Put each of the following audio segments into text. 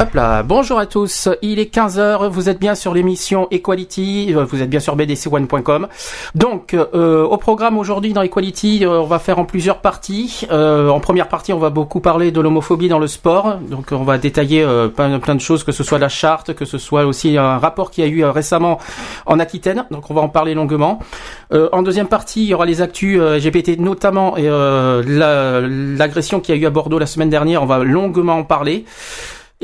Hop là, bonjour à tous, il est 15h, vous êtes bien sur l'émission Equality, euh, vous êtes bien sur bdc1.com. Donc, euh, au programme aujourd'hui dans Equality, euh, on va faire en plusieurs parties. en première partie, on va beaucoup parler de l'homophobie dans le sport, donc on va détailler plein, plein, de choses, que ce soit la charte, que ce soit aussi un rapport qui a eu récemment en Aquitaine, donc on va en parler longuement. en deuxième partie, il y aura les actus LGBT, notamment l'agression qui a eu à Bordeaux la semaine dernière, on va longuement en parler.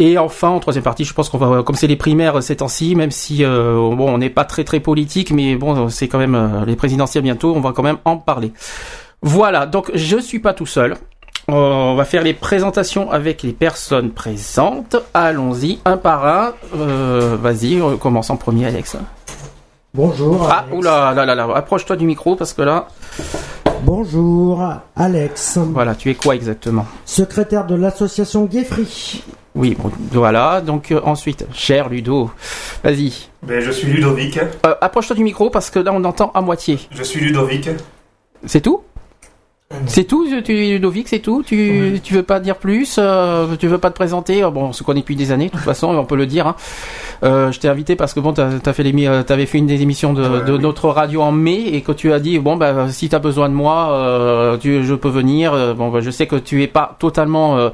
Et enfin, en troisième partie, je pense qu'on va, comme c'est les primaires ces temps-ci, même si euh, bon, on n'est pas très très politique, mais bon, c'est quand même euh, les présidentielles bientôt, on va quand même en parler. Voilà, donc je suis pas tout seul. On va faire les présentations avec les personnes présentes. Allons-y, un par un. Euh, Vas-y, on commence en premier, Alex. Bonjour. Ah, oula, là, là, là, approche-toi du micro parce que là. Bonjour, Alex. Voilà, tu es quoi exactement? Secrétaire de l'association Gayfree. Oui, voilà. Donc euh, ensuite, cher Ludo, vas-y. Ben, je suis Ludovic. Euh, approche-toi du micro parce que là on entend à moitié. Je suis Ludovic. C'est tout? C'est tout, tu, Ludovic, c'est tout? Tu, tu veux pas dire plus euh, Tu veux pas te présenter? Bon, on se connaît depuis des années, de toute façon, on peut le dire. Hein. Euh, je t'ai invité parce que bon, t'as as fait euh, t'avais fait une des émissions de, de notre radio en mai et que tu as dit bon bah si t'as besoin de moi, euh, tu, je peux venir. Bon, bah, je sais que tu es pas totalement euh,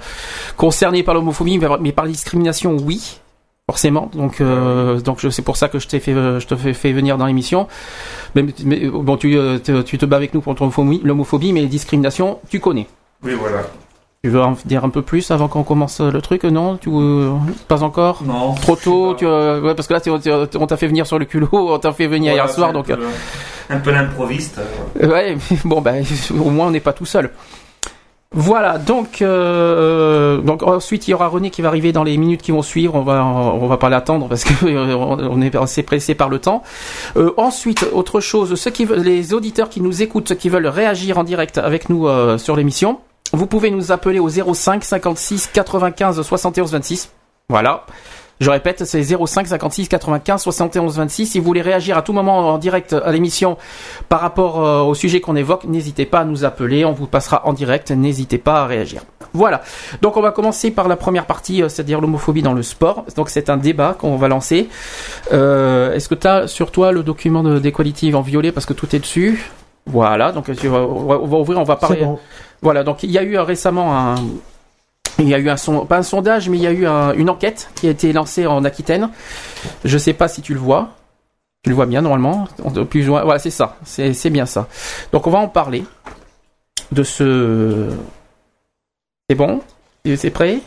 concerné par l'homophobie, mais par la discrimination, oui forcément. Donc, euh, donc c'est pour ça que je t'ai fait, je te fais, venir dans l'émission. Mais, mais, bon, tu, euh, tu te bats avec nous contre l'homophobie, mais les discriminations, tu connais. Oui, voilà. Tu veux en dire un peu plus avant qu'on commence le truc Non? Tu, euh, Pas encore? Non. Trop tôt tu, euh, ouais, Parce que là, on t'a fait venir sur le culot, on t'a fait venir hier soir. Un donc, peu, un peu l'improviste. Ouais, bon, ben, au moins on n'est pas tout seul. Voilà, donc, euh, donc ensuite il y aura René qui va arriver dans les minutes qui vont suivre. On va, on va pas l'attendre parce que on est assez pressé par le temps. Euh, ensuite, autre chose, ceux qui veulent, les auditeurs qui nous écoutent, qui veulent réagir en direct avec nous euh, sur l'émission, vous pouvez nous appeler au 05 56 95 71 26. Voilà. Je répète, c'est 05 56 95 71 26. Si vous voulez réagir à tout moment en direct à l'émission par rapport euh, au sujet qu'on évoque, n'hésitez pas à nous appeler. On vous passera en direct. N'hésitez pas à réagir. Voilà. Donc on va commencer par la première partie, euh, c'est-à-dire l'homophobie dans le sport. Donc c'est un débat qu'on va lancer. Euh, Est-ce que tu as sur toi le document d'Equality en violet parce que tout est dessus? Voilà. Donc on va, on va ouvrir, on va parler. Bon. Voilà. Donc il y a eu récemment un il y a eu un son, pas un sondage, mais il y a eu un, une enquête qui a été lancée en Aquitaine. Je sais pas si tu le vois. Tu le vois bien normalement. Plus loin, voilà, c'est ça. C'est bien ça. Donc on va en parler de ce. C'est bon? C'est prêt?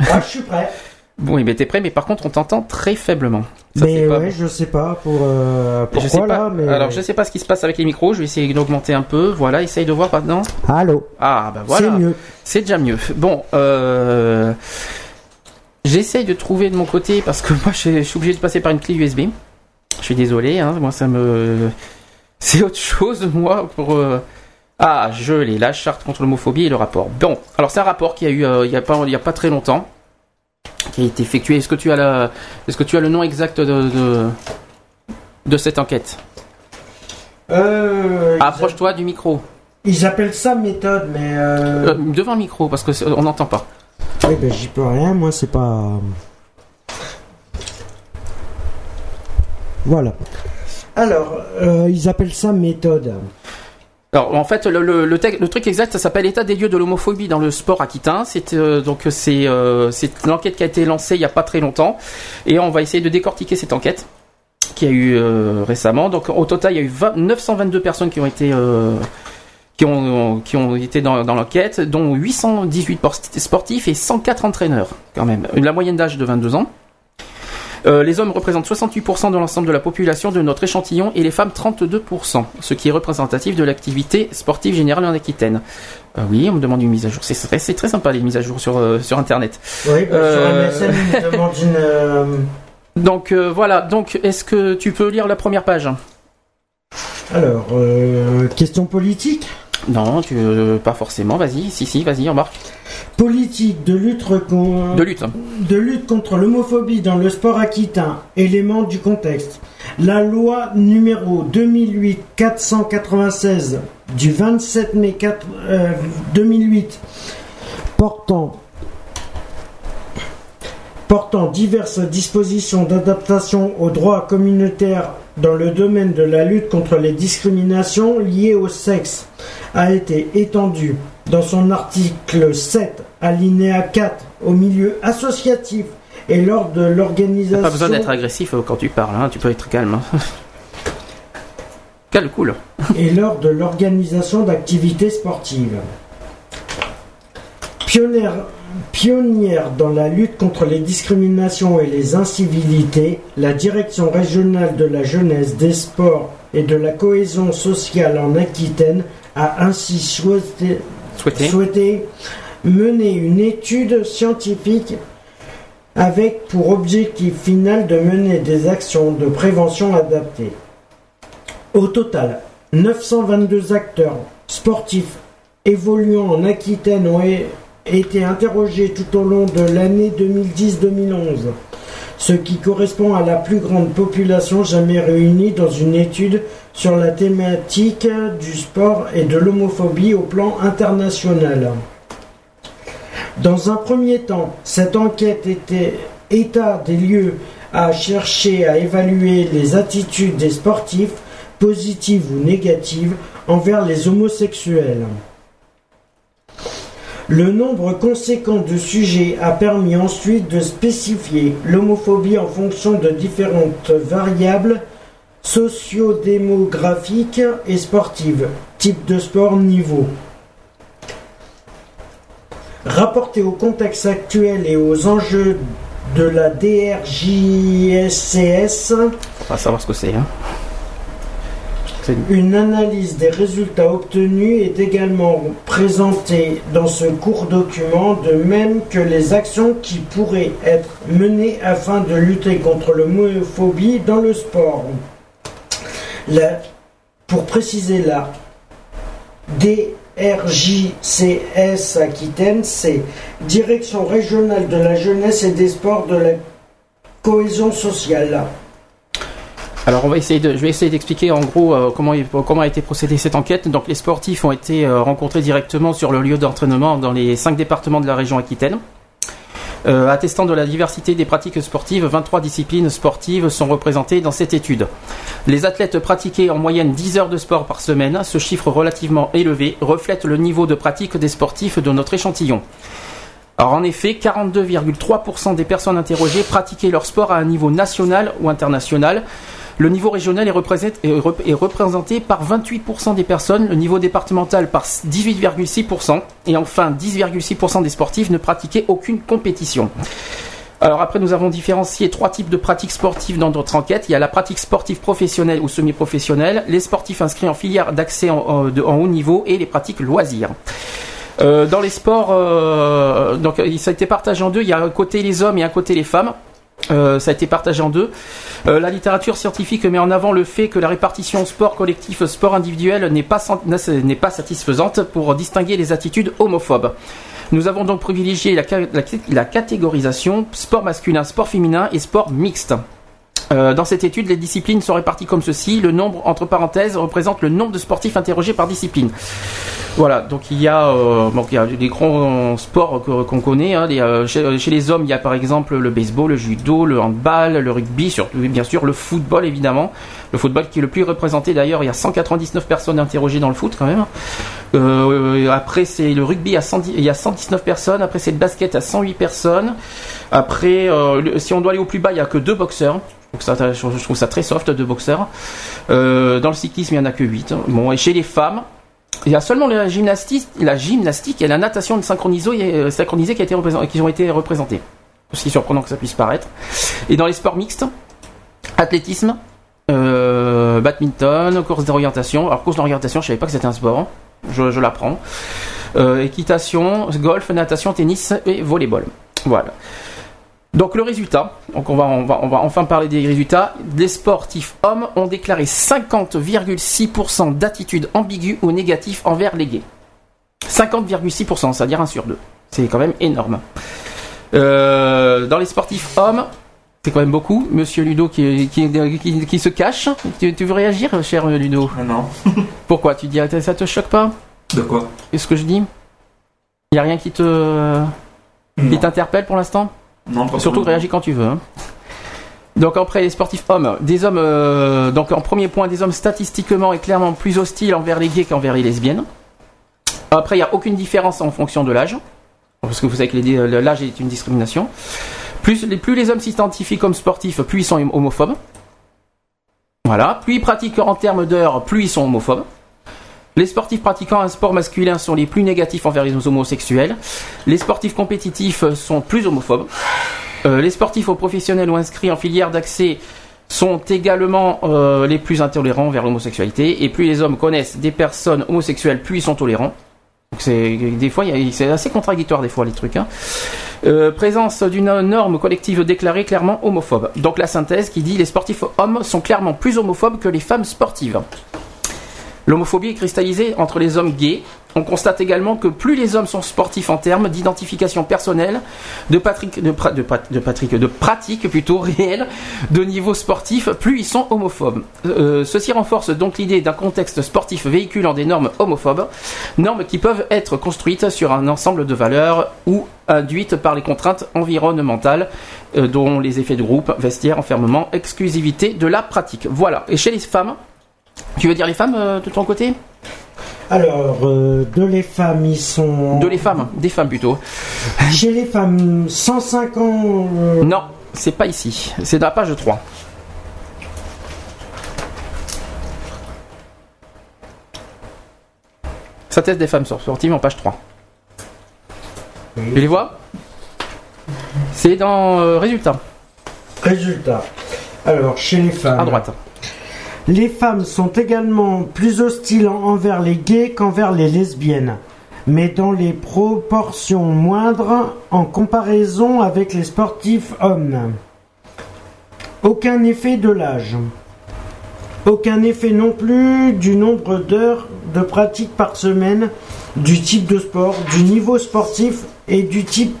Je suis prêt. Bon, mais t'es prêt, mais par contre, on t'entend très faiblement. Ça, mais ouais, je sais pas pour euh, pourquoi je sais pas. là. Mais... Alors, je sais pas ce qui se passe avec les micros. Je vais essayer d'augmenter un peu. Voilà, essaye de voir maintenant. Allô. Ah, bah voilà. C'est mieux. C'est déjà mieux. Bon, euh... j'essaye de trouver de mon côté parce que moi, je suis obligé de passer par une clé USB. Je suis désolé. Hein, moi, ça me. C'est autre chose, moi, pour. Euh... Ah, je l'ai. La charte contre l'homophobie et le rapport. Bon, alors c'est un rapport qui a eu euh, il y a pas il y a pas très longtemps qui a été effectué. Est-ce que tu as la, est-ce que tu as le nom exact de de, de cette enquête? Euh, Approche-toi du micro. Ils appellent ça méthode, mais euh... Euh, devant le micro parce que on n'entend pas. Oui, ben j'y peux rien. Moi, c'est pas. Voilà. Alors, euh, ils appellent ça méthode. Alors en fait le, truc exact ça s'appelle état des lieux de l'homophobie dans le sport aquitain. C'est euh, donc c'est euh, c'est l'enquête qui a été lancée il y a pas très longtemps et on va essayer de décortiquer cette enquête qui a eu euh, récemment. Donc au total il y a eu 20, 922 personnes qui ont été qui ont, qui ont été dans, dans l'enquête, dont 818 post- sportifs et 104 entraîneurs, quand même. La moyenne d'âge de 22 ans. Euh, les hommes représentent 68% de l'ensemble de la population de notre échantillon et les femmes 32%, ce qui est représentatif de l'activité sportive générale en Aquitaine. Euh, oui, on me demande une mise à jour. C'est très, sympa les mises à jour sur, euh, sur Internet. Oui, bah, sur MSN, me demande une. Donc voilà, donc est-ce que tu peux lire la première page? Alors, euh, question politique? Non, tu, euh, pas forcément, vas-y, si, si, vas-y, embarque. Politique de lutte, con- De lutte. de lutte contre l'homophobie dans le sport aquitain. Élément du contexte. La loi numéro 2008-496 du 27 mai 4, euh, 2008 portant portant diverses dispositions d'adaptation au droit communautaire dans le domaine de la lutte contre les discriminations liées au sexe a été étendue dans son article 7, alinéa 4, au milieu associatif et lors de l'organisation. Pas besoin d'être agressif euh, quand tu parles, hein, tu peux être calme. hein. Calme, cool. et lors de l'organisation d'activités sportives. Pionnière, pionnière dans la lutte contre les discriminations et les incivilités, la Direction régionale de la jeunesse, des sports et de la cohésion sociale en Aquitaine a ainsi souhaité, Souhaité. souhaité mener une étude scientifique avec pour objectif final de mener des actions de prévention adaptées. Au total, 922 acteurs sportifs évoluant en Aquitaine été interrogés tout au long de l'année 2010-2011, ce qui correspond à la plus grande population jamais réunie dans une étude sur la thématique du sport et de l'homophobie au plan international. Dans un premier temps, cette enquête était état des lieux à chercher à évaluer les attitudes des sportifs, positives ou négatives, envers les homosexuels. Le nombre conséquent de sujets a permis ensuite de spécifier l'homophobie en fonction de différentes variables sociodémographiques et sportives, type de sport, niveau. Rapporté au contexte actuel et aux enjeux de la DRJSCS, On va savoir ce que c'est. Hein. Une analyse des résultats obtenus est également présentée dans ce court document, de même que les actions qui pourraient être menées afin de lutter contre l'homophobie dans le sport. Pour préciser la DRJCS Aquitaine, c'est Direction régionale de la jeunesse et des sports de la cohésion sociale. Alors je vais essayer d'expliquer en gros euh, comment a été procédée cette enquête. Donc les sportifs ont été euh, rencontrés directement sur le lieu d'entraînement dans les cinq départements de la région Aquitaine. Euh, attestant de la diversité des pratiques sportives, 23 disciplines sportives sont représentées dans cette étude. Les athlètes pratiquaient en moyenne 10 heures de sport par semaine. Ce chiffre relativement élevé reflète le niveau de pratique des sportifs de notre échantillon. Alors en effet, 42,3% des personnes interrogées pratiquaient leur sport à un niveau national ou international. Le niveau régional est, représent- est rep- est représenté par 28% des personnes, le niveau départemental par 18,6% et enfin 10,6% des sportifs ne pratiquaient aucune compétition. Alors après, nous avons différencié trois types de pratiques sportives dans notre enquête. Il y a la pratique sportive professionnelle ou semi-professionnelle, les sportifs inscrits en filière d'accès en, en haut niveau et les pratiques loisirs. Euh, dans les sports, euh, donc euh, ça a été partagé en deux. Il y a un côté les hommes et un côté les femmes. Ça a été partagé en deux. La littérature scientifique met en avant le fait que la répartition sport collectif, sport individuel n'est pas, n'est pas satisfaisante pour distinguer les attitudes homophobes. Nous avons donc privilégié la, la- la catégorisation sport masculin, sport féminin et sport mixte. Euh, dans cette étude, les disciplines sont réparties comme ceci. Le nombre, entre parenthèses, représente le nombre de sportifs interrogés par discipline. Voilà, donc il y a, euh, donc il y a des grands sports qu'on connaît. hein. Les, euh, chez, les hommes, il y a par exemple le baseball, le judo, le handball, le rugby, surtout bien sûr le football évidemment. Le football qui est le plus représenté d'ailleurs, il y a 199 personnes interrogées dans le foot quand même. Euh, après c'est le rugby, à 110 il y a 119 personnes. Après c'est le basket à 108 personnes. Après, euh, si on doit aller au plus bas, il y a que deux boxeurs. Donc ça, je trouve ça très soft, deux boxeurs. Euh, dans le cyclisme, il y en a que 8. Bon, et chez les femmes, Il y a seulement la gymnastique, la gymnastique et la natation synchronisée, euh, qui, a été qui ont été représentées. Aussi surprenant que ça puisse paraître. Et dans les sports mixtes, athlétisme, euh, badminton, course d'orientation. Alors course d'orientation, je savais pas que c'était un sport. Je, je l'apprends. Équitation, golf, natation, tennis et volleyball. Voilà. Donc le résultat, donc on va, on va, on va enfin parler des résultats. Les sportifs hommes ont déclaré 50,6% d'attitude ambiguë ou négative envers les gays. 50,6%, c'est-à-dire 1 sur 2. C'est quand même énorme. Euh, dans les sportifs hommes, c'est quand même beaucoup. Monsieur Ludo qui, qui, qui, qui se cache. Tu, tu veux réagir, cher Ludo? Ah non. Pourquoi? Tu dis ça te choque pas? De quoi? Qu'est-ce que je dis? Il y a rien qui te qui t'interpelle pour l'instant? Non, pas Surtout réagis quand tu veux. hein. Donc après les sportifs hommes, des hommes euh, donc en premier point des hommes statistiquement et clairement plus hostiles envers les gays qu'envers les lesbiennes. Après il n'y a aucune différence en fonction de l'âge parce que vous savez que l'âge est une discrimination. Plus les plus les hommes s'identifient comme sportifs, plus ils sont homophobes. Voilà, plus ils pratiquent en termes d'heures, plus ils sont homophobes. Les sportifs pratiquant un sport masculin sont les plus négatifs envers les homosexuels. Les sportifs compétitifs sont plus homophobes. Euh, les sportifs aux professionnels ou inscrits en filière d'accès sont également euh, les plus intolérants vers l'homosexualité. Et plus les hommes connaissent des personnes homosexuelles, plus ils sont tolérants. C'est des fois, c'est assez contradictoire des fois les trucs. hein. Euh, présence d'une norme collective déclarée clairement homophobe. Donc la synthèse qui dit les sportifs hommes sont clairement plus homophobes que les femmes sportives. L'homophobie est cristallisée entre les hommes gays. On constate également que plus les hommes sont sportifs en termes d'identification personnelle, de, Patrick, de, pratique plutôt réelle, de niveau sportif, plus ils sont homophobes. Euh, ceci renforce donc l'idée d'un contexte sportif véhiculant des normes homophobes, normes qui peuvent être construites sur un ensemble de valeurs ou induites par les contraintes environnementales, euh, dont les effets de groupe, vestiaire, enfermement, exclusivité de la pratique. Voilà. Et chez les femmes, tu veux dire les femmes euh, de ton côté? Alors, euh, de les femmes, ils sont. De les femmes, des femmes plutôt. Chez les femmes, 105 ans. euh, Non, c'est pas ici. C'est dans la page 3. Synthèse des femmes sportives en page 3. Oui. Tu les vois? C'est dans euh, Résultat, Résultat. Alors, chez les femmes. à droite. Les femmes sont également plus hostiles en- envers les gays qu'envers les lesbiennes, mais dans les proportions moindres en comparaison avec les sportifs hommes. Aucun effet de l'âge. Aucun effet non plus du nombre d'heures de pratique par semaine, du type de sport, du niveau sportif et du type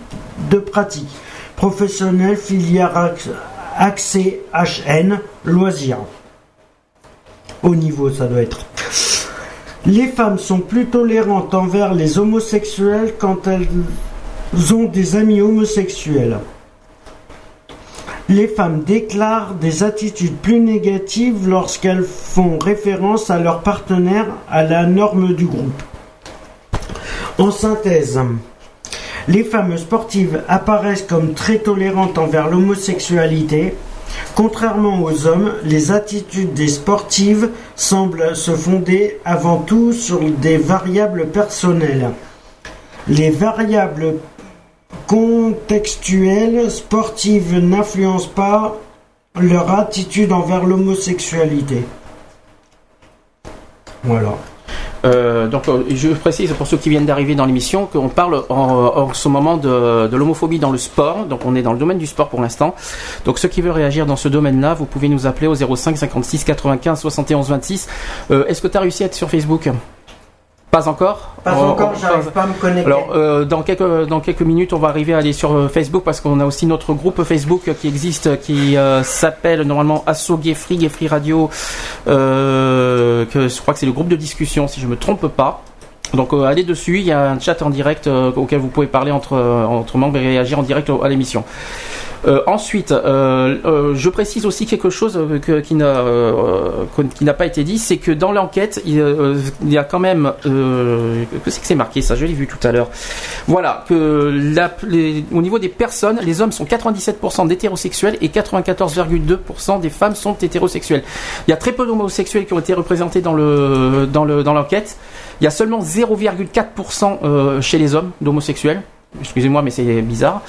de pratique. Professionnel, filière accès HN, loisirs. Au niveau, ça doit être. Les femmes sont plus tolérantes envers les homosexuels quand elles ont des amis homosexuels. Les femmes déclarent des attitudes plus négatives lorsqu'elles font référence à leur partenaire à la norme du groupe. En synthèse, les femmes sportives apparaissent comme très tolérantes envers l'homosexualité. Contrairement aux hommes, les attitudes des sportives semblent se fonder avant tout sur des variables personnelles. Les variables contextuelles sportives n'influencent pas leur attitude envers l'homosexualité. Voilà. Euh, donc, euh, je précise pour ceux qui viennent d'arriver dans l'émission qu'on parle en, en ce moment de, l'homophobie dans le sport. Donc, on est dans le domaine du sport pour l'instant. Donc, ceux qui veulent réagir dans ce domaine-là, vous pouvez nous appeler au 05 56 95 71 26. Euh, Est-ce que tu as réussi à être sur Facebook? Pas encore Pas On- encore, j'arrive pas à me connecter. alors, euh, dans quelques dans quelques minutes, on va arriver à aller sur euh, Facebook parce qu'on a aussi notre groupe Facebook qui existe, qui euh, s'appelle normalement Asso Gay Free, Gay Free Radio. euh, que je crois que c'est le groupe de discussion, si je me trompe pas. Donc euh, allez dessus, il y a un chat en direct euh, auquel vous pouvez parler entre euh, entre membres et réagir en direct au- à l'émission. Euh, ensuite, euh, euh, je précise aussi quelque chose qui n'a pas été dit, c'est que dans l'enquête, il, y a quand même, que c'est que c'est marqué ça, je l'ai vu tout à l'heure. Voilà, que au niveau des personnes, les hommes sont 97% d'hétérosexuels et 94,2% des femmes sont hétérosexuelles. Il y a très peu d'homosexuels qui ont été représentés dans le dans le dans l'enquête. Il y a seulement 0,4% euh, chez les hommes d'homosexuels. Excusez-moi, mais c'est bizarre.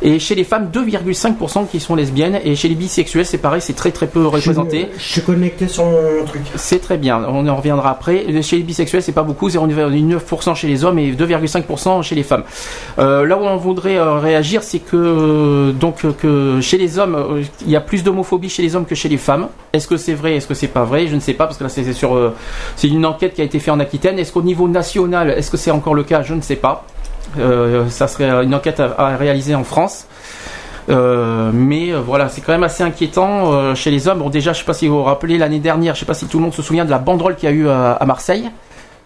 Et chez les femmes, 2,5% qui sont lesbiennes. Et chez les bisexuels, c'est pareil, c'est très très peu représenté. Je, je suis connecté sur mon truc. C'est très bien, on en reviendra après. Chez les bisexuels, c'est pas beaucoup, 0,9% chez les hommes et 2,5% chez les femmes. Euh, là où on voudrait euh, réagir, c'est que euh, donc que chez les hommes, il y a plus d'homophobie chez les hommes que chez les femmes. Est-ce que c'est vrai? Est-ce que c'est pas vrai? Je ne sais pas parce que là c'est c'est sur euh, c'est une enquête qui a été faite en Aquitaine. Est-ce qu'au niveau national, est-ce que c'est encore le cas? Je ne sais pas. Euh, ça serait une enquête à, à réaliser en France. Euh, mais euh, voilà, c'est quand même assez inquiétant euh, chez les hommes. Bon, déjà, je sais pas si vous vous rappelez l'année dernière, je sais pas si tout le monde se souvient de la banderole qu'il y a eu à, à Marseille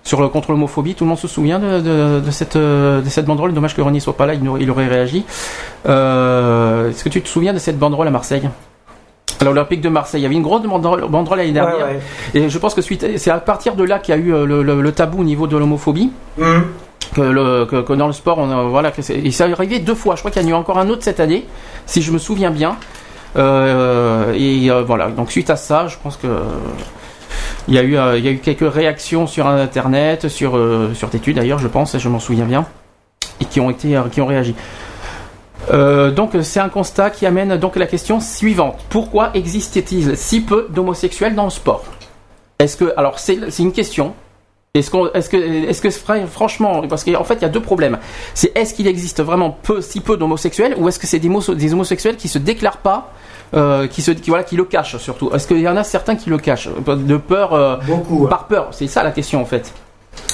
sur le contre l'homophobie. Tout le monde se souvient de, de, de cette de cette banderole. Dommage que René soit pas là, il, aurait- il aurait réagi. Est-ce que tu te souviens de cette banderole à Marseille? À l'Olympique de Marseille, il y avait une grosse banderole, banderole l'année dernière, Ouais, ouais. et je pense que c'est à partir de là qu'il y a eu le, le- le tabou au niveau de l'homophobie Hum. Que, dans le sport, on a, voilà, que c'est- et ça est arrivé deux fois. Je crois qu'il y en a eu encore un autre cette année, si je me souviens bien. Euh, et euh, voilà. Donc suite à ça, je pense que euh, il y a eu, euh, il quelques réactions sur Internet, sur euh, sur Tétu d'ailleurs, je pense, je m'en souviens bien, et qui ont été, euh, qui ont réagi. Euh, donc c'est un constat qui amène donc la question suivante pourquoi existe-t-il si peu d'homosexuels dans le sport? Est-ce que alors c'est une question est-ce qu'on, est-ce que, est-ce que fra- franchement, parce qu'en fait il y a deux problèmes. C'est est-ce qu'il existe vraiment peu, si peu d'homosexuels, ou est-ce que c'est des, des homosexuels qui se déclarent pas, euh, qui se, qui, voilà, qui le cachent surtout? Est-ce qu'il y en a certains qui le cachent? De peur, euh, Beaucoup. ouais. par peur. C'est ça la question en fait.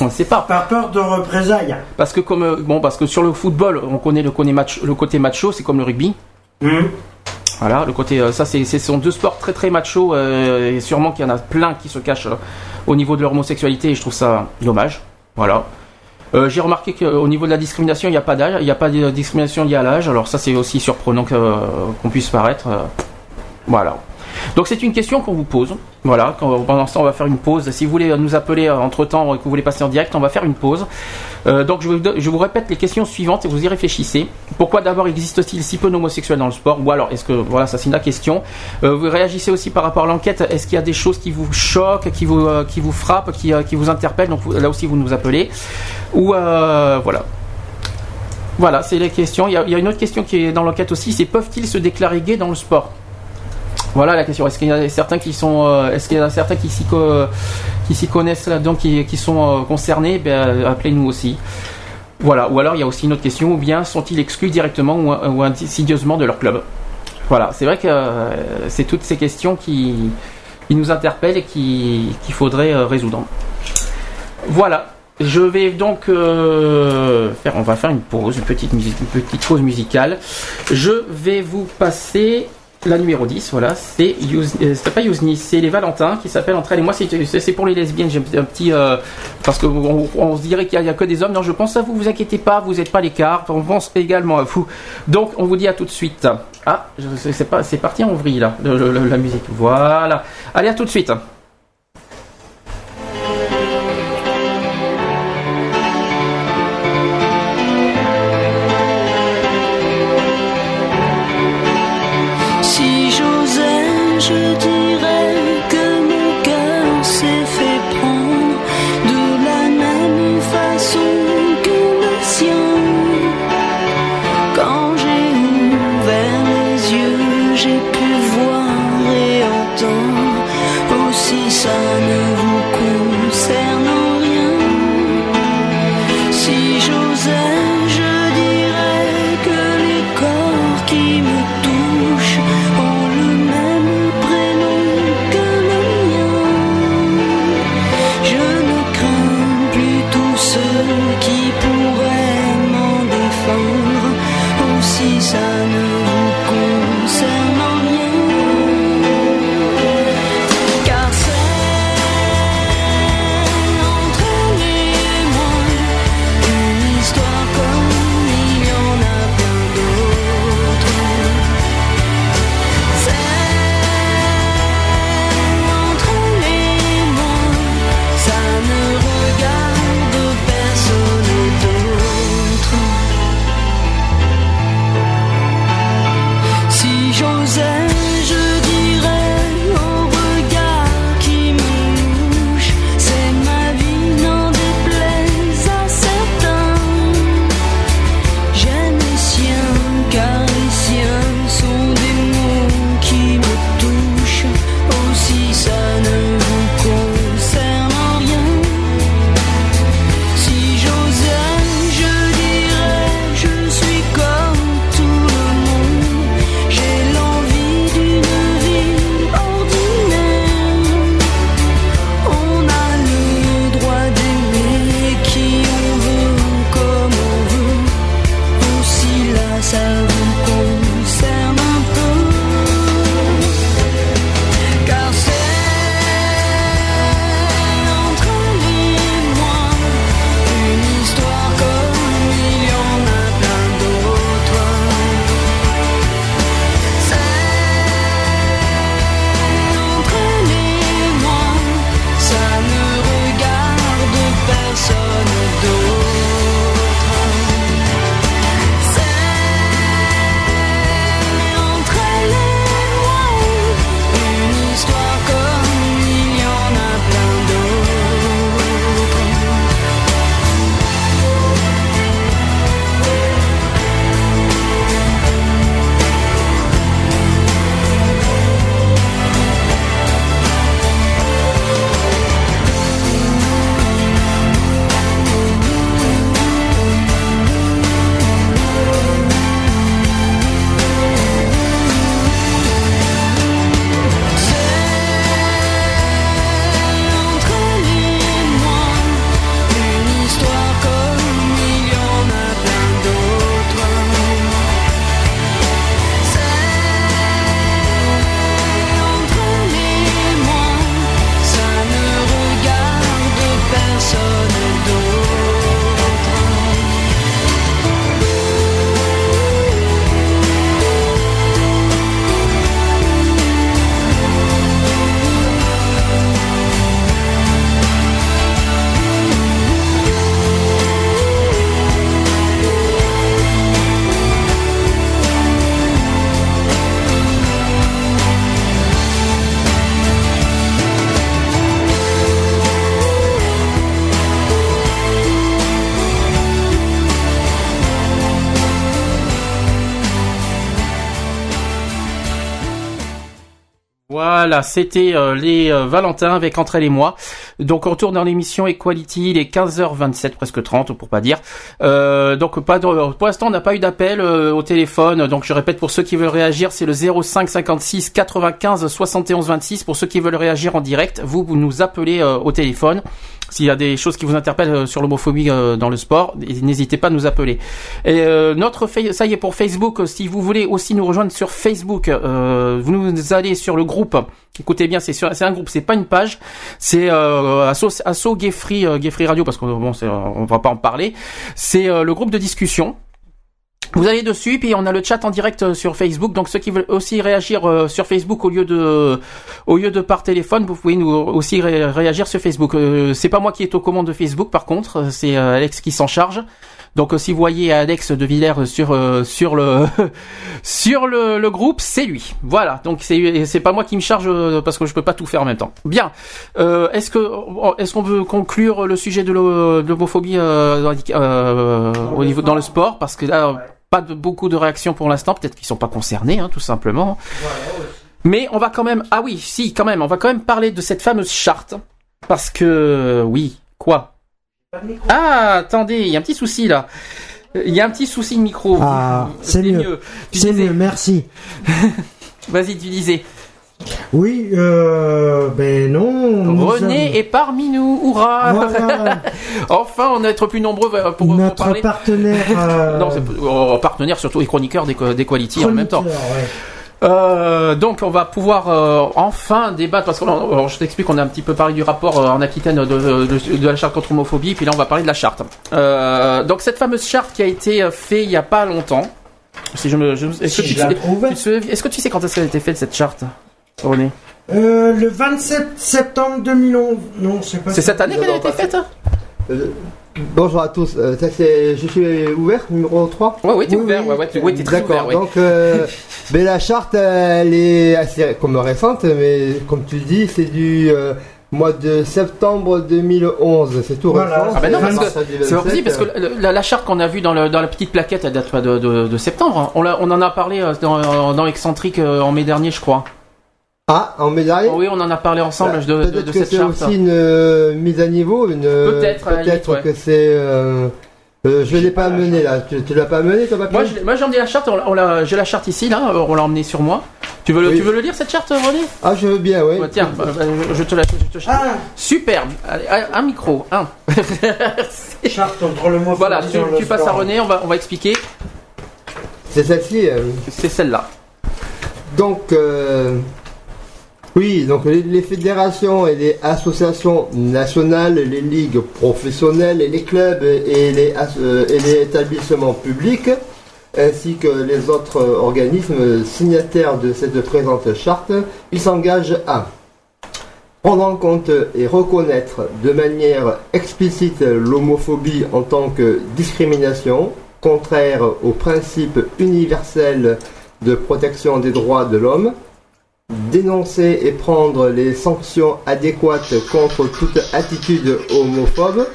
On ne sait pas. Par peur de représailles. Parce que comme euh, bon, parce que sur le football, on connaît le côté match, le côté macho, c'est comme le rugby. Hum. Voilà, le côté euh, ça c'est ce sont deux sports très très macho euh, et sûrement qu'il y en a plein qui se cachent euh, au niveau de leur homosexualité et je trouve ça dommage. Voilà. J'ai remarqué qu'au niveau de la discrimination, il n'y a pas d'âge, il n'y a pas de discrimination liée à l'âge. Alors ça c'est aussi surprenant qu'on puisse paraître. voilà. Donc c'est une question qu'on vous pose. Voilà. Pendant temps, on va faire une pause. Si vous voulez nous appeler entre temps et que vous voulez passer en direct, on va faire une pause. Euh, donc je vous, je vous répète les questions suivantes et vous y réfléchissez. Pourquoi d'abord existe-t-il si peu d'homosexuels dans le sport? Ou alors est-ce que voilà ça c'est la question. Euh, vous réagissez aussi par rapport à l'enquête. Est-ce qu'il y a des choses qui vous choquent, qui vous euh, qui vous frappent, qui, euh, qui vous interpellent? Donc là aussi vous nous appelez. Ou euh, voilà. Voilà, c'est les questions. Il y, a, il y a une autre question qui est dans l'enquête aussi, c'est peuvent-ils se déclarer gays dans le sport? Voilà la question. Est-ce qu'il y a certains qui sont, euh, est-ce qu'il y a certains qui s'y co- qui s'y connaissent là-dedans, qui, qui sont euh, concernés? Ben, appelez-nous aussi. Voilà. Ou alors il y a aussi une autre question. Ou bien sont-ils exclus directement ou, insidieusement de leur club? Voilà. C'est vrai que euh, c'est toutes ces questions qui, qui nous interpellent et qui qu'il faudrait euh, résoudre. Voilà. Je vais donc faire, on va faire une pause, une petite musique, une petite pause musicale. Je vais vous passer la numéro 10, voilà, c'est euh, pas Yousni, c'est les Valentins qui s'appellent entre elles et moi, c'est pour les lesbiennes, j'ai un petit- euh, parce qu'on on, se dirait qu'il y, a- que des hommes, non, je pense à vous, vous inquiétez pas, vous n'êtes pas l'écart, on pense également à vous. Donc, on vous dit à tout de suite. Ah, c'est parti en vrille là, la musique, voilà. Allez, à tout de suite. C'était euh, les euh, Valentins avec Entre elle et moi. Donc on retourne dans l'émission Equality, il est 15h27, presque 30 pour pas dire. Euh, donc pas de- pour l'instant on n'a pas eu d'appel euh, au téléphone. Donc je répète pour ceux qui veulent réagir, c'est le 05 56 95 71 26. Pour ceux qui veulent réagir en direct, vous, vous nous appelez euh, au téléphone. S'il y a des choses qui vous interpellent euh, sur l'homophobie euh, dans le sport, n'hésitez pas à nous appeler. Euh, notre ça y est pour Facebook. Si vous voulez aussi nous rejoindre sur Facebook, vous allez sur le groupe. Écoutez bien, c'est c'est un groupe, c'est pas une page. C'est euh, Asso, Asso Gay Radio parce que bon, on va pas en parler. C'est le groupe de discussion. Vous allez dessus, puis on a le chat en direct euh, sur Facebook. Donc ceux qui veulent aussi réagir euh, sur Facebook au lieu de au lieu de par téléphone, vous pouvez nous aussi ré- réagir sur Facebook. Euh, c'est pas moi qui est aux commandes de Facebook, par contre, euh, c'est euh, Alex qui s'en charge. Donc euh, si vous voyez Alex de Villers sur euh, sur le sur le, le groupe, c'est lui. Voilà. Donc c'est c'est pas moi qui me charge euh, parce que je peux pas tout faire en même temps. Bien. Euh, est-ce que est-ce qu'on veut conclure le sujet de l'ho- de l'homophobie euh, euh, au niveau dans le sport? Parce que là pas de beaucoup de réactions pour l'instant, peut-être qu'ils sont pas concernés hein, tout simplement. Mais on va quand même ah oui, si quand même, on va quand même parler de cette fameuse charte parce que oui, quoi? Ah, attendez, il y a un petit souci là. Il y a un petit souci de micro. Ah, c'est mieux. Tu C'est mieux, merci. Vas-y, tu disais. Oui, euh, ben non. René est parmi nous, hurrah Voilà, Enfin, on va être plus nombreux euh, pour, pour notre parler. partenaire. euh, Non, c'est euh, partenaire surtout et chroniqueur des, des Quality en même temps. ouais. Euh, donc on va pouvoir euh, enfin débattre parce que je t'explique on a un petit peu parlé du rapport euh, en Aquitaine de, de, de- de la charte contre l'homophobie puis là on va parler de la charte. Donc cette fameuse charte qui a été faite il y a pas longtemps. Si je me, je, Si que tu, est-ce que tu sais quand est-ce qu'elle a été faite cette charte, René Euh, le 27 septembre 2011. Non, c'est pas C'est cette année qu'elle a été faite Euh, bonjour à tous, Euh, ça c'est, je suis ouvert, numéro 3 Ouais, oui, t'es Oui, ouvert, oui. ouais, ouais, t'es- ouais, t'es très D'accord, ouvert, ouais. donc euh, ben, la charte elle est assez comme récente, mais comme tu dis, c'est du euh, mois de septembre 2011, c'est tout Voilà. récent. Ah ben non, parce c'est que C'est pas 27, possible parce que le- la, la charte qu'on a vue dans, le- dans la petite plaquette, elle date pas de, de, de septembre. On, l'a- on en a parlé euh, dans, dans Excentrique euh, en mai dernier, je crois. Ah, en dernier Oui, on en a parlé ensemble Bah, de, de, Peut-être de que cette c'est charte. aussi une euh, mise à niveau, une Peut-être, ouais. que c'est. euh, euh, je l'ai pas amené là. Tu, tu l'as pas amené, ton papier Moi, je- moi, j'en ai la charte. on on J'ai la charte ici, là. euh, On l'a emmenée sur moi. Tu veux, le, Oui. tu veux le lire cette charte, René? Ah, je veux bien, oui. Ouais, Tiens, bah, bah, je te la. je te- Ah, Superbe. Allez, un micro, un. charte mot. voilà, tu, tu passes à René. On va, on va expliquer. C'est celle-ci. euh, C'est celle-là. Donc, euh, oui, donc les, fédérations et les associations nationales, les ligues professionnelles et les clubs et les, euh, et les établissements publics, ainsi que les autres organismes signataires de cette présente charte, ils s'engagent à prendre en compte et reconnaître de manière explicite l'homophobie en tant que discrimination, contraire aux principes universels de protection des droits de l'homme, dénoncer et prendre les sanctions adéquates contre toute attitude homophobe,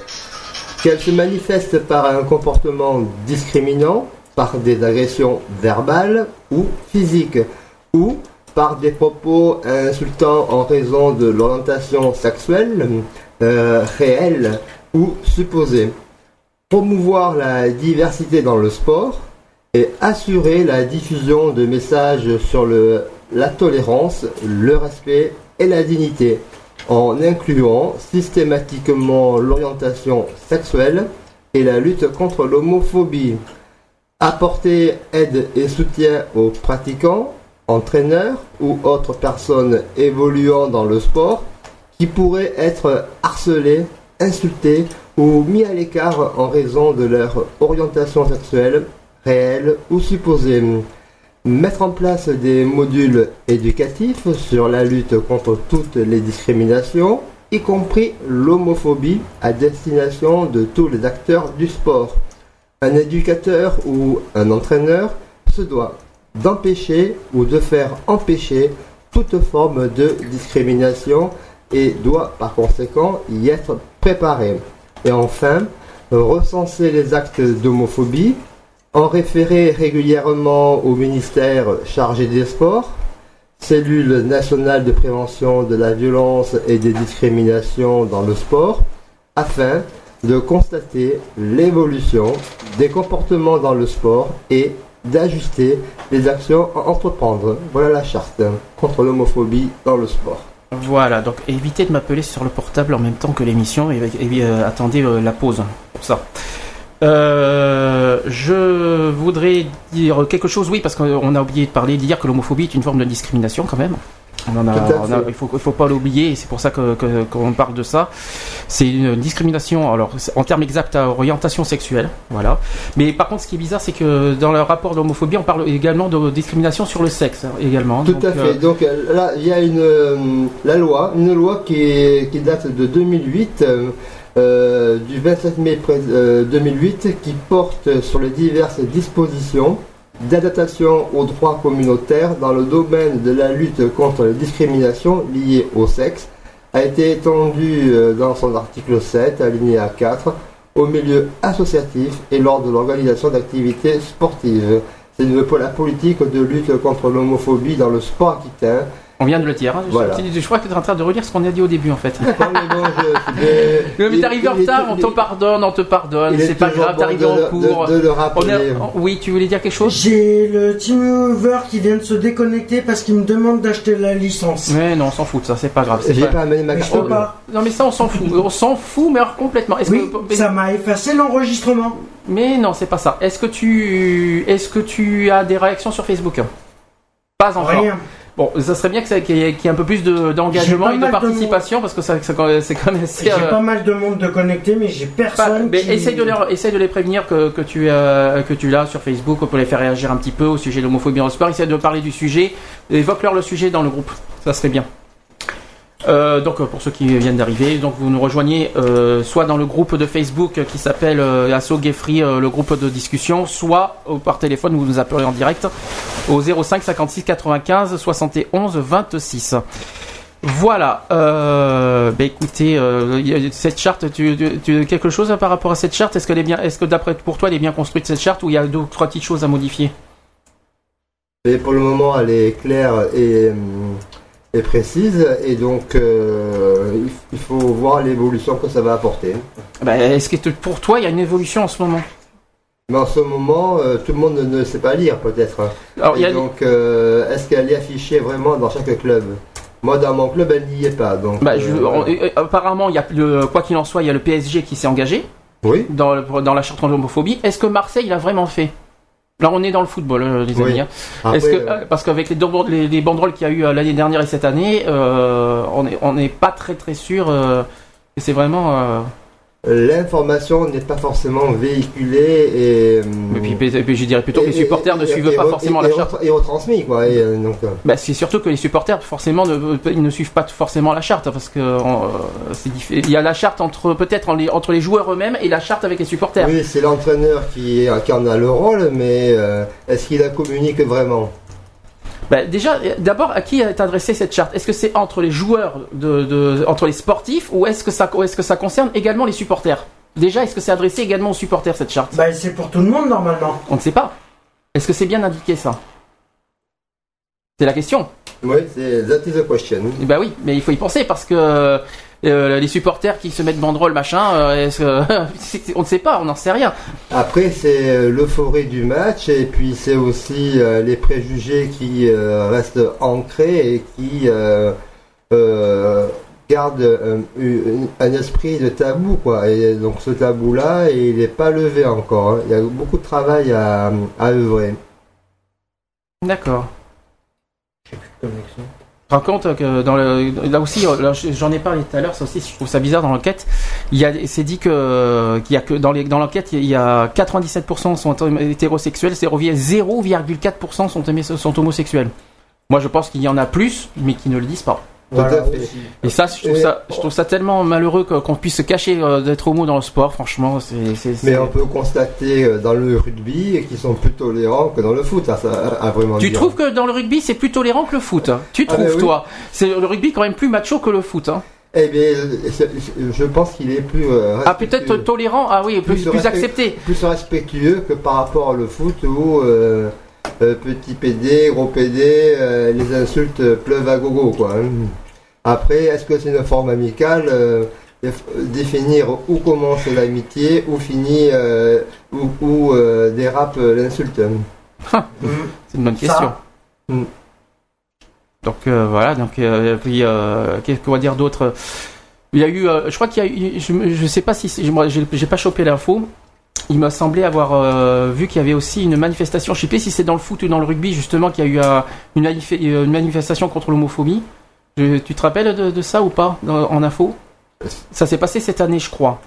qu'elle se manifeste par un comportement discriminant, par des agressions verbales ou physiques, ou par des propos insultants en raison de l'orientation sexuelle, euh, réelle ou supposée. Promouvoir la diversité dans le sport, et assurer la diffusion de messages sur le, la tolérance, le respect et la dignité, en incluant systématiquement l'orientation sexuelle et la lutte contre l'homophobie. Apporter aide et soutien aux pratiquants, entraîneurs ou autres personnes évoluant dans le sport qui pourraient être harcelés, insultés ou mis à l'écart en raison de leur orientation sexuelle réelle ou supposée. Mettre en place des modules éducatifs sur la lutte contre toutes les discriminations, y compris l'homophobie, à destination de tous les acteurs du sport. Un éducateur ou un entraîneur se doit d'empêcher ou de faire empêcher toute forme de discrimination et doit par conséquent y être préparé. Et enfin, recenser les actes d'homophobie, en référer régulièrement au ministère chargé des sports, cellule nationale de prévention de la violence et des discriminations dans le sport, afin de constater l'évolution des comportements dans le sport et d'ajuster les actions à entreprendre. Voilà la charte contre l'homophobie dans le sport. Voilà, donc évitez de m'appeler sur le portable en même temps que l'émission et, euh, attendez euh, la pause ça. Euh, je voudrais dire quelque chose, oui, parce qu'on a oublié de parler, de dire que l'homophobie est une forme de discrimination quand même. On en a, Tout à on a- fait. il faut, il faut pas l'oublier, c'est pour ça que- qu'on parle de ça. C'est une discrimination, alors en termes exacts à orientation sexuelle, voilà. Mais par contre, ce qui est bizarre, c'est que dans le rapport de l'homophobie, on parle également de discrimination sur le sexe hein, également. Tout Donc, à euh, fait. Donc euh, là, il y a une euh, la loi, une loi qui, est- qui date de 2008, euh, euh, du 27 mai pré- euh, 2008, qui porte sur les diverses dispositions d'adaptation aux droits communautaires dans le domaine de la lutte contre les discriminations liées au sexe, a été étendue euh, dans son article 7, alinéa 4, au milieu associatif et lors de l'organisation d'activités sportives. C'est la politique de lutte contre l'homophobie dans le sport aquitain. On vient de le dire. hein. Je- Voilà. Je, crois que tu es en train de relire ce qu'on a dit au début en fait. Mais bon, je- je- Mais t'es arrivé en retard, on te pardonne, on te pardonne, c'est pas grave, bon t'es arrivé de en le- cours. de- de le On est- rappeler. Oui, tu voulais dire quelque chose? J'ai le TeamViewer qui vient de se déconnecter parce qu'il me demande d'acheter la licence. Mais non, on s'en fout de ça, c'est pas grave. J'ai pas- pas amené ma carte. peux pas. Non mais ça on s'en fout, on s'en fout mais alors complètement. Oui, que... ça m'a effacé l'enregistrement. Mais non, c'est pas ça. Est-ce que tu est-ce que tu as des réactions sur Facebook? Pas encore. Rien. Bon, ça serait bien qu'il y, ait qu'il y ait un peu plus de- d'engagement J'ai et de de participation parce que ça, ça- c'est quand même assez. J'ai euh, pas mal de monde de connecté, mais j'ai pas- personne mais qui... essaye de les, essaye de les prévenir que, que tu euh, que tu l'as sur Facebook pour les faire réagir un petit peu au sujet de l'homophobie le sport. Essaye de parler du sujet, évoque-leur le sujet dans le groupe. Ça serait bien. Euh, donc euh, pour ceux qui viennent d'arriver, donc vous nous rejoignez euh, soit dans le groupe de Facebook qui s'appelle euh, Asso Gay Free, euh, le groupe de discussion, soit euh, par téléphone vous nous appelez en direct au 05 56 95 71 26. Voilà. Euh, bah écoutez, euh, cette charte, tu, tu, quelque chose par rapport à cette charte? Est-ce qu'elle est bien Est-ce que d'après pour toi elle est bien construite cette charte ou il y a deux ou trois petites choses à modifier? Mais pour le moment, elle est claire et, et précise, et donc euh, il- faut voir l'évolution que ça va apporter. Bah, Est-ce que pour toi il y a une évolution en ce moment? Mais en ce moment, euh, tout le monde ne, sait pas lire, peut-être. A- donc, euh, est-ce qu'elle est affichée vraiment dans chaque club? Moi, dans mon club, elle n'y est pas. Donc, Bah, je- euh, apparemment, il y a le, quoi qu'il en soit, il y a le PSG qui s'est engagé Oui. dans, le- dans la charte contre l'homophobie. Est-ce que Marseille l'a vraiment fait? Là, on est dans le football, euh, les amis. hein. Après, Est-ce que, euh, parce qu'avec les, banderoles- les, les banderoles qu'il y a eu euh, l'année dernière et cette année, euh, on n'est on n'est pas très très sûr euh, que c'est vraiment. Euh, L'information n'est pas forcément véhiculée et. et puis, et puis je dirais plutôt que les supporters ne suivent pas forcément la charte. Et retransmis, quoi. Et, euh, donc, euh, Bah, c'est surtout que les supporters, forcément, ne, ils ne suivent pas forcément la charte, parce que euh, c'est diffi- il y a la charte entre peut-être entre les joueurs eux-mêmes et la charte avec les supporters. oui, c'est l'entraîneur qui, qui en a le rôle, mais euh, est-ce qu'il la communique vraiment? Bah, déjà, euh, d'abord, à qui est adressée cette charte? Est-ce que c'est entre les joueurs, de, de- entre les sportifs, ou est-ce que ça, est-ce que ça concerne également les supporters? Déjà, est-ce que c'est adressé également aux supporters cette charte? Bah, c'est pour tout le monde normalement. On ne sait pas. Est-ce que c'est bien indiqué ça? C'est la question. Oui, c'est that is the question. Bah oui, mais il faut y penser parce que euh, les supporters qui se mettent banderole machin, euh, est-ce que c'est- on ne sait pas, on n'en sait rien. Après, c'est euh, l'euphorie du match, et puis c'est aussi euh, les préjugés qui restent ancrés et qui gardent un esprit de tabou, quoi. Et donc ce tabou-là, il n'est pas levé encore. hein. Il y a beaucoup de travail à, à œuvrer. D'accord. Par contre, que dans le, là aussi, euh, j'en ai parlé tout à l'heure, ça aussi, je trouve ça bizarre dans l'enquête. Il y a, c'est dit que qu'il y a que dans dans l'enquête, il y a 97% sont hétérosexuels, c'est revient 0,4% sont sont homosexuels. Moi, je pense qu'il y en a plus, mais qui ne le disent pas. Voilà. Et ça, je trouve Et- ça, je trouve ça tellement malheureux que- qu'on puisse se cacher euh, d'être homo dans le sport. Franchement, Mais on peut constater euh, dans le rugby qu'ils sont plus tolérants que dans le foot, ça, ça a vraiment Tu dire. trouves que dans le rugby, c'est plus tolérant que le foot hein? Tu Ah, trouves, ben oui. toi? C'est le rugby quand même plus macho que le foot. Hein? Eh bien, je pense qu'il est plus. euh, ah, respectueux. peut-être tolérant. Ah oui, plus, Plus plus respect- accepté. plus respectueux que par rapport au foot où euh, euh, petit PD, gros PD, euh, les insultes pleuvent à gogo quoi. hein. Après, est-ce que c'est une forme amicale euh, déf- Définir où commence l'amitié, où finit, euh, où, où, euh, dérape l'insulte? C'est une bonne question. Mm. Donc euh, voilà, donc euh, puis euh, qu'est-ce qu'on va dire d'autre? Il y a eu, euh, je crois qu'il y a eu, je, je sais pas si j'ai pas chopé l'info. Il m'a semblé avoir euh, vu qu'il y avait aussi une manifestation. Je sais pas si c'est dans le foot ou dans le rugby justement qu'il y a eu euh, une, manif- euh, une manifestation contre l'homophobie. Tu te rappelles de, ça ou pas en info? Ça s'est passé cette année, je crois.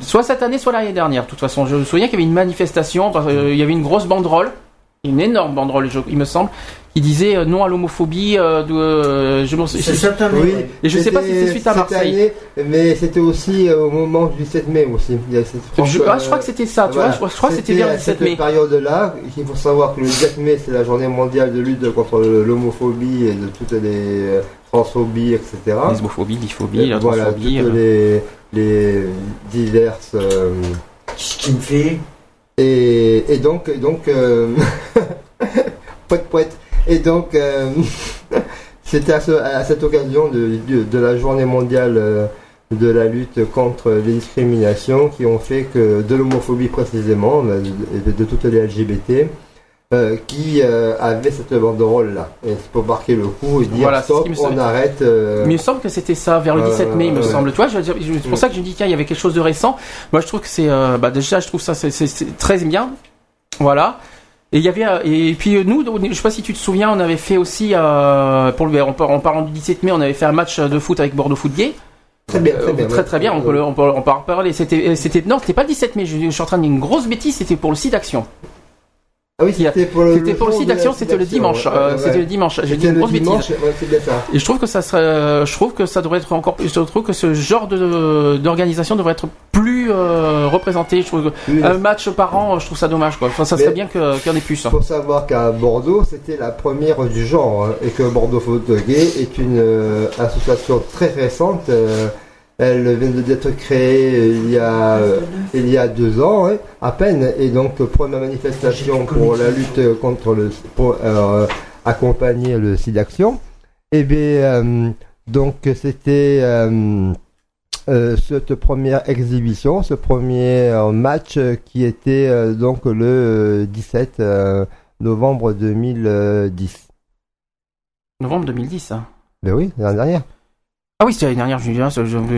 Soit cette année, soit l'année dernière. De toute façon, je me souviens qu'il y avait une manifestation. euh, il y avait une grosse banderole, une énorme banderole, il me semble, qui disait euh, non à l'homophobie. euh, de, euh, je m'en- C'est je- cette année. Oui, Et je sais pas si c'est c'était suite à Marseille. année, mais c'était aussi euh, au moment du 17 mai aussi. Il y a cette je, forte, ah, je crois que c'était ça, tu Voilà. vois. Je, je crois que c'était vers le à 17 cette mai. période-là. Il faut savoir que le 17 mai, c'est la journée mondiale de lutte contre l'homophobie et de toutes les euh, transphobies, etc. Lesbophobie, biphobie, la voilà, transphobie. toutes euh. les, les diverses. euh, Ce qui me fait. et, et donc, et donc, euh, poète, poète. Et donc, euh, c'était à, ce- à cette occasion de, de- de la journée mondiale euh, de la lutte contre les discriminations qui ont fait que de l'homophobie précisément, de, de toutes les LGBT, euh, qui euh, avaient cette banderole là. Et c'est pour marquer le coup et dire Voilà, stop, on arrête. euh, Mais il me semble que c'était ça, vers le Euh, 17 mai, il me semble. Je je- c'est pour Mm. ça que j'ai dit, tiens, il y avait quelque chose de récent. Moi, je trouve que c'est, bah, déjà, je trouve ça, c'est très bien. Voilà. Et il y avait, euh, et puis euh, nous, je sais pas si tu te souviens, on avait fait aussi, euh, pour le, en, par- en parlant du 17 mai, on avait fait un match de foot avec Bordeaux Foot Gay. Très bien, Euh, très bien. très, très bien, on peut, le- on peut, on peut en parler. C'était, c'était, non, c'était pas le 17 mai, je, je suis en train de dire une grosse bêtise, c'était pour le site d'action. Ah oui, c'était pour le, pour site d'action, c'était le dimanche. euh, ouais, C'était le dimanche. J'ai dit une grosse bêtise. ouais, ça. Et je trouve que ça serait, euh, je trouve que ça devrait être encore plus. Je trouve que ce genre de d'organisation devrait être plus euh, représenté. Je trouve que Oui, un match par an, je trouve ça dommage. Quoi. Enfin, ça serait Mais- bien qu'il y en ait plus. Il faut savoir qu'à Bordeaux, c'était la première du genre hein, et que Bordeaux Faute Gay est une euh, association très récente. Elle vient d'être créée euh, il y a euh, il y a deux ans hein, à peine et donc première manifestation pour la lutte contre le pour euh, accompagner le SIDAction. Et bien euh, donc c'était euh, euh, cette première exhibition, ce premier euh, match euh, qui était euh, donc le euh, 17 euh, novembre 2010. Novembre 2010. Hein. Ben oui, l'année dernière. Ah oui, c'était l'année dernière, je-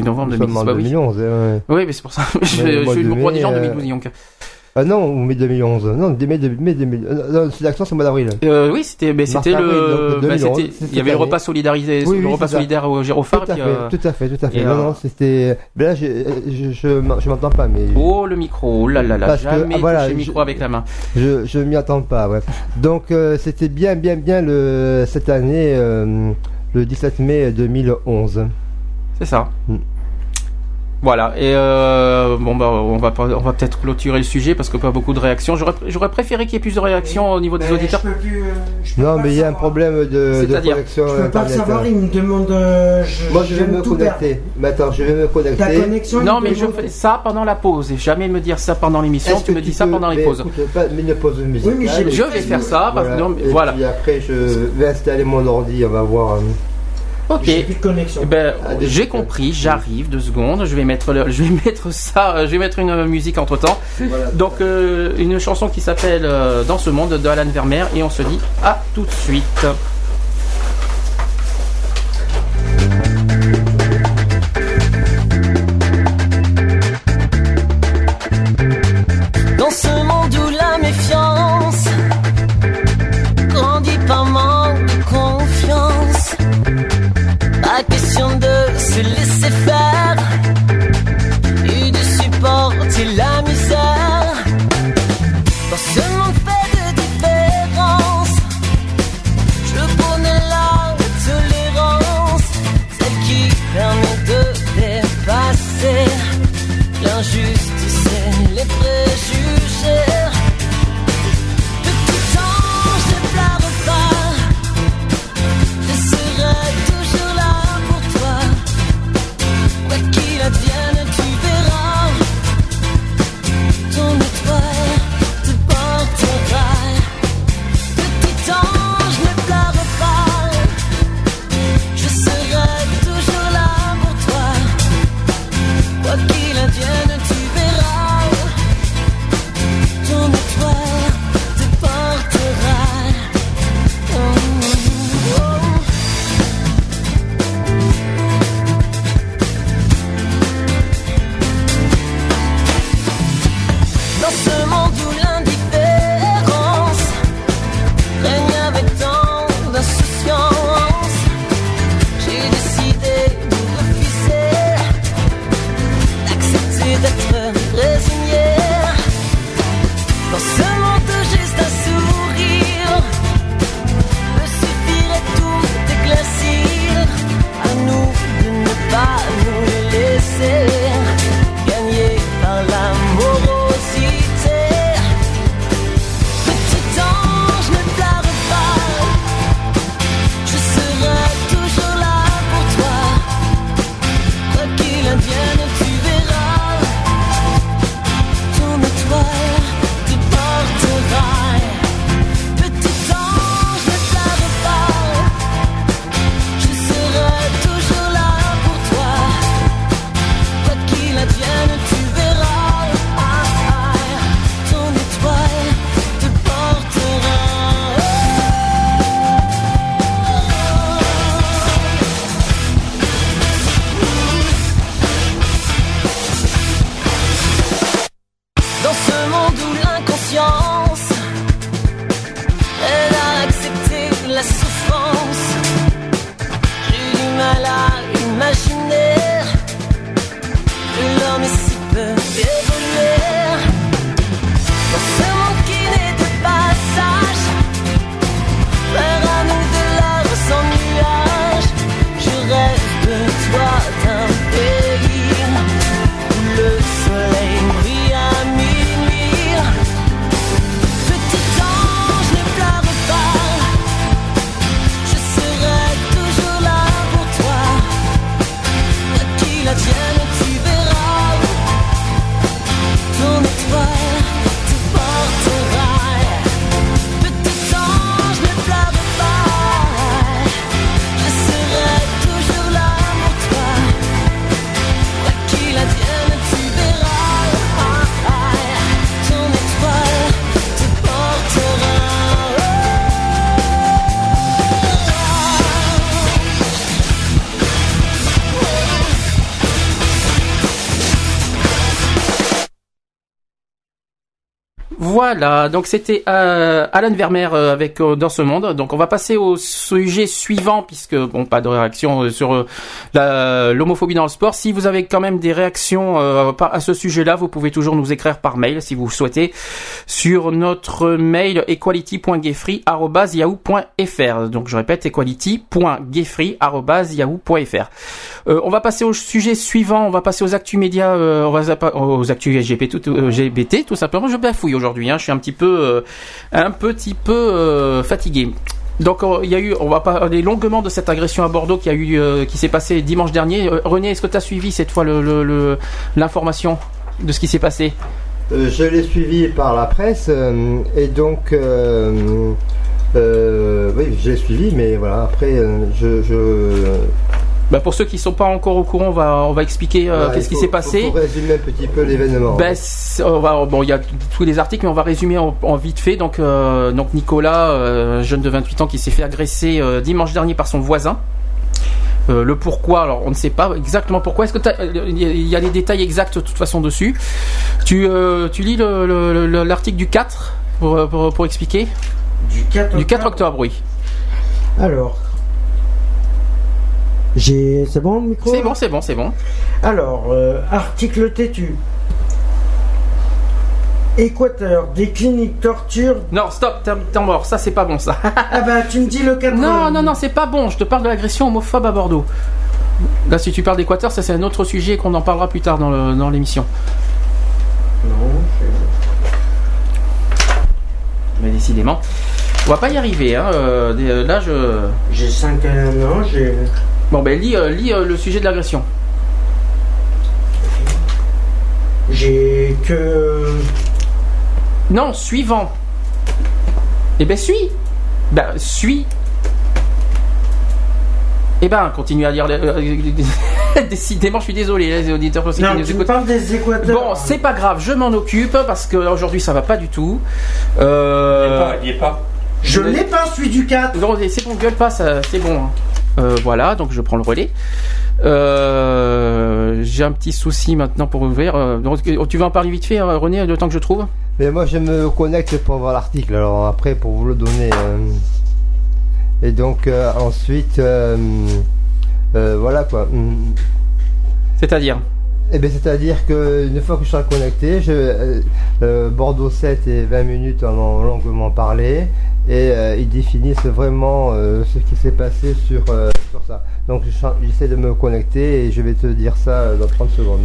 novembre Nous 2010. sommes en Bah oui. 2011. hein, ouais. Oui, mais c'est pour ça. je, je suis le roi des gens de euh, 2012. donc. Ah non, ou mai 2011. Non, mai, mai, mai 2000. euh, Non, c'est l'action, c'est au mois d'avril. Euh, oui, c'était, mais c'était le, bah, 2011, c'était- c'est il y avait le repas solidarisé, Oui, le oui, repas c'est ça. solidaire au Gérophare. Tout à fait, euh, tout à fait, tout à fait. et, non, euh, non, c'était. Ben là, j'ai- je, je, je m'entends pas, mais. Oh le micro, oh là là là, Parce que, jamais ah, voilà, le je- micro avec la main. Je, je m'y attends pas, ouais. Donc euh, c'était bien, bien, bien le cette année, euh, le 17 mai 2011. C'est ça. Mm. Voilà. Et euh, bon bah on va pas- on va peut-être clôturer le sujet parce que pas beaucoup de réactions. J'aurais j'aurais préféré qu'il y ait plus de réactions au niveau des auditeurs. Je peux plus. euh, je peux Non, mais il y a un problème de, de C'est-à-dire connexion Je peux pas le internet. savoir, il me demande. euh, je, Moi, je vais me connecter. Mais attends, je vais me Ta connecter. connexion. il Non mais je fais ça pendant la pause et jamais me dire ça pendant l'émission. Tu me dis ça pendant les pauses. écoute, pas- mais une pause musicale. Oui, mais Je vais faire ça parce que non, mais Et voilà. puis après, je vais installer mon ordi, on va voir. Ok. J'ai plus de connexion. Eh ben, Ah, j'ai compris, j'arrive deux secondes, je vais mettre le- je vais mettre ça, euh, je vais mettre une musique entre temps. Donc euh, une chanson qui s'appelle euh, Dans ce monde de Alan Vermeer et on se dit à tout de suite. Voilà, donc c'était euh, Alan Vermeer euh, avec euh, Dans ce monde. Donc on va passer au sujet suivant puisque bon pas de réaction euh, sur euh, l'homophobie dans le sport. Si vous avez quand même des réactions euh, à ce sujet-là, vous pouvez toujours nous écrire par mail si vous souhaitez sur notre mail equality.gayfree@yahoo.fr. Donc je répète equality.gayfree@yahoo.fr. Euh, on va passer au sujet suivant. On va passer aux actus médias. euh, on va aux actus LGBT tout, euh, tout simplement. Je bafouille aujourd'hui. Hein. Je suis un petit peu, euh, un petit peu euh, fatigué. Donc euh, il y a eu, on va parler longuement de cette agression à Bordeaux qui a eu, euh, qui s'est passée dimanche dernier. Euh, René, est-ce que tu as suivi cette fois l'information de ce qui s'est passé? Je l'ai suivi par la presse et donc oui j'ai suivi mais voilà après je bah, Pour ceux qui sont pas encore au courant, on va, on va expliquer euh, qu'est-ce qui faut- s'est faut- passé. faut résumer un petit peu l'événement. Ben, c'est- on va, bon, il y a tous les articles, mais on va résumer en, en vite fait. Donc, euh, donc Nicolas, euh, jeune de 28 ans, qui s'est fait agresser euh, dimanche dernier par son voisin. Euh, le pourquoi, alors on ne sait pas exactement pourquoi. Est-ce que t'as- il y a- les détails exacts de toute façon dessus? Tu, euh, tu lis le- le- le- l'article du 4 pour, pour, pour expliquer? Du 4 Du 4 octobre, oui. Alors. J'ai. C'est bon le micro C'est bon, c'est bon, c'est bon. Alors, euh, article têtu. Équateur, des cliniques torture. Non, stop, t'es t'es mort. Ça, c'est pas bon, ça. Ah bah, tu me dis le 4 Non, non, non, c'est pas bon. Je te parle de l'agression homophobe à Bordeaux. Là, si tu parles d'Équateur, ça c'est un autre sujet qu'on en parlera plus tard dans le- dans l'émission. Non, Mais décidément, on va pas y arriver. Hein. euh, euh, là, je. j'ai 5 ans, j'ai. Bon, ben, lis, euh, lis euh, le sujet de l'agression. J'ai que. Non, suivant. Eh ben, suis. Ben, suis. Eh ben, continue à lire. euh, Décidément, je suis désolé, les auditeurs qui Non, nous tu me écoutent. parles des Équateurs. Bon, c'est pas grave, je m'en occupe parce que aujourd'hui ça va pas du tout. Il Euh... n'y est pas. Je l'ai pas, celui du 4. Non, c'est bon, gueule pas, ça- c'est bon. Euh, voilà, donc je prends le relais. Euh, J'ai un petit souci maintenant pour ouvrir. Euh, donc, tu vas en parler vite fait, René, le temps que je trouve? Mais moi je me connecte pour voir l'article alors après pour vous le donner. Et donc ensuite voilà quoi. C'est-à-dire? Eh bien, c'est-à-dire que une fois que je serai connecté, je, euh, euh, Bordeaux 7 et 20 minutes en ont longuement parlé et euh, ils définissent vraiment euh, ce qui s'est passé sur, euh, sur ça. Donc j'essaie de me connecter et je vais te dire ça euh, dans 30 secondes.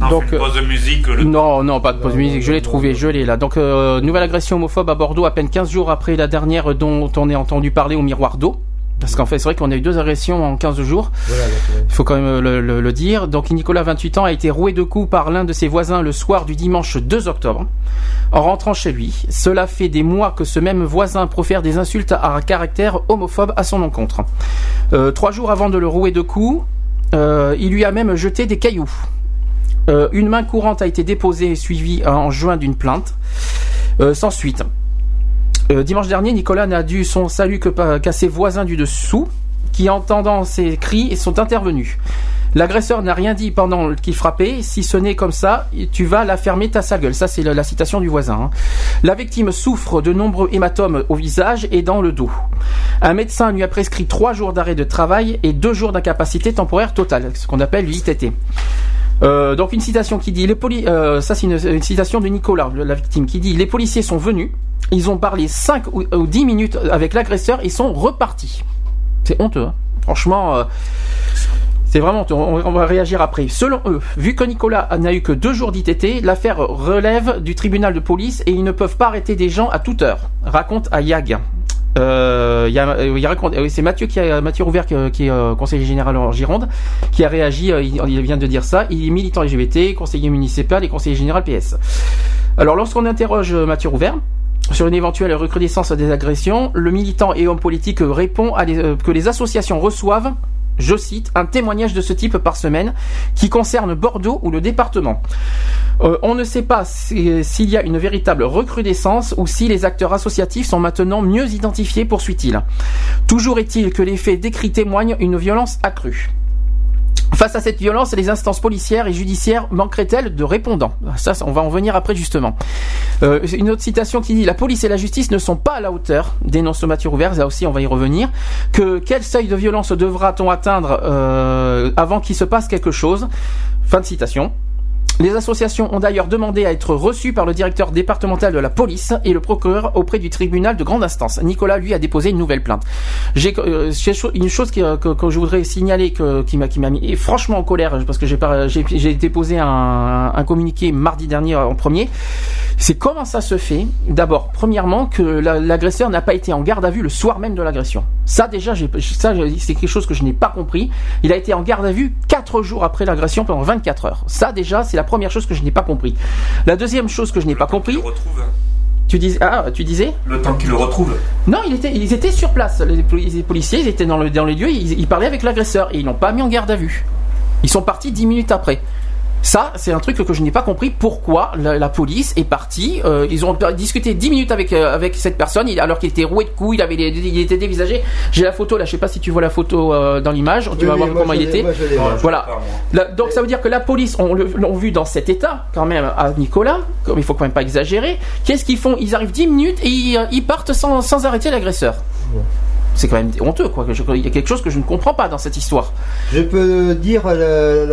On Donc, une pause de musique. Le... Non, non, pas de pause Non, musique, non, je l'ai non, trouvé, non. je l'ai là. Donc, euh, nouvelle agression homophobe à Bordeaux, à peine 15 jours après la dernière dont on a entendu parler au miroir d'eau. Parce qu'en fait, c'est vrai qu'on a eu deux agressions en 15 jours. Voilà, euh, Il faut quand même le, le- le dire. Donc Nicolas, 28 ans, a été roué de coups par l'un de ses voisins le soir du dimanche 2 octobre, en rentrant chez lui. Cela fait des mois que ce même voisin profère des insultes à caractère homophobe à son encontre. Euh, trois jours avant de le rouer de coups, euh, il lui a même jeté des cailloux. Euh, une main courante a été déposée et suivie en juin d'une plainte. Euh, sans suite. Euh, dimanche dernier, Nicolas n'a dû son salut qu'à ses voisins du dessous, qui entendant ses cris sont intervenus. L'agresseur n'a rien dit pendant qu'il frappait, si ce n'est comme ça, tu vas la fermer ta sa gueule. Ça, c'est la, citation du voisin. hein. La victime souffre de nombreux hématomes au visage et dans le dos. Un médecin lui a prescrit trois jours d'arrêt de travail et deux jours d'incapacité temporaire totale, ce qu'on appelle l'ITT. Euh, donc une citation qui dit les poli euh, ça c'est une, citation de Nicolas la victime qui dit les policiers sont venus ils ont parlé 5 ou, ou 10 minutes avec l'agresseur et sont repartis c'est honteux hein. franchement euh, c'est vraiment honteux. on, va réagir après selon eux vu que Nicolas n'a eu que deux jours d'ITT l'affaire relève du tribunal de police et ils ne peuvent pas arrêter des gens à toute heure raconte Ayag euh, y a, euh, euh, oui, c'est Mathieu qui a, Mathieu Rouvert qui, qui est euh, conseiller général en Gironde, qui a réagi. euh, il, il vient de dire ça. Il est militant LGBT, conseiller municipal et conseiller général PS. Alors, lorsqu'on interroge euh, Mathieu Rouvert sur une éventuelle recrudescence des agressions, le militant et homme politique répond à euh, que les associations reçoivent. Je cite, un témoignage de ce type par semaine qui concerne Bordeaux ou le département. Euh, on ne sait pas si- s'il y a une véritable recrudescence ou si les acteurs associatifs sont maintenant mieux identifiés, poursuit-il. Toujours est-il que les faits décrits témoignent une violence accrue. Face à cette violence, les instances policières et judiciaires manqueraient-elles de répondants? Ça, on va en venir après justement. Euh, une autre citation qui dit La police et la justice ne sont pas à la hauteur, dénonce Mathieu Rouvert, là aussi on va y revenir. Que quel seuil de violence devra-t-on atteindre euh, avant qu'il se passe quelque chose? Fin de citation. Les associations ont d'ailleurs demandé à être reçues par le directeur départemental de la police et le procureur auprès du tribunal de grande instance. Nicolas, lui, a déposé une nouvelle plainte. J'ai euh, une chose euh, que, je voudrais signaler que, qui m'a mis franchement en colère parce que j'ai déposé un, un communiqué mardi dernier en premier. C'est comment ça se fait? D'abord, premièrement, que la- l'agresseur n'a pas été en garde à vue le soir même de l'agression. Ça déjà, c'est quelque chose que je n'ai pas compris. Il a été en garde à vue quatre jours après l'agression pendant 24 heures. Ça déjà, c'est la première chose que je n'ai pas compris. La deuxième chose que je n'ai pas compris, tu disais, ah, tu disais Le temps qu'il le retrouve. non, ils étaient, ils étaient sur place. Les, poli- les policiers, ils étaient dans, le, dans les lieux, ils, ils parlaient avec l'agresseur et ils l'ont pas mis en garde à vue. Ils sont partis dix minutes après. Ça, c'est un truc que je n'ai pas compris. Pourquoi la, la police est partie euh, Ils ont discuté dix minutes avec euh, avec cette personne, il, alors qu'il était roué de coups, il avait, les- il était dévisagé. J'ai la photo là. Je sais pas si tu vois la photo euh, dans l'image. Tu Oui, vas voir comment il était. moi. Voilà. Donc ça veut dire que la police, on l'ont vu dans cet état quand même à Nicolas, comme il faut quand même pas exagérer. Qu'est-ce qu'ils font? Ils arrivent 10 minutes et ils, ils partent sans, sans arrêter l'agresseur. C'est quand même honteux quoi. Il y a quelque chose que je ne comprends pas dans cette histoire. Je peux dire le,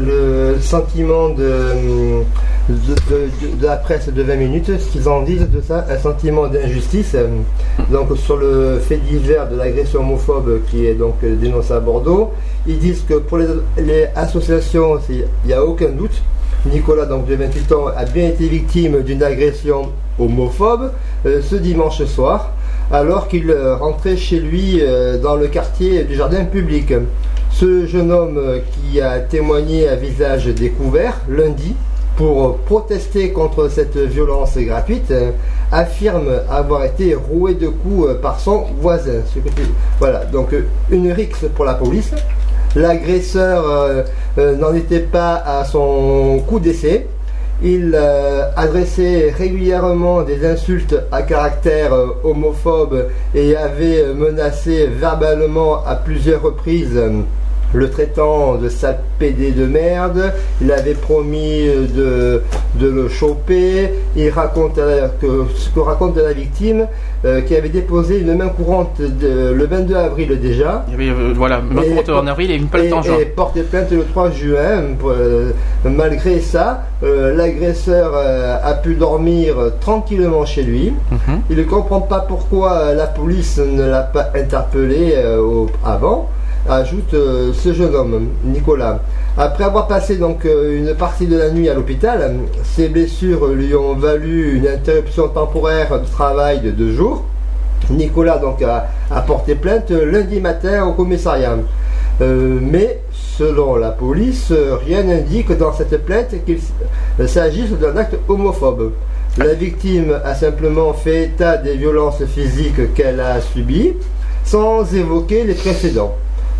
le- sentiment de, de, la presse de 20 minutes, ce qu'ils en disent de ça, un sentiment d'injustice. euh, Donc sur le fait divers de l'agression homophobe qui est donc euh, dénoncé à Bordeaux, ils disent que pour les, associations, il n'y a aucun doute. Nicolas, donc de 28 ans, a bien été victime d'une agression homophobe euh, ce dimanche soir, alors qu'il euh, rentrait chez lui euh, dans le quartier du jardin public. Ce jeune homme euh, qui a témoigné à visage découvert lundi pour protester contre cette violence gratuite, affirme avoir été roué de coups par son voisin. Voilà, donc une rixe pour la police. L'agresseur n'en était pas à son coup d'essai. Il euh, adressait régulièrement des insultes à caractère euh, homophobe et avait menacé verbalement à plusieurs reprises le traitant de sale pédé de merde. Il avait promis euh, de, le choper. Il raconte ce que raconte la victime euh, qui avait déposé une main courante de- le 22 avril déjà. Il y avait, voilà, ma Et- faute en avril et une plainte en juin. et porté plainte le 3 juin. Euh, malgré ça, euh, l'agresseur a pu dormir tranquillement chez lui. Mhm. Il ne comprend pas pourquoi la police ne l'a pas interpellé au- avant, ajoute ce jeune homme, Nicolas. Après avoir passé donc euh, une partie de la nuit à l'hôpital, ses blessures lui ont valu une interruption temporaire de travail de deux jours. Nicolas donc a, porté plainte lundi matin au commissariat. Euh, mais selon la police, rien n'indique dans cette plainte qu'il euh, s'agisse d'un acte homophobe. La victime a simplement fait état des violences physiques qu'elle a subies sans évoquer les précédents.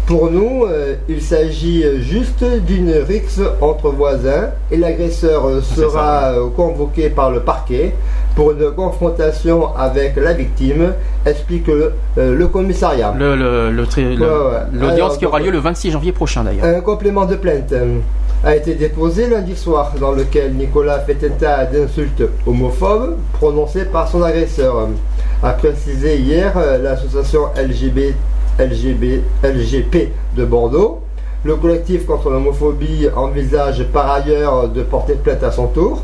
Pour nous, euh, il s'agit juste d'une rixe entre voisins et l'agresseur euh, sera euh, convoqué par le parquet pour une confrontation avec la victime, explique le, le commissariat. Le, le, le le-. L'audience Alors, qui aura lieu le 26 janvier prochain d'ailleurs. Un complément de plainte a été déposé lundi soir dans lequel Nicolas fait état d'insultes homophobes prononcées par son agresseur. A précisé hier l'association LGB, LGB, LGP de Bordeaux. Le collectif contre l'homophobie envisage par ailleurs de porter plainte à son tour.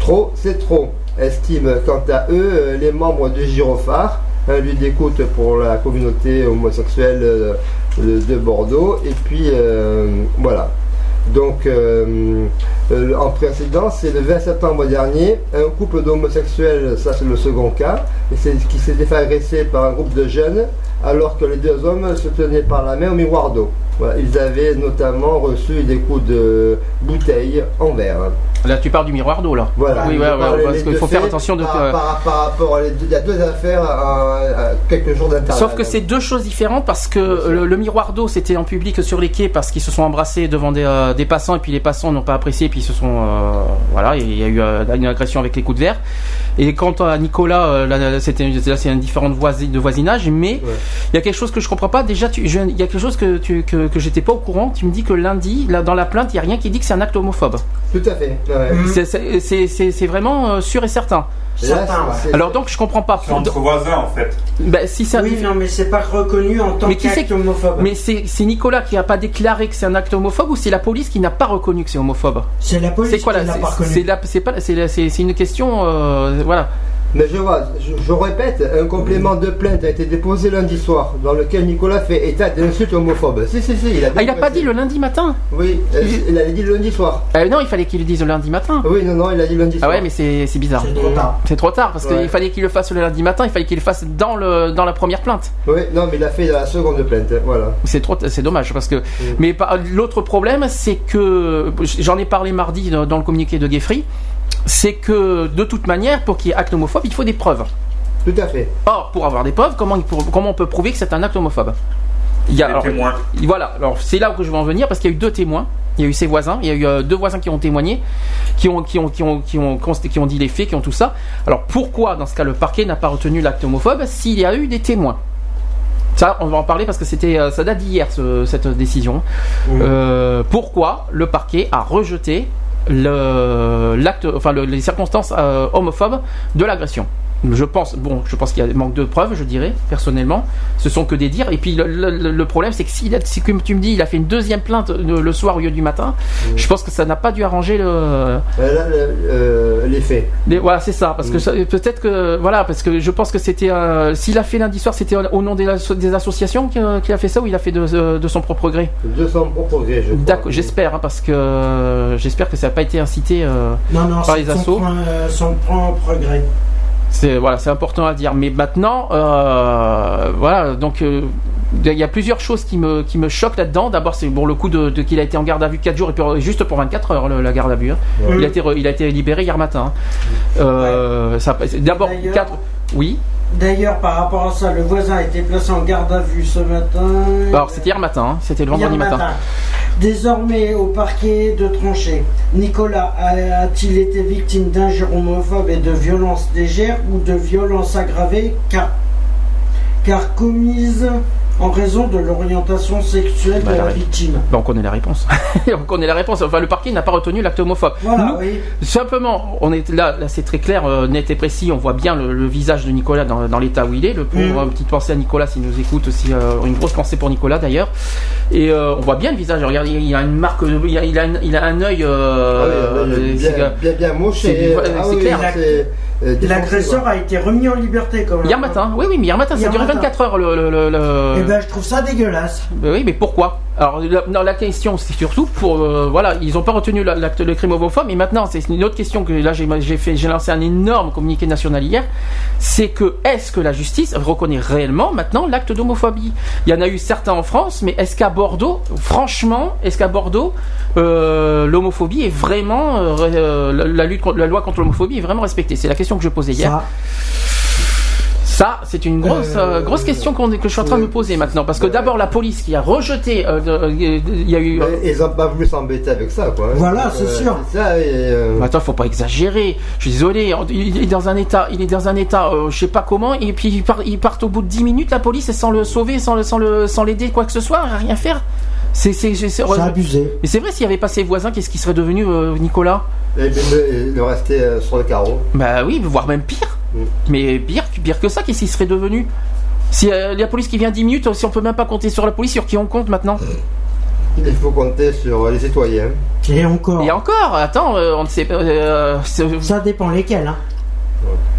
Trop, c'est trop, estiment quant à eux les membres du Girophare, un lieu d'écoute pour la communauté homosexuelle euh, de de Bordeaux. Et puis euh, voilà. Donc euh, en précédent, c'est le 20 septembre dernier, un couple d'homosexuels, ça c'est le second cas, qui s'était fait agresser par un groupe de jeunes alors que les deux hommes se tenaient par la main au miroir d'eau. Voilà, ils avaient notamment reçu des coups de bouteille en verre. Là, tu parles du miroir d'eau là. Voilà. Oui, ouais, ouais, parce qu'il faut faire attention de. Par, par- par rapport à les deux, il y a deux affaires à, à quelques jours d'intervalle. Sauf que c'est deux choses différentes parce que le, le miroir d'eau c'était en public sur les quais parce qu'ils se sont embrassés devant des, euh, des passants et puis les passants n'ont pas apprécié et puis ils se sont euh, voilà il y a eu euh, une agression avec les coups de verre et quant à Nicolas euh, là, c'était là c'est une différente voisi- de voisinage mais il y a quelque chose que je comprends pas déjà tu, je- il y a quelque chose que tu que, que j'étais pas au courant tu me dis que lundi là dans la plainte il y a rien qui dit que c'est un acte homophobe Tout à fait. ouais. C'est- vraiment euh, sûr et certain là, Certain, c'est- ouais. alors donc je comprends pas C'est entre voisins en fait. Ben, si un Oui, non, mais c'est pas reconnu en tant Mais qui c'est qu'acte homophobe. Mais c'est Nicolas qui n'a pas déclaré que c'est un acte homophobe ou c'est la police qui n'a pas reconnu que c'est homophobe? C'est la police quoi qui là C'est- pas reconnu. C'est la- c'est pas c'est la- c'est c'est une question euh, voilà. Mais je vois, je, je répète, un complément de plainte a été déposé lundi soir, dans lequel Nicolas fait état d'insultes homophobes. Si, si, si, il a Ah il a pas dit le lundi matin Oui, euh, il a dit le lundi soir. Euh, Non il fallait qu'il le dise le lundi matin. Oui, non, non, il a dit lundi Ah soir. ouais mais c'est c'est bizarre. C'est trop tard. C'est trop tard parce Ouais. qu'il fallait qu'il le fasse le lundi matin, il fallait qu'il le fasse dans le dans la première plainte. Oui, non, mais il a fait la seconde plainte, voilà. C'est trop, c'est dommage parce que. Mais par- l'autre problème, c'est que j'en ai parlé mardi dans dans le communiqué de Gueffry, c'est que de toute manière, pour qu'il y ait acte homophobe, il faut des preuves. Tout à fait. Or, pour avoir des preuves, comment, on peut prouver que c'est un acte homophobe? Il y a, alors, témoins. Voilà, alors c'est là où je veux en venir parce qu'il y a eu deux témoins. Il y a eu ses voisins, il y a eu euh, deux voisins qui ont témoigné, qui ont, qui, ont, qui, ont, qui, ont, qui ont dit les faits, qui ont tout ça. Alors pourquoi, dans ce cas, le parquet n'a pas retenu l'acte homophobe s'il y a eu des témoins? Ça, on va en parler parce que c'était, euh, ça date d'hier ce- cette décision. Euh, pourquoi le parquet a rejeté le, l'acte, enfin le- les circonstances euh, homophobes de l'agression je pense, bon, je pense qu'il y a manque de preuves, je dirais, personnellement. Ce sont que des dires. Et puis le, le- le problème, c'est que si comme tu me dis, il a fait une deuxième plainte le, le soir au lieu du matin, je pense que ça n'a pas dû arranger le. Euh, là, le- euh, voilà, c'est ça. Parce que peut-être que voilà, parce que je pense que c'était, euh, s'il a fait lundi soir, c'était au nom des, asso- des associations qu'il a fait ça ou il a fait de, de son propre gré? De son propre gré, je. D'accord, j'espère, hein, parce que euh, j'espère que ça n'a pas été incité. euh, Non, non, Par les assos. euh, son propre gré. C'est voilà, c'est important à dire. Mais maintenant, euh, voilà, donc euh, il y a plusieurs choses qui me qui me choquent là-dedans. D'abord, c'est bon le coup de, de qu'il a été en garde à vue 4 jours et puis juste pour 24 heures le- la garde à vue. hein. Ouais. Il a été re- il a été libéré hier matin. hein. Euh, D'abord D'ailleurs- 4 Oui. D'ailleurs, par rapport à ça, le voisin a été placé en garde à vue ce matin. Alors c'était hier matin. hein. C'était le vendredi matin. Désormais au parquet de trancher, Nicolas a-t-il été victime d'injures homophobes et de violences légères ou de violences aggravées? Car, car commises en raison de l'orientation sexuelle Bah, de la victime Bah, on connaît la réponse. on connaît la réponse. Enfin, le parquet n'a pas retenu l'acte homophobe. Voilà, Nous, oui. Simplement, on est là, là c'est très clair, euh, net et précis. On voit bien le, le visage de Nicolas dans, dans l'état où il est. Le pauvre, Mm. petite pensée à Nicolas s'il nous écoute aussi. euh, une grosse pensée pour Nicolas d'ailleurs. Et euh, on voit bien le visage. Regarde, il y a une marque, de- il y a, il a, un- il a un œil. Ah euh, oui, euh, bien, bien, c'est- Ah oui, clair. Euh, L'agresseur a été remis en liberté quand même. Hier matin, oui, oui, mais hier matin, ça a duré matin. 24 heures le. le, le- le- Eh ben, je trouve ça dégueulasse. Ben oui, mais pourquoi? Alors, la, non, la question, c'est surtout pour, euh, voilà, ils n'ont pas retenu la- l'acte de crime homophobe, mais maintenant, c'est une autre question que là, j'ai fait, j'ai lancé un énorme communiqué national hier, c'est que est-ce que la justice reconnaît réellement maintenant l'acte d'homophobie? Il y en a eu certains en France, mais est-ce qu'à Bordeaux, franchement, est-ce qu'à Bordeaux, euh, l'homophobie est vraiment, euh, euh, la, la lutte la loi contre l'homophobie est vraiment respectée? C'est la question que je posais hier. Ça, c'est une grosse, Euh, euh, grosse question qu'on- que je suis en train de me poser maintenant. Parce que Ouais. d'abord, la police qui a rejeté, euh, euh, il y a eu. Mais ils ont pas voulu s'embêter avec ça, quoi. Voilà, c'est sûr. C'est ça, et, euh, Attends, faut pas exagérer. Je suis désolé. Il est dans un état, il est dans un état, euh, je sais pas comment, et puis ils partent, au bout de 10 minutes, la police, et sans le sauver, sans le, sans le, sans l'aider, quoi que ce soit, rien faire. C'est, c'est, c'est, c'est- C'est abusé. Mais c'est vrai, s'il n'y avait pas ses voisins, qu'est-ce qui serait devenu, euh, Nicolas? Et le, le rester euh, sur le carreau. Bah oui, voire même pire. Mm. Mais pire, pire que ça, qu'est-ce qui serait devenu Si euh, la police qui vient 10 minutes, si on peut même pas compter sur la police, sur qui on compte maintenant Il faut compter sur les citoyens. Et encore. Et encore, attends, euh, on ne sait pas. euh, Ça dépend lesquels. Hein.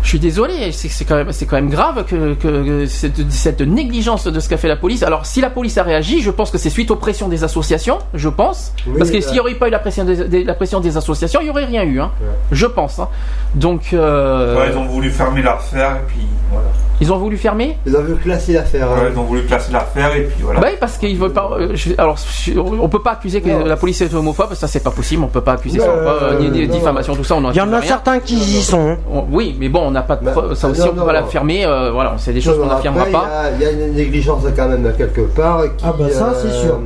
Je suis désolé, c'est quand même, c'est quand même grave que, cette, cette négligence de ce qu'a fait la police. Alors, si la police a réagi, je pense que c'est suite aux pressions des associations, je pense. Oui, Parce que euh, s'il n'y aurait pas eu la pression des, des- la pression des associations, il n'y aurait rien eu, hein. Ouais. Je pense. hein. Donc, euh, Ouais, ils ont voulu fermer l'affaire et puis voilà. ils ont voulu fermer? Ils ont vu classer l'affaire. hein. Ouais, ils ont voulu classer l'affaire et puis voilà. Bah oui, parce qu'ils veulent pas. euh, je- alors, je- on peut pas accuser que Non. la police est homophobe, ça c'est pas possible. On peut pas accuser Non, ça, euh, ni, ni non. diffamation, tout ça. On en Il y en a rien. certains qui y sont. hein. On- oui, mais bon, on n'a pas de Bah, preuves. Ça aussi, non, on peut non, pas l'affirmer. euh, voilà, c'est des choses qu'on n'affirmera pas. Il y, a- il y a une négligence quand même quelque part. Qui, Ah bah ça, c'est euh, sûr.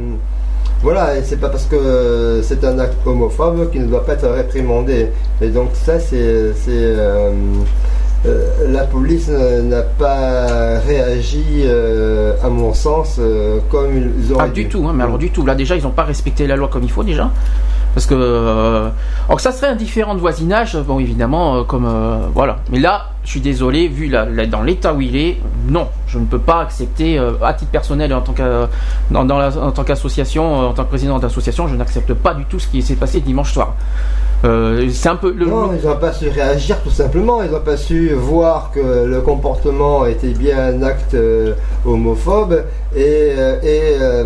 Voilà, et c'est pas parce que c'est un acte homophobe qu'il ne doit pas être réprimandé. Et donc ça, c'est... euh, la police euh, n'a pas réagi, euh, à mon sens, comme ils auraient Pas du dû. tout, hein, mais alors du tout. Là déjà, ils n'ont pas respecté la loi comme il faut déjà. Parce que, alors que ça serait un différent de voisinage, bon évidemment, comme voilà. Mais là, je suis désolé, vu la, la- dans l'état où il est, non, je ne peux pas accepter euh, à titre personnel en tant que dans, dans la- en tant qu'association, euh, en tant que président d'association, je n'accepte pas du tout ce qui s'est passé dimanche soir. Euh, c'est le, Non, ils n'ont pas su réagir tout simplement. Ils n'ont pas su voir que le comportement était bien un acte euh, homophobe et, euh, et euh,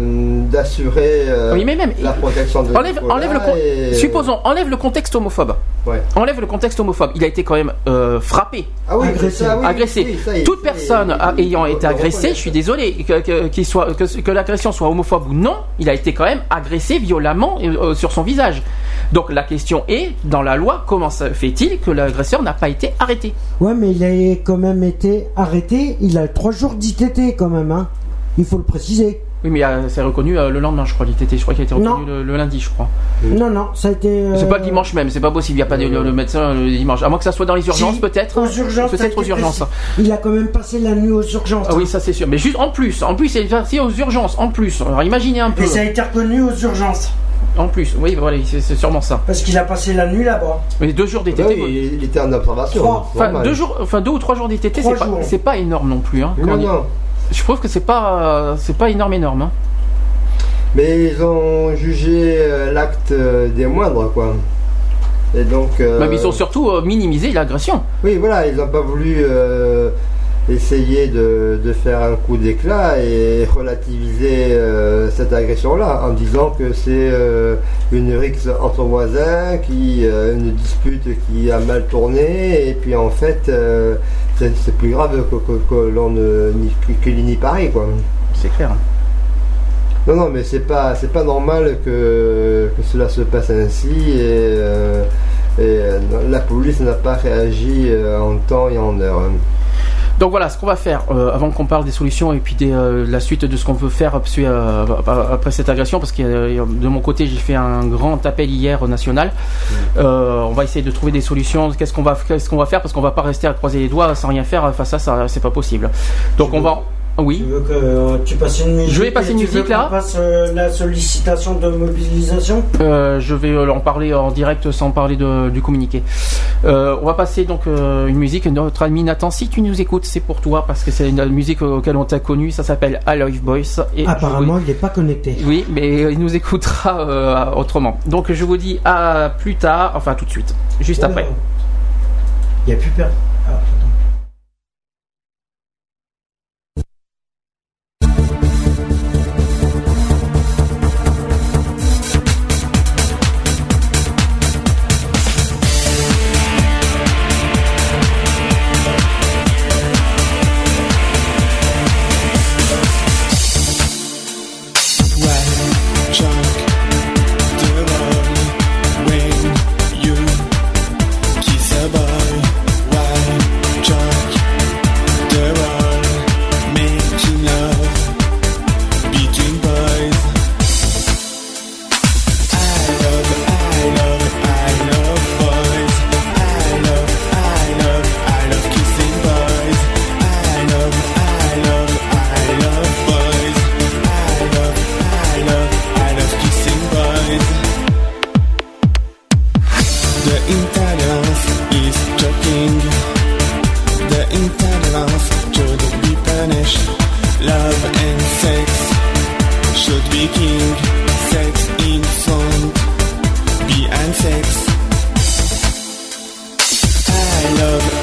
d'assurer euh, Oui, mais même la protection de enlève, Nicolas enlève le con- et- supposons enlève le contexte homophobe. Ouais. Enlève le contexte homophobe. Il a été quand même euh, frappé Ah oui, Agressé. ça, oui, agressé. oui, ça, il- Toute personne ayant été agressée, je suis désolé, que, que, qu'il soit, que, que l'agression soit homophobe ou non, il a été quand même agressé violemment euh, sur son visage. Donc la question est, dans la loi, comment ça fait-il que l'agresseur n'a pas été arrêté? Ouais, mais il a quand même été arrêté. Il a trois jours d'ITT quand même. Hein. Il faut le préciser. Oui, mais euh, c'est reconnu euh, le lendemain, je crois, l'ITT. Je crois qu'il a été reconnu le, le lundi, je crois. Non, non, ça a été. euh, C'est pas le dimanche même, c'est pas possible, il n'y a pas de- le, le médecin le dimanche. À moins que ça soit dans les urgences, Si, peut-être. Aux urgences. Peut-être aux urgences. Il a quand même passé la nuit aux urgences. Ah oui, ça c'est sûr. Mais juste en plus, en plus, c'est parti aux urgences, en plus. Alors imaginez un peu. Et ça a été reconnu aux urgences. En plus, oui, voilà, c'est sûrement ça. Parce qu'il a passé la nuit là-bas. Mais deux jours d'ITT. Ouais, il, il était en observation. Enfin, normal. deux jours, enfin deux ou trois jours d'ITT, Trois c'est pas, jours. c'est pas énorme non plus. Hein, Non, non. Je trouve que c'est pas, c'est pas énorme, énorme. Hein. Mais ils ont jugé euh, l'acte euh, des moindres, quoi. Et donc. euh, Mais ils ont surtout minimisé l'agression. Oui, voilà, ils n'ont pas voulu euh, essayer de, de faire un coup d'éclat et relativiser euh, cette agression-là en disant que c'est une rixe entre voisins, qui, une dispute qui a mal tourné, et puis en fait, c'est plus grave que, que, que l'on ne n'y- paraît, quoi. C'est clair. Non, non, mais c'est pas, c'est pas normal que, que cela se passe ainsi et, euh, et, euh, la police n'a pas réagi euh, en temps et en heure. Donc voilà, ce qu'on va faire, euh, avant qu'on parle des solutions et puis des, euh, la suite de ce qu'on veut faire après, euh, après cette agression, parce que de mon côté j'ai fait un grand appel hier au national. Euh, on va essayer de trouver des solutions. Qu'est-ce qu'on va, qu'est-ce qu'on va faire? Parce qu'on va pas rester à croiser les doigts sans rien faire face à ça, c'est pas possible. Donc on veux- Tu oui. veux que euh, tu passes une musique Je vais passer une tu veux musique, là. passe euh, la sollicitation de mobilisation? Euh, je vais en parler en direct sans parler de- du communiqué. On va passer donc une musique. Notre ami Nathan, si tu nous écoutes, c'est pour toi parce que c'est une musique auquel on t'a connu. Ça s'appelle Alive Boys. Et Apparemment, il n'est pas connecté. Oui, mais il nous écoutera autrement. Donc je vous dis à plus tard, enfin tout de suite, juste après. Il n'y a plus peur. Ah, love,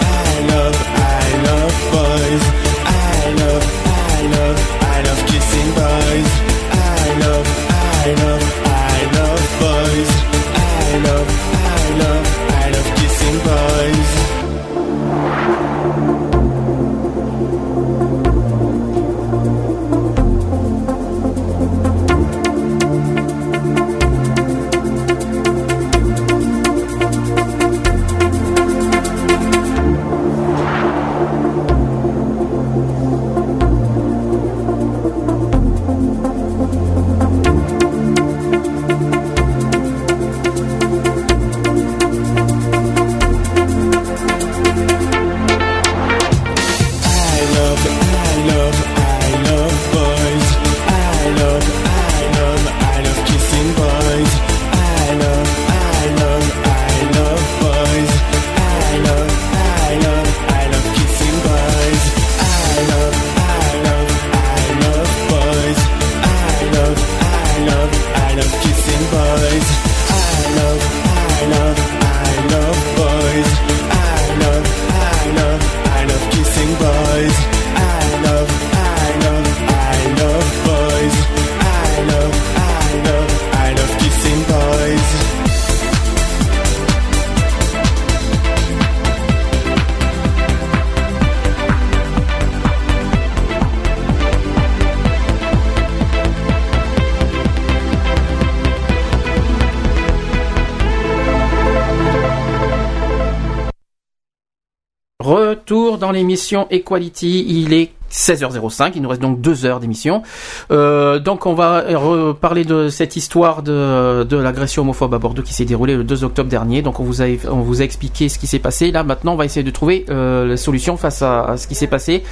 L'émission Equality. Il est 16h05. Il nous reste donc deux heures d'émission. Euh, donc on va reparler de cette histoire de, de l'agression homophobe à Bordeaux qui s'est déroulée le 2 octobre dernier. Donc on vous a, on vous a expliqué ce qui s'est passé. Là maintenant on va essayer de trouver euh, la solution face à, ce qui s'est passé.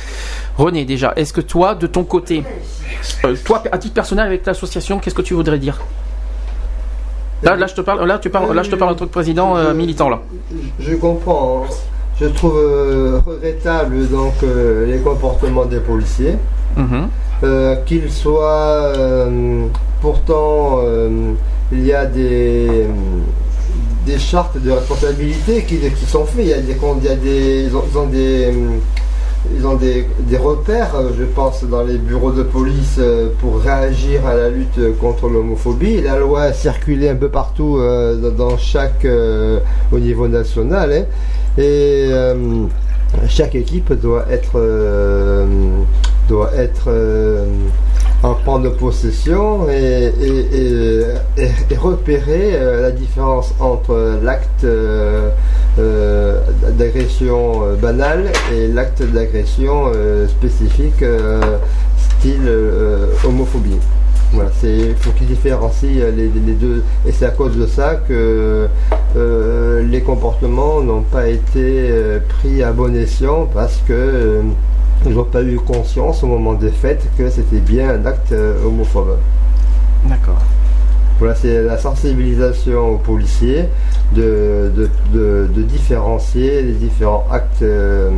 René déjà, est-ce que toi de ton côté, euh, toi à titre personnel avec l'association, qu'est-ce que tu voudrais dire? Là, là, je te parle, là, tu parles, là, je te parle en tant que président militant, là. Je comprends. Je trouve euh, regrettable donc euh, les comportements des policiers, Mhm. Euh, qu'ils soient pourtant il y a des des chartes de responsabilité qui, qui sont faites. Il y a des, il y a des ils ont, ils ont des ils ont des, des repères, je pense, dans les bureaux de police pour réagir à la lutte contre l'homophobie. La loi a circulé un peu partout euh, dans- dans chaque euh, au niveau national. hein. Et euh, chaque équipe doit être euh, doit être euh, en prendre possession et, repérer la différence entre l'acte d'agression banale et l'acte d'agression spécifique style homophobie. Voilà, c'est faut qu'ils différencient euh, les, deux et c'est à cause de ça que euh, les comportements n'ont pas été euh, pris à bon escient parce que ils n'ont pas eu conscience au moment des fêtes que c'était bien un acte homophobe. D'accord. Voilà, c'est la sensibilisation aux policiers de, de, de- de différencier les différents actes euh,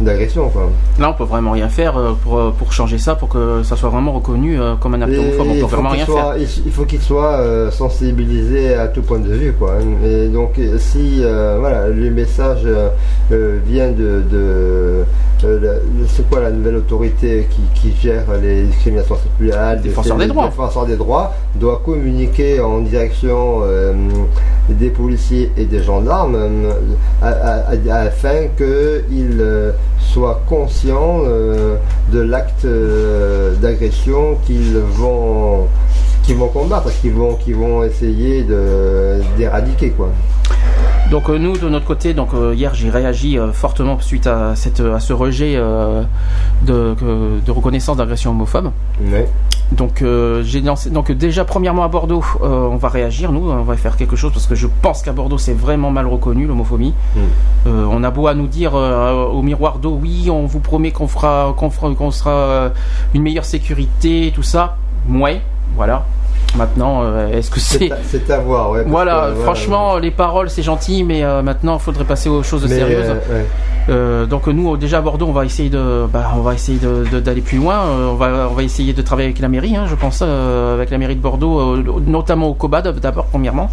d'agression. Là, on peut vraiment rien faire euh, pour, euh, pour changer ça, pour que ça soit vraiment reconnu comme un acte homophobe. On il peut faut vraiment qu'il rien soit- faire. il- faut qu'ils soient euh, sensibilisés à tout point de vue. Quoi. Et donc, si euh, voilà, le message euh, vient de. de euh, c'est quoi la nouvelle autorité qui, qui gère les discriminations sexuelles Défenseur des droits. défenseur des droits doit communiquer en direction euh, des policiers et des gendarmes euh, afin qu'ils euh, soient conscients de l'acte d'agression qu'ils vont vont combattre, qu'ils vont qu'ils vont essayer d'éradiquer. Donc euh, nous, de notre côté, donc euh, hier, j'ai réagi euh, fortement suite à, cette, à ce rejet de, de reconnaissance d'agression homophobe. Ouais. Donc, j'ai lancé. Donc, déjà, premièrement à Bordeaux, on va réagir, nous, on va faire quelque chose parce que je pense qu'à Bordeaux, c'est vraiment mal reconnu l'homophobie. Mm. On a beau à nous dire au miroir d'eau, oui, on vous promet qu'on fera, qu'on fera, qu'on sera une meilleure sécurité, tout ça. Ouais, voilà. Maintenant, euh, est-ce que c'est C'est à- voir, ouais. voilà, que, franchement, les paroles c'est gentil, mais euh, maintenant il faudrait passer aux choses mais, sérieuses. euh, ouais. Donc nous déjà à Bordeaux, on va essayer de, bah, on va essayer d'aller plus loin. On va, on va essayer de travailler avec la mairie, hein, je pense, avec la mairie de Bordeaux, notamment au COBAD d'abord premièrement.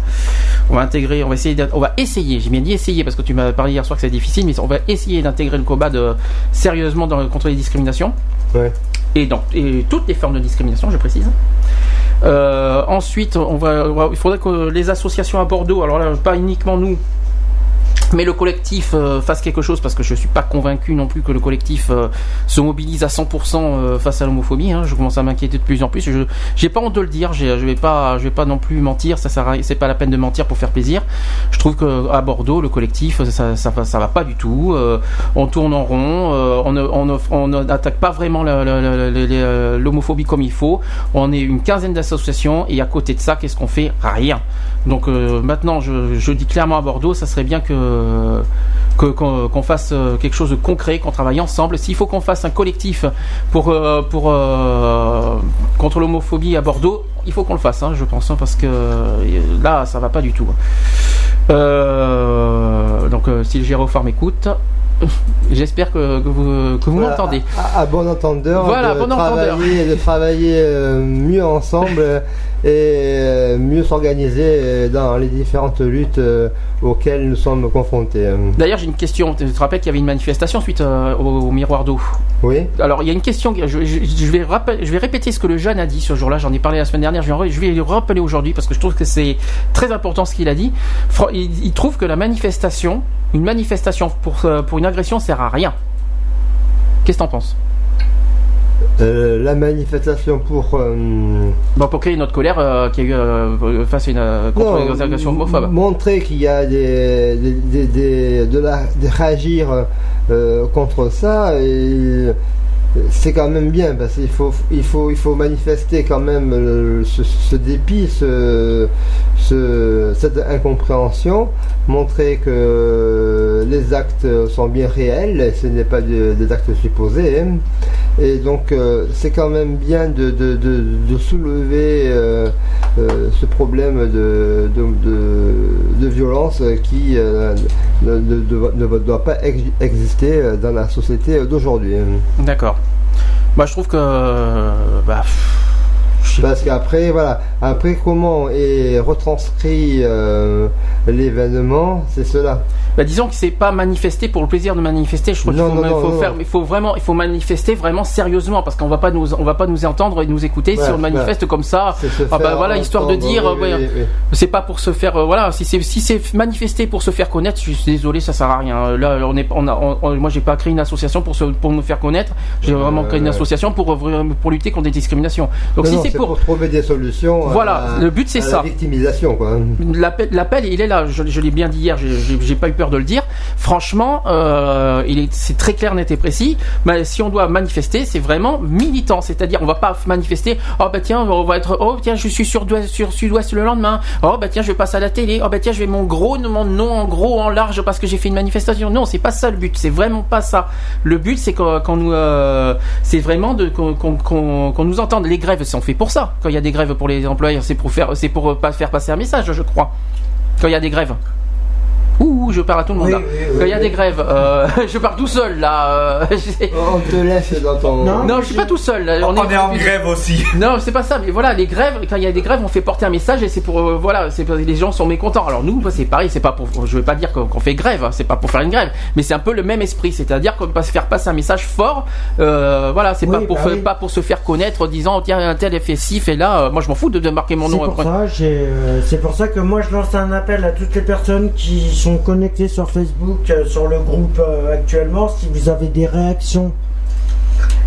On va intégrer, on va essayer, on va essayer. J'ai bien dit essayer parce que tu m'as parlé hier soir que c'est difficile, mais on va essayer d'intégrer le COBAD sérieusement dans, contre les discriminations Ouais. Et dans et toutes les formes de discrimination, je précise. Euh, ensuite, on va, il faudrait que les associations à Bordeaux, alors là, pas uniquement nous, mais le collectif euh, fasse quelque chose parce que je suis pas convaincu non plus que le collectif euh, se mobilise à 100% euh, face à l'homophobie. hein. Je commence à m'inquiéter de plus en plus. Je j'ai pas honte de le dire. Je vais vais pas non plus mentir. Ça à- c'est pas la peine de mentir pour faire plaisir. Je trouve que à Bordeaux, le collectif, ça, ça, va- ça pas du tout. On tourne en rond. on ne- on ne- on n'attaque pas vraiment l'homophobie comme il faut. On est une quinzaine d'associations et à côté de ça, qu'est-ce qu'on fait? Rien. Donc maintenant, je, je dis clairement à Bordeaux, ça serait bien que- qu'on qu'on fasse euh, quelque chose de concret, qu'on travaille ensemble. S'il faut qu'on fasse un collectif pour euh, pour euh, contre l'homophobie à Bordeaux, il faut qu'on le fasse, hein, je pense, hein, parce que euh, là, ça va pas du tout. Euh, donc, euh, si le Gérofarm écoute, j'espère que, que vous que vous Voilà, m'entendez. À, à bon entendeur, Voilà, de, bon entendeur. travailler, de travailler euh, mieux ensemble euh, et euh, mieux s'organiser euh, dans les différentes luttes euh, auxquelles nous sommes confrontés. D'ailleurs, j'ai une question. Tu te rappelles qu'il y avait une manifestation suite au, au miroir d'eau? Oui, Alors, il y a une question. Je, je- je vais rappel- je vais répéter ce que le jeune a dit ce jour-là. J'en ai parlé la semaine dernière. Je vais, en- je vais le rappeler aujourd'hui parce que je trouve que c'est très important ce qu'il a dit. Il, il trouve que la manifestation, une manifestation pour, pour une agression, sert à rien. Qu'est-ce que t'en penses? Euh, la manifestation pour euh, Bon, pour créer notre colère euh, qu'il y a eu euh, face à une euh, contre non, les agressions homophobes. montrer qu'il y a des, des, des- des- de la, de réagir euh, contre ça et c'est quand même bien parce qu'il faut il faut il faut manifester quand même euh, ce, dépit ce, ce- cette incompréhension montrer que les actes sont bien réels ce n'est pas de- des actes supposés hein. et donc euh, c'est quand même bien de, de, de, soulever euh, ce problème de, violence qui ne, ne- ne- doit pas ex- exister dans la société d'aujourd'hui. hein. D'accord. Bah, je trouve que. euh, Bah, pff, Parce qu'après, voilà, après comment est retranscrit euh, l'événement, c'est cela. Bah, disons que c'est pas manifester pour le plaisir de manifester. Je crois qu'il Non, faut, non, il non, faut non, faire, il faut vraiment, il faut manifester vraiment sérieusement parce qu'on va pas nous, on va pas nous entendre et nous écouter si on manifeste comme ça. Ah bah voilà, histoire de dire, oui, ouais, oui, c'est pas pour se faire, euh, voilà, si c'est si c'est manifester pour se faire connaître, je suis désolé, ça sert à rien. Là, on est, on a, on- on- moi j'ai pas créé une association pour se, pour me faire connaître. J'ai vraiment créé une ouais. association pour euh, pour lutter contre les discriminations. Donc si c'est pour trouver des solutions. Voilà, à- le but, c'est ça. La victimisation, quoi. L'appel, il est là. Je, je l'ai bien dit hier. J'ai, pas eu peur de le dire. Franchement, euh, il est, c'est très clair, net et précis. Mais si on doit manifester, c'est vraiment militant. C'est-à-dire, on va pas manifester. Oh bah tiens, on va être. Oh tiens, je suis sur, sur Sud-Ouest le lendemain. Oh bah tiens, je passe à la télé. Oh bah tiens, je vais mon gros, mon nom en gros, en large parce que j'ai fait une manifestation. Non, c'est pas ça le but. C'est vraiment pas ça. Le but, c'est qu'on, nous, euh, c'est vraiment qu'on, qu'on- qu'on nous entende. Les grèves, c'est on fait pour ça. Quand il y a des grèves pour les c'est pour faire, c'est pour euh, pas faire passer un message, je crois quand il y a des grèves. Ouh, je parle à tout le monde. Oui, là. oui, oui, quand il y a oui. des grèves, euh, je parle tout seul là. euh, j'ai- On te laisse dans ton. Non. non, je suis pas tout seul. là, On, est en grève aussi. Non, c'est pas ça. Mais voilà, les grèves. Quand il y a des grèves, on fait porter un message et c'est pour euh, voilà, c'est parce que les gens sont mécontents. Alors nous, bah, c'est pareil. C'est pas pour. Je veux pas dire qu'on fait grève. hein, C'est pas pour faire une grève, mais c'est un peu le même esprit. C'est-à-dire qu'on va se faire passer un message fort. euh, voilà, c'est Oui, pas pour bah pas pour se faire connaître, en disant tiens un tel est fait ci, fait là. Euh, moi, je m'en fous de, de marquer mon C'est nom. pour après. ça, j'ai, euh, c'est pour ça que moi je lance un appel à toutes les personnes qui sont connectées sur Facebook, euh, sur le groupe euh, actuellement, si vous avez des réactions.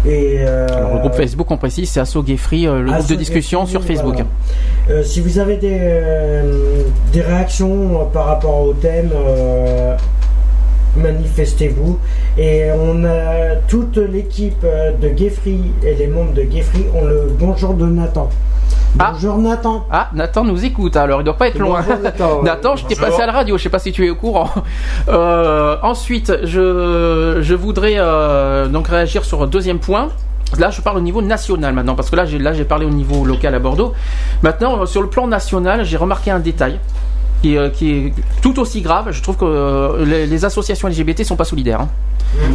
Et euh, Alors, le groupe Facebook, on précise, c'est Asso Gay Free, le groupe de discussion Gay sur Facebook. voilà. Euh, si vous avez des, euh, des réactions par rapport au thème, manifestez-vous. Et on a toute l'équipe de Gayfree et les membres de Gayfree ont le bonjour de Nathan. Ah. Bonjour Nathan. Ah, Nathan nous écoute, alors il doit pas être loin. Bonjour, Nathan. Nathan, je t'ai passé à la radio, je sais pas si tu es au courant. Euh, ensuite, je, je voudrais euh, donc réagir sur un deuxième point. Là, je parle au niveau national maintenant, parce que là, j'ai là j'ai parlé au niveau local à Bordeaux. Maintenant, sur le plan national, j'ai remarqué un détail qui, euh, qui est tout aussi grave. Je trouve que euh, les, les associations LGBT sont pas solidaires. hein.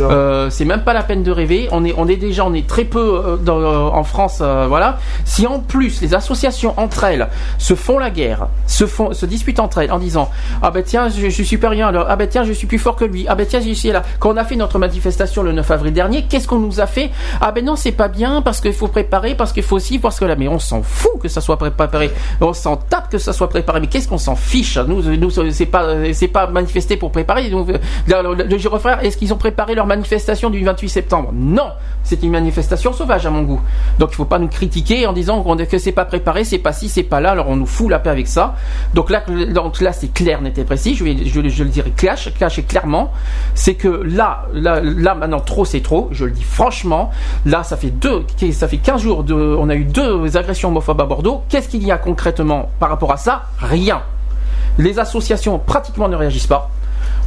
Euh, c'est même pas la peine de rêver. On est, on est déjà, on est très peu euh, dans- en France, euh, voilà. Si en plus les associations entre elles se font la guerre, se font, se disputent entre elles en disant ah ben tiens je, je suis pas rien alors ah ben tiens je suis plus fort que lui ah ben tiens suis là. Quand on a fait notre manifestation le 9 avril dernier, qu'est-ce qu'on nous a fait? Ah ben non c'est pas bien parce qu'il faut préparer parce qu'il faut aussi parce que là mais on s'en fout que ça soit préparé, on s'en tape que ça soit préparé. Mais qu'est-ce qu'on s'en fiche? Nous, nous c'est pas, c'est pas manifester pour préparer. Donc, euh, le, le, le Giro Frères, est-ce qu'ils ont préparé leur manifestation du 28 septembre? Non, c'est une manifestation sauvage à mon goût. Donc il faut pas nous critiquer en disant que c'est pas préparé, c'est pas ci, c'est pas là. Alors on nous fout la paix avec ça. Donc là, c'est clair, net et précis. Je, le dirai clash, clash et clairement, c'est que là, là, là maintenant trop c'est trop. Je le dis franchement. Là, ça fait deux, ça fait 15 jours de, on a eu deux agressions homophobes à Bordeaux. Qu'est-ce qu'il y a concrètement par rapport à ça? Rien. Les associations pratiquement ne réagissent pas.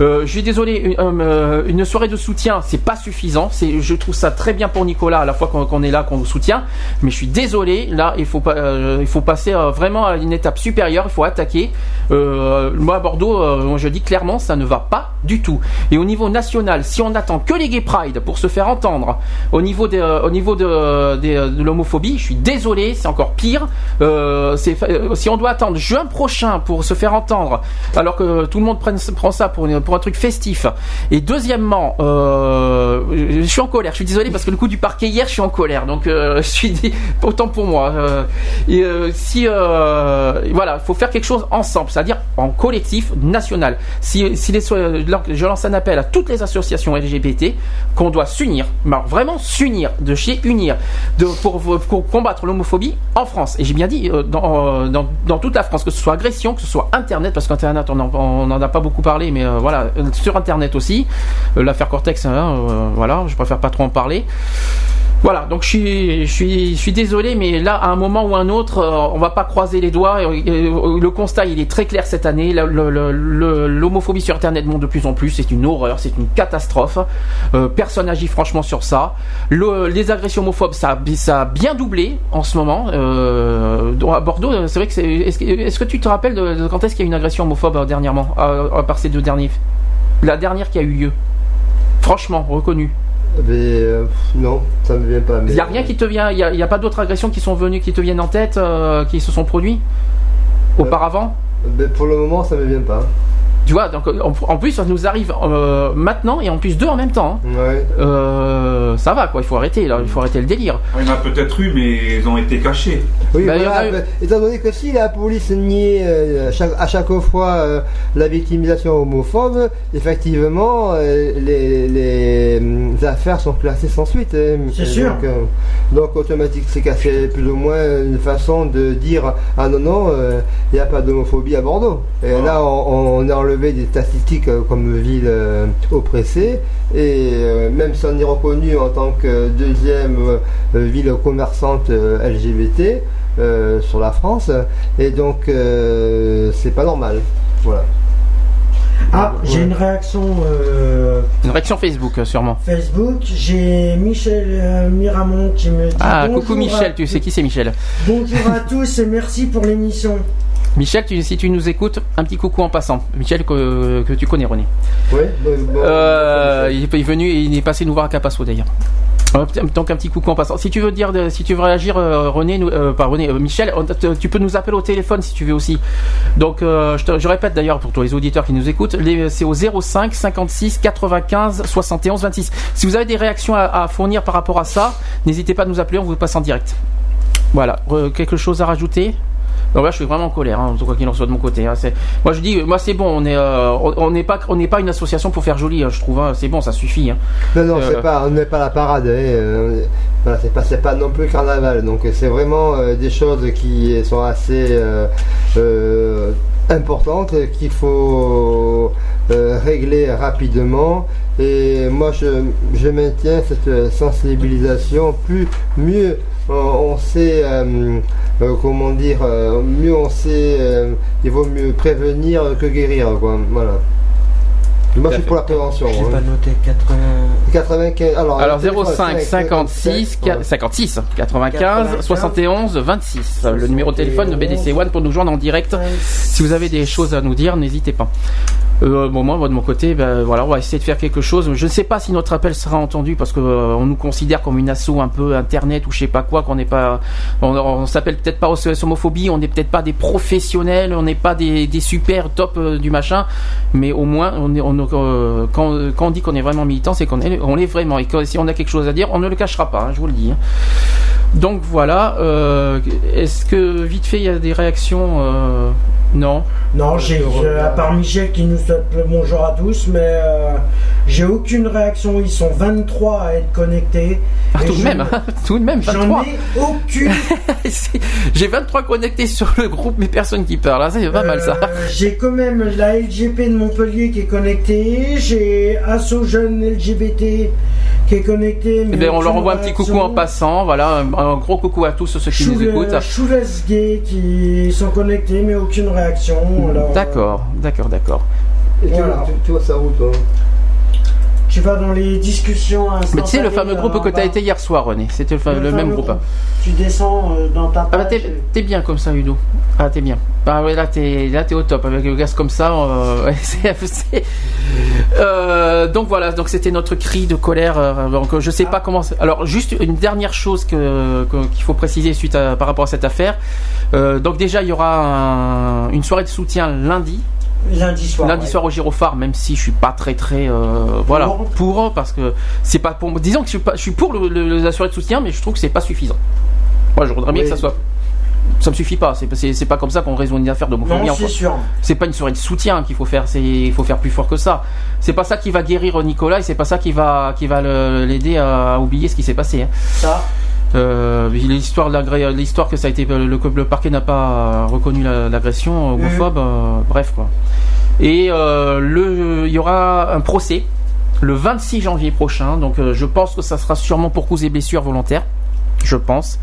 Euh, je suis désolé, une, euh, une soirée de soutien, c'est pas suffisant. C'est, je trouve ça très bien pour Nicolas à la fois qu'on, est là, qu'on vous soutient. Mais je suis désolé, là, il faut pas, euh, il faut passer euh, vraiment à une étape supérieure. Il faut attaquer. Euh, moi, à Bordeaux, euh, je dis clairement, ça ne va pas du tout. Et au niveau national, si on attend que les Gay Pride pour se faire entendre, au niveau euh, au niveau de, euh, de l'homophobie, je suis désolé, c'est encore pire. Euh, euh, si on doit attendre juin prochain pour se faire entendre, alors que tout le monde prend ça pour, une- pour un truc festif. Et deuxièmement, euh, je suis en colère. Je suis désolé parce que le coup du parquet hier, je suis en colère. Donc euh, je suis dit, autant pour moi. Euh, et si voilà, il faut faire quelque chose ensemble, c'est-à-dire en collectif national. Si, si je lance un appel à toutes les associations LGBT qu'on doit s'unir, alors vraiment s'unir, de chez unir, pour, combattre l'homophobie en France. Et j'ai bien dit dans, dans, dans toute la France, que ce soit agression, que ce soit Internet, parce qu'Internet on en- on n'en a pas beaucoup parlé, mais euh, euh, sur Internet aussi, Euh, l'affaire Cortex, hein, euh, voilà, je préfère pas trop en parler. Voilà, donc je suis, je suis, désolé, mais là, à un moment ou un autre, on va pas croiser les doigts. Le constat, il est très clair cette année. L'homophobie sur Internet monte de plus en plus. C'est une horreur, c'est une catastrophe. Personne n'agit franchement sur ça. Le- les agressions homophobes, ça, ça a bien doublé en ce moment. À Bordeaux, c'est vrai que c'est. Est-ce que, tu te rappelles de, quand est-ce qu'il y a eu une agression homophobe dernièrement, à, à part ces deux derniers La dernière qui a eu lieu. Franchement, reconnue. Mais euh, non, ça me vient pas. mais- Il n'y a rien qui te vient, il n'y a, il y a pas d'autres agressions qui sont venues, qui te viennent en tête, euh, qui se sont produits auparavant? Mais pour le moment, ça me vient pas. Tu vois, donc en, en plus, ça nous arrive euh, maintenant et en plus deux en même temps. hein. Ouais. Euh, ça va quoi, il faut arrêter là, il faut arrêter le délire. Il y en a peut-être eu, mais ils ont été cachés. Oui, Bah, il y en voilà. a eu- bah, étant donné que si la police niait euh, chaque- à chaque fois euh, la victimisation homophobe, effectivement, euh, les, les, affaires sont classées sans suite. hein. C'est sûr. Donc, euh, donc automatique, c'est cassé plus ou moins une façon de dire ah non non, euh, il n'y a pas d'homophobie à Bordeaux. Et Ah. là, on, on a enlevé des statistiques euh, comme ville euh, oppressée. Et euh, même si on est reconnu en tant que deuxième ville commerçante euh, LGBT euh, sur la France, et donc euh, c'est pas normal. Voilà. Ah, j'ai une réaction euh, Une réaction Facebook sûrement. Facebook. J'ai Michel euh, Miramont qui me dit Ah coucou Michel, à- tu sais qui c'est Michel Bonjour à tous et merci pour l'émission. Michel, tu- si tu nous écoutes, un petit coucou en passant. Michel que, que tu connais René. Oui, bon, bon, Euh, il, est, venu et il est passé nous voir à Capasso d'ailleurs. Donc un petit coucou en passant. Si tu veux dire, si tu veux réagir, euh, René, euh, pas René, euh, Michel, tu peux nous appeler au téléphone si tu veux aussi. Donc euh, je, te- je répète d'ailleurs pour tous les auditeurs qui nous écoutent, c'est au 05 56 95 71 26. Si vous avez des réactions à, à fournir par rapport à ça, n'hésitez pas à nous appeler, on vous passe en direct. Voilà, quelque chose à rajouter? Donc là, je suis vraiment en colère, hein, quoi qu'il en soit de mon côté. hein. Moi, je dis, moi, c'est bon. On euh, on n'est pas, on n'est pas une association pour faire joli. hein, je trouve. hein. c'est bon, ça suffit. Non, non, Euh, c'est pas, on n'est pas la parade. euh, voilà, c'est pas, c'est pas non plus carnaval. Donc c'est vraiment des choses qui sont assez importantes qu'il faut régler rapidement. Et moi, je, je maintiens cette sensibilisation. Plus, mieux on, on sait, euh, euh, comment dire, euh, mieux on sait, euh, il vaut mieux prévenir que guérir. Quoi. Voilà. Moi, je suis fait. pour la prévention. J'ai hein. pas noté 80. 95. Alors, Alors le téléphone, 05 c'est 56 ouais. 56 95 95, 71 26 le numéro de téléphone de BDC One pour nous joindre en direct. Si vous avez des choses à nous dire, n'hésitez pas. Euh, bon, moi, de mon côté, ben, voilà, on va essayer de faire quelque chose. Je ne sais pas si notre appel sera entendu parce que euh, on nous considère comme une asso un peu internet ou je sais pas quoi, qu'on n'est pas, on, s'appelle peut-être pas SOS homophobie, on n'est peut-être pas des professionnels, on n'est pas des, des super top euh, du machin, mais au moins, on est, on, euh, quand, quand on dit qu'on est vraiment militant, c'est qu'on est, on l'est vraiment. Et si on a quelque chose à dire, on ne le cachera pas, hein, je vous le dis. hein. Donc voilà. euh, Est-ce que vite fait, il y a des réactions Non. Non, j'ai, à part Michel qui nous souhaite le bonjour à tous, mais euh, j'ai aucune réaction. Ils sont 23 à être connectés. Ah, tout de même, hein, tout de même, J'en 23. ai aucune. J'ai 23 connectés sur le groupe, mais personne qui parle. hein, C'est pas mal ça. Euh, j'ai quand même la LGP de Montpellier qui est connectée. J'ai Asso Jeune LGBT qui est connecté. Eh ben, on leur envoie un petit coucou en passant. Voilà, un, un gros coucou à tous ceux qui nous écoutent. Choules Gay qui sont connectés, mais aucune réaction. Alors, D'accord, d'accord, d'accord. Et tu, Voilà. tu, tu vois ça où, toi Tu vas dans les discussions Mais tu sais, le fameux groupe là, que tu as bas. été hier soir, René. C'était le, même groupe. Tu descends euh, dans ta Ah bah page. t'es bien comme ça Udo. Ah t'es bien. Ah ouais là t'es là t'es au top avec le gaz comme ça. euh, c'est- Euh, donc voilà donc c'était notre cri de colère. euh, donc je sais pas comment. c'est- Alors juste une dernière chose que qu'il faut préciser suite à, par rapport à cette affaire. Euh, donc déjà il y aura un- une soirée de soutien lundi. Lundi soir. lundi ouais. soir au Girophare, même si je suis pas très très euh, voilà Pour. parce que c'est pas pour disons que je suis pas je suis pour le, le- la soirée de soutien, mais je trouve que c'est pas suffisant. Moi je voudrais bien Oui. que ça soit ça me suffit pas. C'est pas comme ça qu'on résout une affaire d'homophobie. Non, enfin. c'est sûr. C'est pas une soirée de soutien qu'il faut faire. C'est il faut faire plus fort que ça. C'est pas ça qui va guérir Nicolas et c'est pas ça qui va qui va l'aider à oublier ce qui s'est passé. hein. Ça. Euh, l'histoire de l'histoire que ça a été le, le parquet n'a pas reconnu la- l'agression homophobe. euh, bref quoi. Et euh, le il y aura un procès le 26 janvier prochain. Donc euh, je pense que ça sera sûrement pour causes et blessures volontaires. Je pense.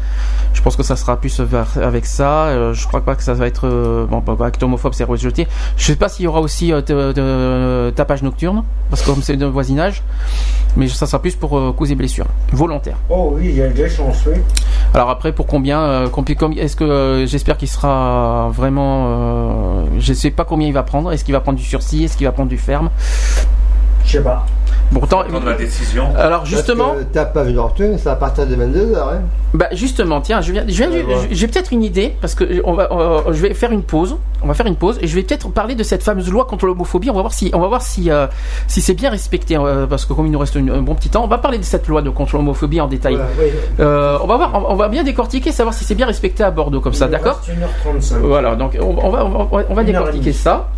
Je pense que ça sera plus avec ça. Euh, je crois pas que ça va être euh, bon, bah, acte homophobe, c'est rejeté. Je sais pas s'il y aura aussi euh, de- de- tapage nocturne, parce que comme c'est de voisinage, mais ça sera plus pour et blessures volontaires. Oh oui, il y a des chances, oui. Alors après, pour combien, euh, compi- com- Est-ce que j'espère qu'il sera vraiment Je sais pas combien il va prendre. Est-ce qu'il va prendre du sursis? Est-ce qu'il va prendre du ferme? Je sais pas. Pourtant, Attendre la décision. alors justement, T'as pas vu nocturne, c'est à partir de 22h. Hein. bah justement, tiens, je viens, Ouais, j'ai peut-être une idée parce que on va, euh, je vais faire une pause. On va faire une pause et je vais peut-être parler de cette fameuse loi contre l'homophobie. On va voir si, on va voir si, euh, si c'est bien respecté euh, parce que comme il nous reste une- un bon petit temps, on va parler de cette loi de contre l'homophobie en détail. Voilà, oui. Euh, on va voir, on, on va bien décortiquer, savoir si c'est bien respecté à Bordeaux comme ça, Il d'accord reste 1h35. Voilà, donc on, on va, on va, décortiquer ça.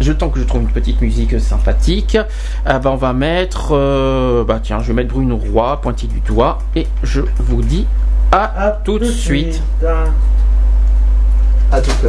Je temps que je trouve une petite musique sympathique. Ah bah, on va mettre, euh, bah tiens, je vais mettre Bruno Roy, pointé du doigt, et je vous dis à, À tout de suite. hein. À tout ça.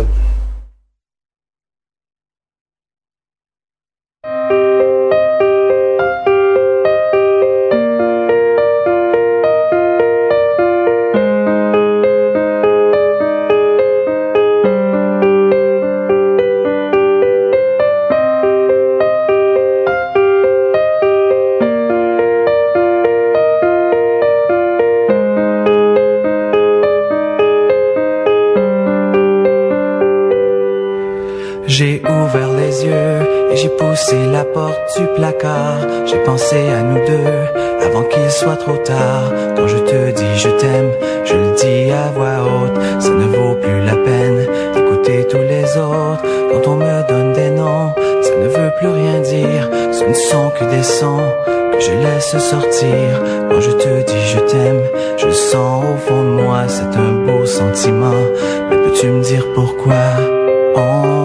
J'ai ouvert les yeux et j'ai poussé la porte du placard. J'ai pensé à nous deux avant qu'il soit trop tard. Quand je te dis je t'aime, je le dis à voix haute. Ça ne vaut plus la peine d'écouter tous les autres. Quand on me donne des noms, ça ne veut plus rien dire. Ce ne sont que des sons que je laisse sortir. Quand je te dis je t'aime, je sens au fond de moi. C'est un beau sentiment. Mais peux-tu me dire pourquoi? On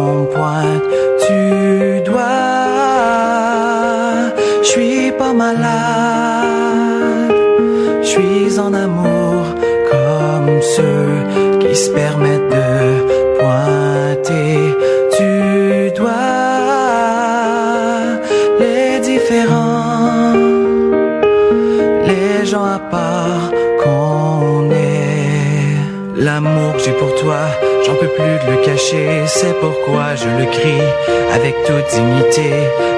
du doigt. Je suis pas malade. Je suis en amour comme ceux qui se permettent c'est pourquoi je le crie avec toute dignité.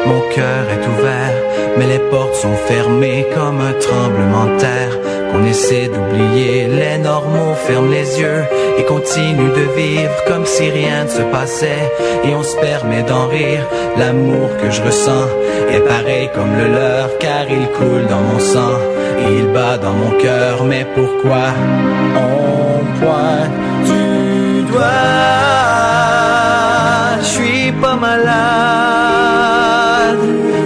Mon cœur est ouvert, mais les portes sont fermées comme un tremblement de terre. Qu'on essaie d'oublier, les normaux ferment les yeux et continuent de vivre comme si rien ne se passait. Et on se permet d'en rire, l'amour que je ressens est pareil comme le leur, car il coule dans mon sang et il bat dans mon cœur. Mais pourquoi on pointe du pas malade,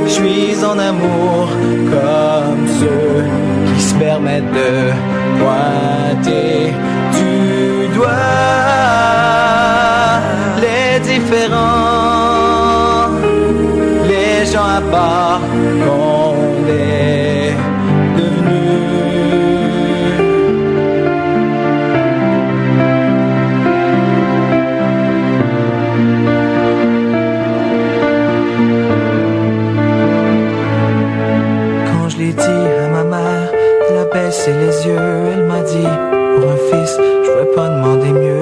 je suis en amour comme ceux qui se permettent de pointer du doigt les différents, les gens à part les yeux, elle m'a dit, pour un fils, je pouvais pas demander mieux.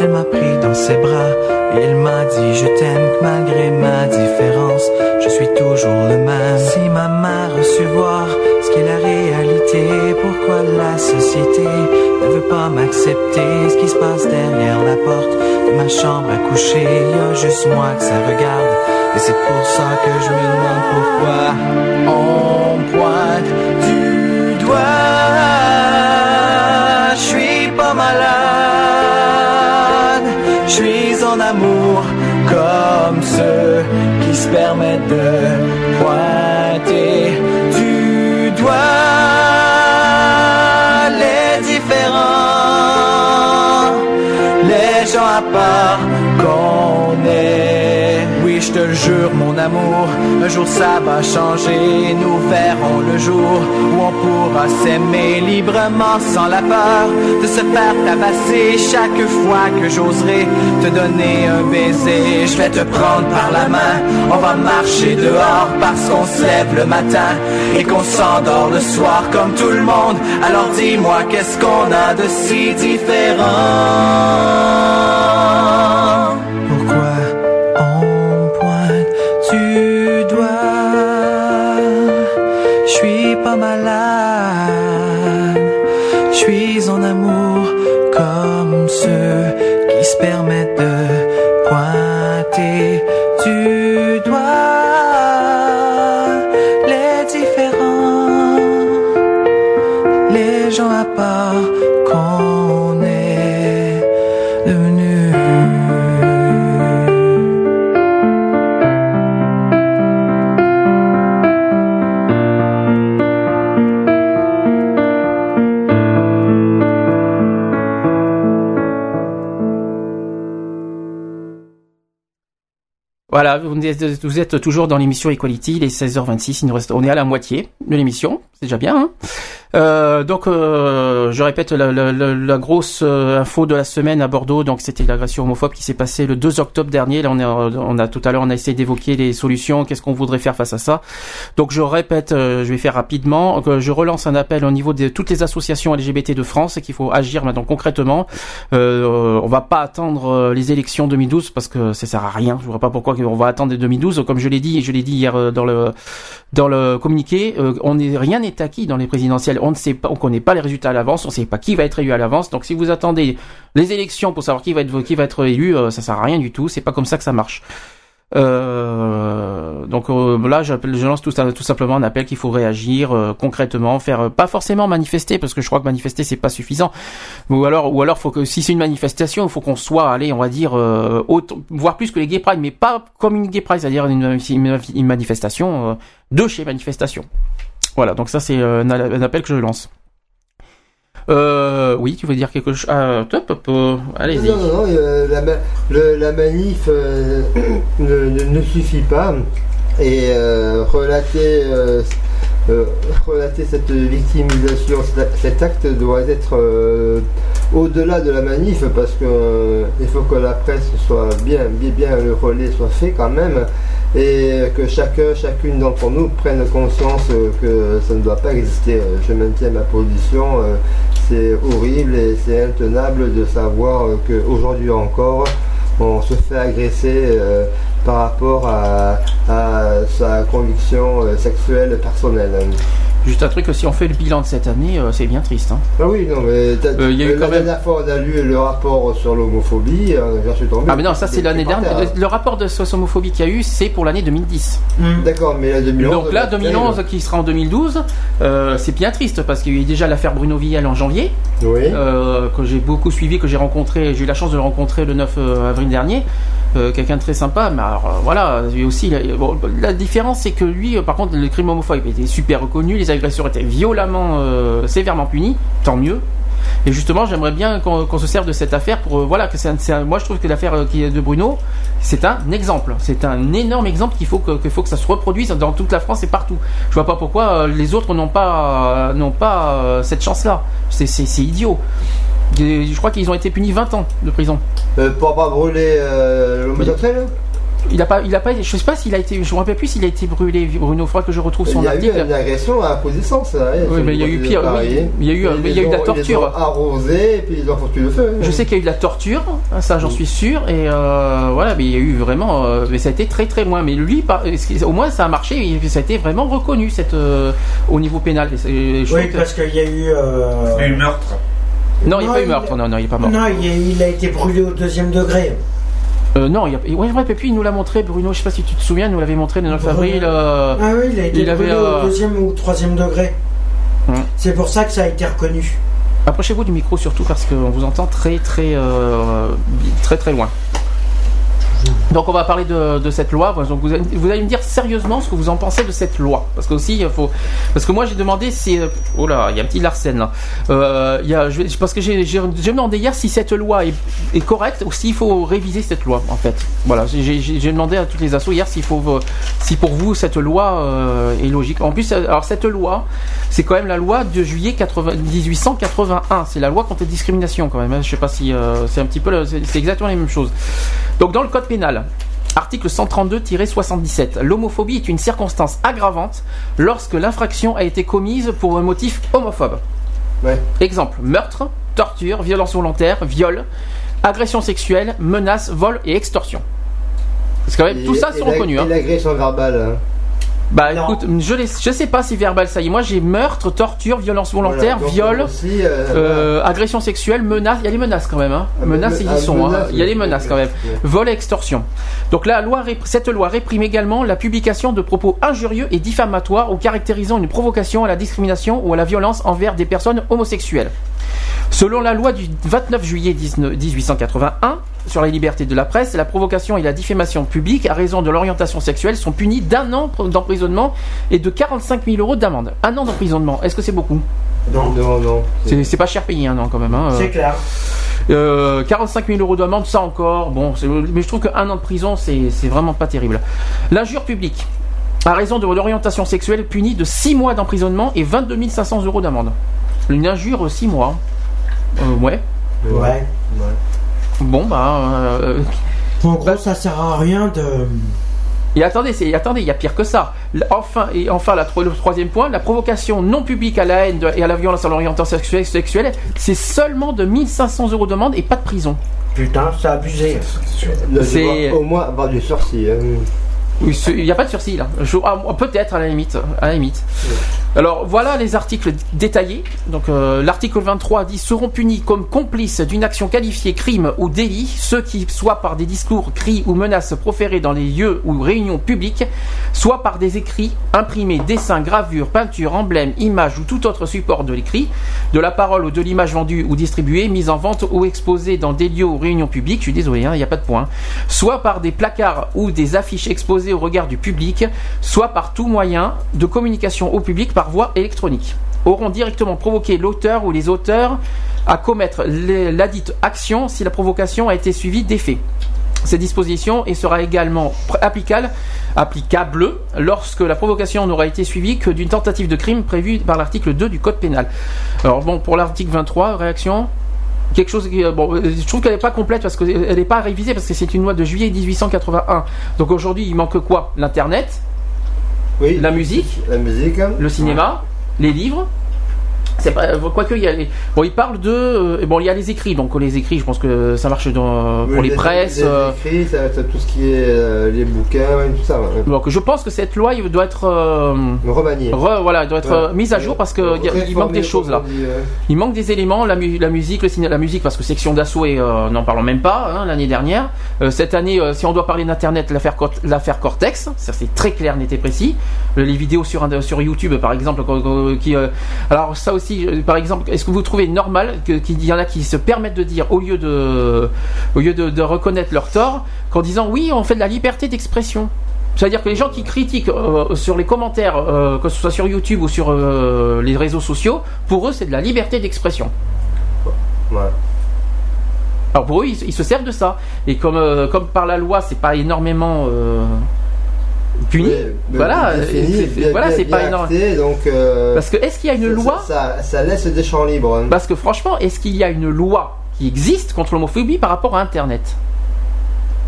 Elle m'a pris dans ses bras, et elle m'a dit, je t'aime malgré ma différence, je suis toujours le même. Si ma mère a su voir ce qu'est la réalité, pourquoi la société ne veut pas m'accepter, ce qui se passe derrière la porte de ma chambre à coucher, y a juste moi que ça regarde. Et c'est pour ça que je me demande pourquoi on pointe je suis en amour comme ceux qui se permettent de pointer du doigt les différents, les gens à part qu'on est. Oui, je te jure, un jour ça va changer. Nous verrons le jour où on pourra s'aimer librement sans la peur de se faire tabasser chaque fois que j'oserai te donner un baiser. Je vais te prendre par la main, on va marcher dehors parce qu'on se lève le matin et qu'on s'endort le soir comme tout le monde. Alors dis-moi, qu'est-ce qu'on a de si différent? Vous êtes, toujours dans l'émission Equality, il est 16h26, il nous reste, on est à la moitié de l'émission, c'est déjà bien. Hein euh, donc, euh, je répète la, la- la- la grosse euh, info de la semaine à Bordeaux. Donc, c'était l'agression homophobe qui s'est passée le 2 octobre dernier. Là, on, est, on a tout à l'heure, on a essayé d'évoquer les solutions. Qu'est-ce qu'on voudrait faire face à ça Donc, je répète, euh, je vais faire rapidement. je relance un appel au niveau de toutes les associations LGBT de France et qu'il faut agir maintenant concrètement. Euh, on va pas attendre euh, les élections 2012 parce que ça sert à rien. Je vois pas pourquoi on va attendre 2012. Comme je l'ai dit, je l'ai dit hier euh, dans le dans le communiqué, euh, on est rien n'est acquis dans les présidentielles. On ne sait pas, on connaît pas les résultats à l'avance, on sait pas qui va être élu à l'avance. Donc si vous attendez les élections pour savoir qui va être qui va être élu, euh, ça sert à rien du tout. C'est pas comme ça que ça marche. Euh, donc euh, là, je lance tout, simplement un appel qu'il faut réagir euh, concrètement, faire euh, pas forcément manifester parce que je crois que manifester c'est pas suffisant. Ou alors, ou alors faut que si c'est une manifestation, il faut qu'on soit, allez, on va dire, euh, voire plus que les gay pride, mais pas comme une gay pride, c'est-à-dire une, une, une manifestation de chez manifestation. Voilà, donc ça c'est un appel que je lance. Euh, oui, tu veux dire quelque chose ah, top, euh, Allez-y. Non, non, non, euh, la, le- manif euh, ne, ne- suffit pas. Et relater, euh, relater cette victimisation, cet, acte doit être euh, au-delà de la manif parce que euh, il faut que la presse soit bien, bien, bien le relais soit fait quand même et que chacun, chacune d'entre nous prenne conscience euh, que ça ne doit pas exister. Je maintiens ma position. c'est horrible et c'est intenable de savoir qu'aujourd'hui encore, on se fait agresser par rapport à, sa conviction euh, sexuelle personnelle. Juste un truc, si on fait le bilan de cette année, euh, c'est bien triste. hein. Ah oui, non, mais t'as- Euh, il y a eu la quand même- dernière fois, on a lu le rapport sur l'homophobie, euh, j'en suis tombé. Ah mais non, ça c'est l'année dernière. Le, le rapport de homophobie qu'il y a eu, c'est pour l'année 2010. D'accord, mais la 2011. Donc là, c'est 2011 terrible. qui sera en 2012, euh, c'est bien triste parce qu'il y a eu déjà l'affaire Bruno Villel en janvier, Oui. euh, que j'ai beaucoup suivi, que j'ai rencontré, j'ai eu la chance de le rencontrer le 9 avril dernier. Euh, quelqu'un de très sympa, mais alors euh, voilà, lui aussi, il a- bon, la différence c'est que lui, euh, par contre, le crime homophobe était super reconnu, les agresseurs étaient violemment, euh, sévèrement punis, tant mieux. Et justement, j'aimerais bien qu'on se serve de cette affaire pour, euh, voilà, que c'est moi je trouve que l'affaire euh, qui est de Bruno, c'est un exemple, c'est un énorme exemple qu'il faut que, qu'il faut que ça se reproduise dans toute la France et partout. Je vois pas pourquoi les autres n'ont pas, n'ont pas cette chance-là. C'est- C'est c'est idiot. Je crois qu'ils ont été punis 20 ans de prison. Euh, pour avoir brûlé euh, l'homosexuel Il a pas, il a pas, je sais pas s'il a été, je me rappelle plus s'il a été brûlé. Bruno, il faudra que je retrouve Il son y a eu article. une agression à connaissance. Oui, mais il y a eu pire, oui. Il y a eu- mais il y a eu de la torture. Arrosé et puis ils ont foutu le feu. Je sais qu'il y a eu de la torture, hein, ça j'en suis sûr, et euh, voilà, mais il y a eu vraiment, euh, mais ça a été très très loin. Mais lui, au moins ça a marché, et ça a été vraiment reconnu cette, euh, au niveau pénal. Je Oui, parce qu'il y a eu. euh, Il y a eu meurtre. Non, il n'y a pas eu il- meurtre, non, non, il n'est pas mort. Non, il a, il a été brûlé au deuxième degré. Euh, non, il y a, ouais, rappelle plus, il nous l'a montré, Bruno, je sais pas si tu te souviens, il nous l'avait montré le 9 avril. euh, Ah oui, il a été il avait, brûlé euh, au deuxième ou troisième degré. C'est pour ça que ça a été reconnu. Approchez-vous du micro surtout parce qu'on vous entend très très euh, très très loin. Donc on va parler de, cette loi. Donc vous allez, me dire sérieusement ce que vous en pensez de cette loi, parce que aussi il faut, parce que moi j'ai demandé si, oh là, il y a un petit Larsen là. Euh, il y a, je parce que j'ai demandé hier si cette loi est, correcte ou s'il faut réviser cette loi en fait. Voilà, j'ai- demandé à toutes les assos hier s'il faut, euh, si pour vous cette loi euh, est logique. En plus, euh, alors cette loi, c'est quand même la loi de juillet 80 1881. C'est la loi contre la discrimination quand même. hein. Je sais pas si euh, c'est un petit peu, c'est exactement les mêmes choses. Donc dans le code pénal. Article 132-77. L'homophobie est une circonstance aggravante lorsque l'infraction a été commise pour un motif homophobe. Ouais. Exemple meurtre, torture, violence volontaire, viol, agression sexuelle, menace, vol et extorsion. Parce que quand même, Et- tout ça sont reconnus. hein. L'agression verbale. hein. Bah Non. écoute, je, les- je sais pas si verbal ça y est. Moi j'ai meurtre, torture, violence volontaire, Voilà, viol, aussi, euh, euh, agression sexuelle, menace. Il y a les menaces quand même. Hein. Ah, menaces, ils ah, y sont. hein. Il y a les menaces quand même. Vol et extorsion. Donc la loi, rép- cette loi réprime également la publication de propos injurieux et diffamatoires ou caractérisant une provocation à la discrimination ou à la violence envers des personnes homosexuelles. Selon la loi du 29 juillet 19 1881 sur les libertés de la presse, la provocation et la diffamation publique à raison de l'orientation sexuelle sont punies d'un an d'emprisonnement et de 45 000 euros d'amende. Un an d'emprisonnement, est-ce que c'est beaucoup? Non, Non, non. C'est pas cher payé un an quand même. Hein. c'est clair. Euh, 45 000 euros d'amende, ça encore, bon, mais je trouve qu'un an de prison, c'est c'est vraiment pas terrible. L'injure publique, à raison de l'orientation sexuelle, punie de 6 mois d'emprisonnement et 22 500 euros d'amende. Une injure, 6 mois. Euh, ouais. Ouais. Bon, bah. euh, En gros, ça sert à rien de. Et attendez, c'est, attendez, il y a pire que ça. Enfin, et enfin, la, le troisième point, la provocation non publique à la haine de- et à la violence à l'orientation sexuelle, sexuelle, c'est seulement de 1500 euros d'amende et pas de prison. Putain, c'est abusé. C'est- Au moins avoir du sursis. hein. Il n'y a pas de sursis là. Ah, Peut-être à la limite. À la limite. Alors voilà les articles détaillés. Donc euh, l'article 23 dit seront punis comme complices d'une action qualifiée crime ou délit ceux qui soit par des discours, cris ou menaces proférés dans les lieux ou réunions publiques, soit par des écrits, imprimés, dessins, gravures, peintures, emblèmes, images ou tout autre support de l'écrit, de la parole ou de l'image vendue ou distribuée, mise en vente ou exposée dans des lieux ou réunions publiques. Je suis désolé, hein, il n'y a pas de point. Soit par des placards ou des affiches exposées au regard du public, soit par tout moyen de communication au public par voie électronique, auront directement provoqué l'auteur ou les auteurs à commettre ladite action si la provocation a été suivie d'effets. Cette disposition et sera également applicable, applicable lorsque la provocation n'aura été suivie que d'une tentative de crime prévue par l'article 2 du Code pénal. Alors bon, pour l'article 23, réaction? Quelque chose qui, euh, bon, euh, je trouve qu'elle n'est pas complète parce qu'elle n'est pas révisée parce que c'est une loi de juillet 1881. Donc aujourd'hui, il manque quoi? L'internet, Oui. la musique, La musique. hein. le cinéma, les livres? C'est pas euh, quoique il y a les bon il parle de euh, bon il y a les écrits donc les écrits je pense que ça marche dans, pour Oui, les, presses Les, euh, écrits, ça, ça, tout ce qui est euh, les bouquins, tout ça. ouais. donc je pense que cette loi il doit être euh, Remanié. re- voilà doit être Ouais. mise à jour parce que il y a- il manque des choses là il manque des éléments la, mu- la musique le la musique parce que section d'assaut et n'en parlons même pas hein, l'année dernière cette année si on doit parler d'internet l'affaire l'affaire Cortex ça c'est très clair net et précis les vidéos sur sur YouTube par exemple qui alors ça aussi euh, par exemple est-ce que vous trouvez normal qu'il y en a qui se permettent de dire au lieu de au lieu de, de reconnaître leur tort qu'en disant oui on fait de la liberté d'expression c'est-à-dire que les gens qui critiquent euh, sur les commentaires, euh, que ce soit sur YouTube ou sur euh, les réseaux sociaux, pour eux c'est de la liberté d'expression. Ouais. Alors pour eux, ils, ils se servent de ça. Et comme, comme par la loi, c'est pas énormément puni. Oui, voilà, c'est- voilà, pas énorme. acté, donc, euh, Parce que est-ce qu'il y a une ça- loi ça, ça laisse des champs libres. hein. Parce que franchement, est-ce qu'il y a une loi qui existe contre l'homophobie par rapport à Internet?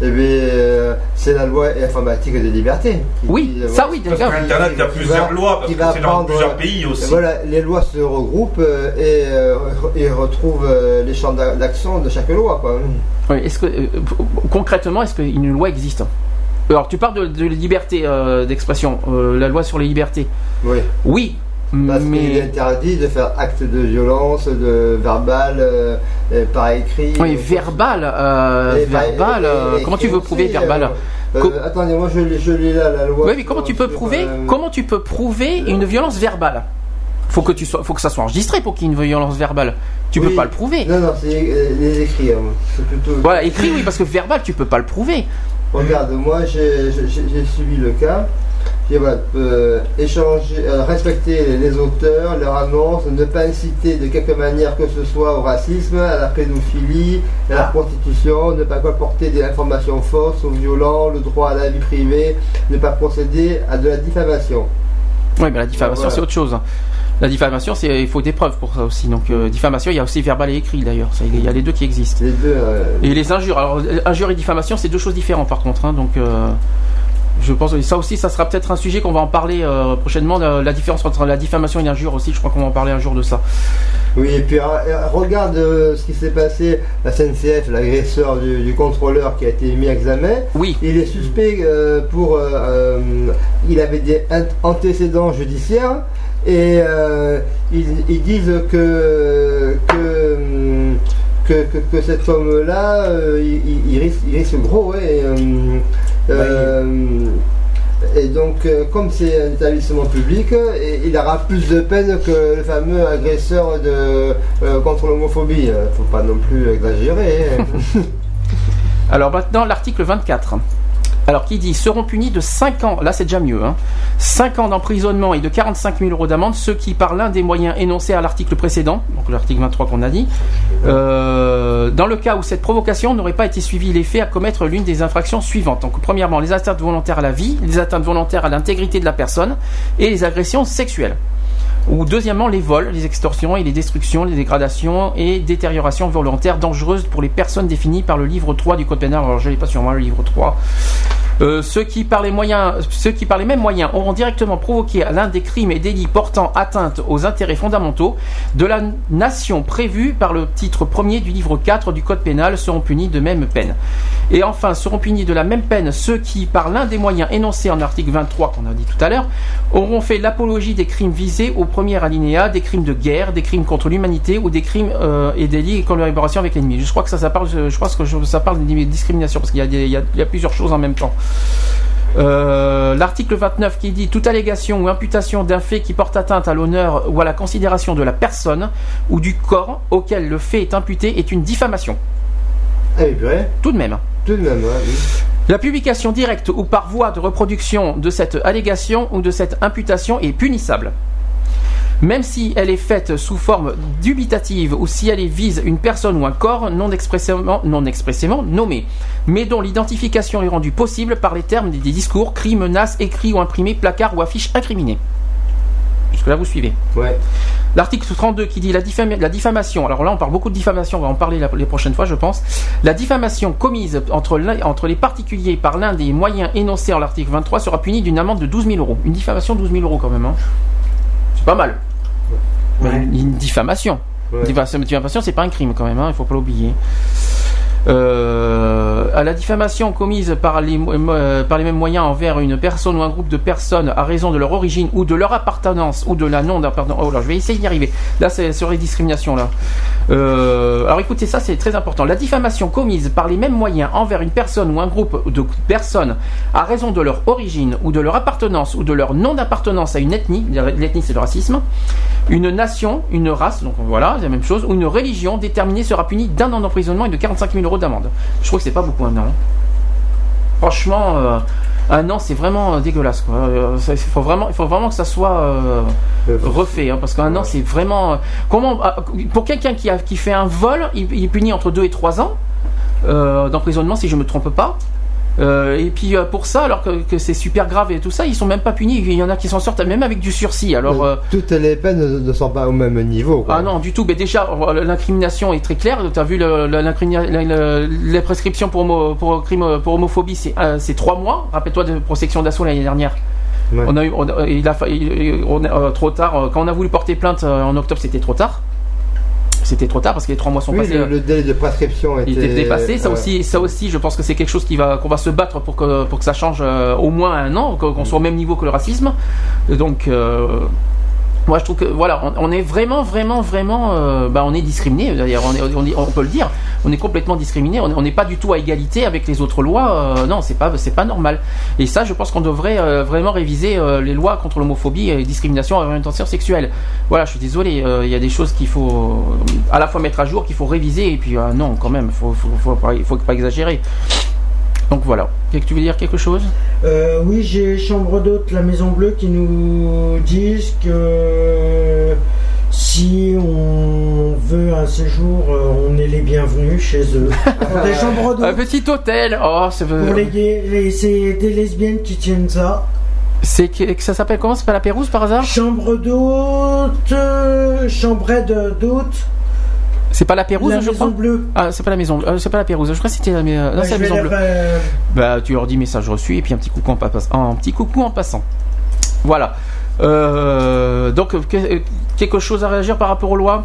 Eh bien, euh, c'est la loi informatique des libertés. qui Oui, euh, ça oui, Parce d'accord. qu'Internet, il y a plusieurs va- lois, parce qui que c'est dans prendre- plusieurs pays aussi. Voilà, les lois se regroupent et, euh, et retrouvent les champs d'a- d'action de chaque loi. Quoi. Oui, est-ce que euh, concrètement, est-ce qu'une loi existe? Alors tu parles de, de liberté euh, d'expression, euh, la loi sur les libertés. Oui. Oui, Parce qu'il est mais interdit de faire acte de violence, de verbal, euh, par écrit. oui, verbal, et par- verbal. et- et comment tu veux prouver aussi, verbal attendez, moi je, je lis là la loi. Oui, mais comment tu peux prouver Comment tu peux prouver une violence verbale? Faut que tu sois, faut que ça soit enregistré pour qu'il y ait une violence verbale. Tu peux Oui. pas le prouver. Non, non, c'est les écrits. hein. C'est plutôt. Voilà, écrit oui, parce que verbal, tu peux pas le prouver. Regarde, moi j'ai suivi le cas. J'ai voilà, euh, échanger, euh, respecter les auteurs, leurs annonces, ne pas inciter de quelque manière que ce soit au racisme, à la pédophilie, à la prostitution, ne pas colporter des informations fausses ou violentes, le droit à la vie privée, ne pas procéder à de la diffamation. Oui, mais la diffamation, Voilà. c'est autre chose. La diffamation, c'est il faut des preuves pour ça aussi. Donc euh, diffamation, il y a aussi verbal et écrit d'ailleurs. Il y a les deux qui existent. Les deux. euh, Et les injures. Alors euh, injures et diffamation, c'est deux choses différentes par contre. hein, donc euh, je pense que ça aussi, ça sera peut-être un sujet qu'on va en parler prochainement. La, la différence entre la diffamation et l'injure aussi. Je crois qu'on va en parler un jour de ça. Oui, et puis regarde ce qui s'est passé, la SNCF, l'agresseur du, du contrôleur qui a été mis à examen. Oui. Il est suspect pour. il avait des ant- antécédents judiciaires et euh, ils, ils disent que. que que, que, que cet homme-là, euh, il, risque, il risque gros, ouais, et, euh, euh, et donc, comme c'est un établissement public, et- il aura plus de peine que le fameux agresseur de, euh, contre l'homophobie. Faut pas non plus exagérer. hein. Alors maintenant, l'article 24. Alors, qui dit seront punis de 5 ans, là c'est déjà mieux, hein, 5 ans d'emprisonnement et de 45 000 euros d'amende, ceux qui, par l'un des moyens énoncés à l'article précédent, donc l'article 23 qu'on a dit, euh, dans le cas où cette provocation n'aurait pas été suivie les faits à commettre l'une des infractions suivantes. Donc, premièrement, les atteintes volontaires à la vie, les atteintes volontaires à l'intégrité de la personne et les agressions sexuelles. Ou deuxièmement, les vols, les extorsions et les destructions, les dégradations et détériorations volontaires dangereuses pour les personnes définies par le livre 3 du Code pénal. Alors, je l'ai pas sur moi, le livre 3. Euh, ceux, qui par les moyens, ceux qui par les mêmes moyens auront directement provoqué l'un des crimes et délits portant atteinte aux intérêts fondamentaux de la nation prévus par le titre premier du livre 4 du Code pénal seront punis de même peine. Et enfin, seront punis de la même peine ceux qui, par l'un des moyens énoncés en article 23 qu'on a dit tout à l'heure, auront fait l'apologie des crimes visés au premier alinéa, des crimes de guerre, des crimes contre l'humanité ou des crimes euh, et délits et collaboration avec l'ennemi. Je crois que ça, ça parle, je crois que ça parle de discrimination parce qu'il y a plusieurs choses en même temps. Euh, L'article 29 qui dit toute allégation ou imputation d'un fait qui porte atteinte à l'honneur ou à la considération de la personne ou du corps auquel le fait est imputé est une diffamation. ah, mais purée, Tout de même. tout de même, ouais, oui. La publication directe ou par voie de reproduction de cette allégation ou de cette imputation est punissable. Même si elle est faite sous forme dubitative ou si elle est vise une personne ou un corps non expressément, non expressément nommé, mais dont l'identification est rendue possible par les termes des discours, cris, menaces, écrits ou imprimés, placards ou affiches incriminés. Jusque là, vous suivez. Ouais. L'article 32 qui dit la, diffam- la diffamation, alors là on parle beaucoup de diffamation, on va en parler la- les prochaines fois je pense. La diffamation commise entre, les particuliers par l'un des moyens énoncés en l'article 23 sera punie d'une amende de 12 000 euros. Une diffamation de 12 000 euros quand même. hein. C'est pas mal. Mais. Une, une diffamation. Ouais. Une diffamation, c'est pas un crime quand même, hein, il faut pas l'oublier. Euh, à la diffamation commise par les, euh, par les mêmes moyens envers une personne ou un groupe de personnes à raison de leur origine ou de leur appartenance ou de la non d'appartenance. Oh là, je vais essayer d'y arriver. Là, c'est serait discrimination là. Euh, alors écoutez, ça c'est très important. La diffamation commise par les mêmes moyens envers une personne ou un groupe de personnes à raison de leur origine ou de leur appartenance ou de leur non d'appartenance à une ethnie, l'ethnie c'est le racisme, une nation, une race, donc voilà, c'est la même chose, ou une religion déterminée sera punie d'un an d'emprisonnement et de 45 000 euros d'amende. Je trouve que c'est pas beaucoup un an. Franchement, euh, un an c'est vraiment euh, dégueulasse. Quoi. Euh, Il faut vraiment, il faut vraiment que ça soit euh, Euh, refait, hein, parce qu'un an c'est vraiment. euh, comment ah, pour quelqu'un qui a qui fait un vol, il, il est puni entre 2 et 3 ans euh, d'emprisonnement si je me trompe pas. Euh, et puis euh, pour ça, alors que, que c'est super grave et tout ça, ils sont même pas punis. Il y en a qui s'en sortent même avec du sursis. Alors euh, Toutes les peines ne, sont pas au même niveau. quoi. ah non, du tout. Mais déjà, euh, l'incrimination est très claire. Tu as vu le, le- l'incrimina- la, la- la prescription pour, homo- pour crime pour homophobie, c'est c'est trois mois. Rappelle-toi de protection d'assaut l'année dernière. Ouais. On a eu, on il a, il- on a- trop tard. Quand on a voulu porter plainte en octobre, c'était trop tard. C'était trop tard parce que les trois mois sont Oui, passés. le, le délai de prescription était, dépassé. Ça aussi, ça aussi, je pense que c'est quelque chose qui va, qu'on va se battre pour que, pour que ça change euh, au moins un an, qu'on soit au même niveau que le racisme. Donc, euh, moi, je trouve que voilà, on, est vraiment, vraiment, vraiment, euh, bah, on est discriminé. D'ailleurs, on, on, on peut le dire. On est complètement discriminé. On est- on n'est pas du tout à égalité avec les autres lois. euh, non, c'est pas, c'est pas normal. Et ça, je pense qu'on devrait euh, vraiment réviser euh, les lois contre l'homophobie et discrimination à orientation sexuelle. Voilà, je suis désolé. euh, Il y a des choses qu'il faut à la fois mettre à jour, qu'il faut réviser. Et puis, euh, non, quand même, faut, faut, faut, il faut pas exagérer. Donc voilà. Tu veux dire quelque chose? Euh, oui, j'ai Chambre d'hôte, la Maison Bleue, qui nous disent que si on veut un séjour, euh, on est les bienvenus chez eux. Pour des chambres Un petit hôtel. Oh, c'est pour les gays, c'est des lesbiennes qui tiennent ça. c'est que que ça s'appelle comment? C'est pas la Pérouse par hasard? Chambre d'hôte, euh, chambrette d'hôte, C'est pas la Pérouse, la je Maison crois. Bleue. Ah, c'est pas la maison. euh, c'est pas la Pérouse. Je crois que c'était la, mais, euh, non, la maison bleue. faire- Bah, tu leur dis message reçu et puis un petit coucou en, passe- un petit coucou en passant. Voilà. Euh, donc, que- quelque chose à réagir par rapport aux lois?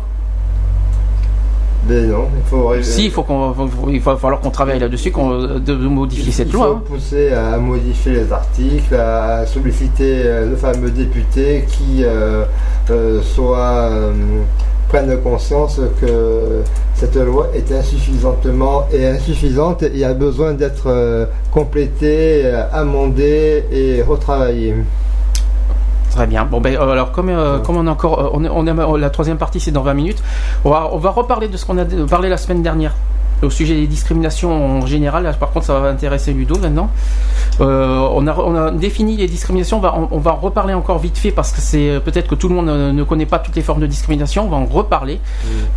Mais non, il faut. Si, il faut qu'on, il va falloir qu'on travaille là-dessus, qu'on de, de modifier cette il loi. faut hein. pousser à modifier les articles, à solliciter euh, le fameux député qui euh, euh, soit euh, prenne conscience que cette loi est insuffisamment et insuffisante et a besoin d'être euh, complétée, euh, amendée et retravaillée. Très bien. Bon ben euh, alors comme euh, comme on a encore on est, on est- la troisième partie c'est dans 20 minutes. On va on va reparler de ce qu'on a parlé la semaine dernière au sujet des discriminations en général. Là, par contre ça va intéresser Ludo maintenant. Euh, on a on a défini les discriminations. On va on, on va en reparler encore vite fait parce que c'est euh, peut-être que tout le monde ne, ne connaît pas toutes les formes de discrimination. On va en reparler.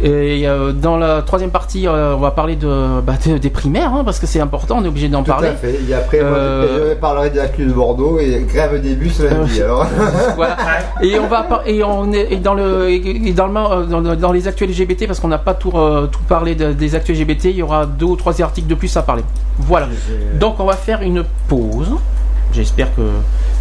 Et euh, dans la troisième partie euh, on va parler de, bah, de- des primaires hein, parce que c'est important. On est obligé d'en Tout parler. à fait. Et après, moi, Euh, je parlerai de la de Bordeaux et grève début ce lundi. Alors. voilà. Et on va et on est et dans le et dans le euh, dans, dans les actus LGBT parce qu'on n'a pas tout euh, tout parlé de- des actus LGBT, il y aura deux ou trois articles de plus à parler. Voilà. Donc on va faire une pause. J'espère que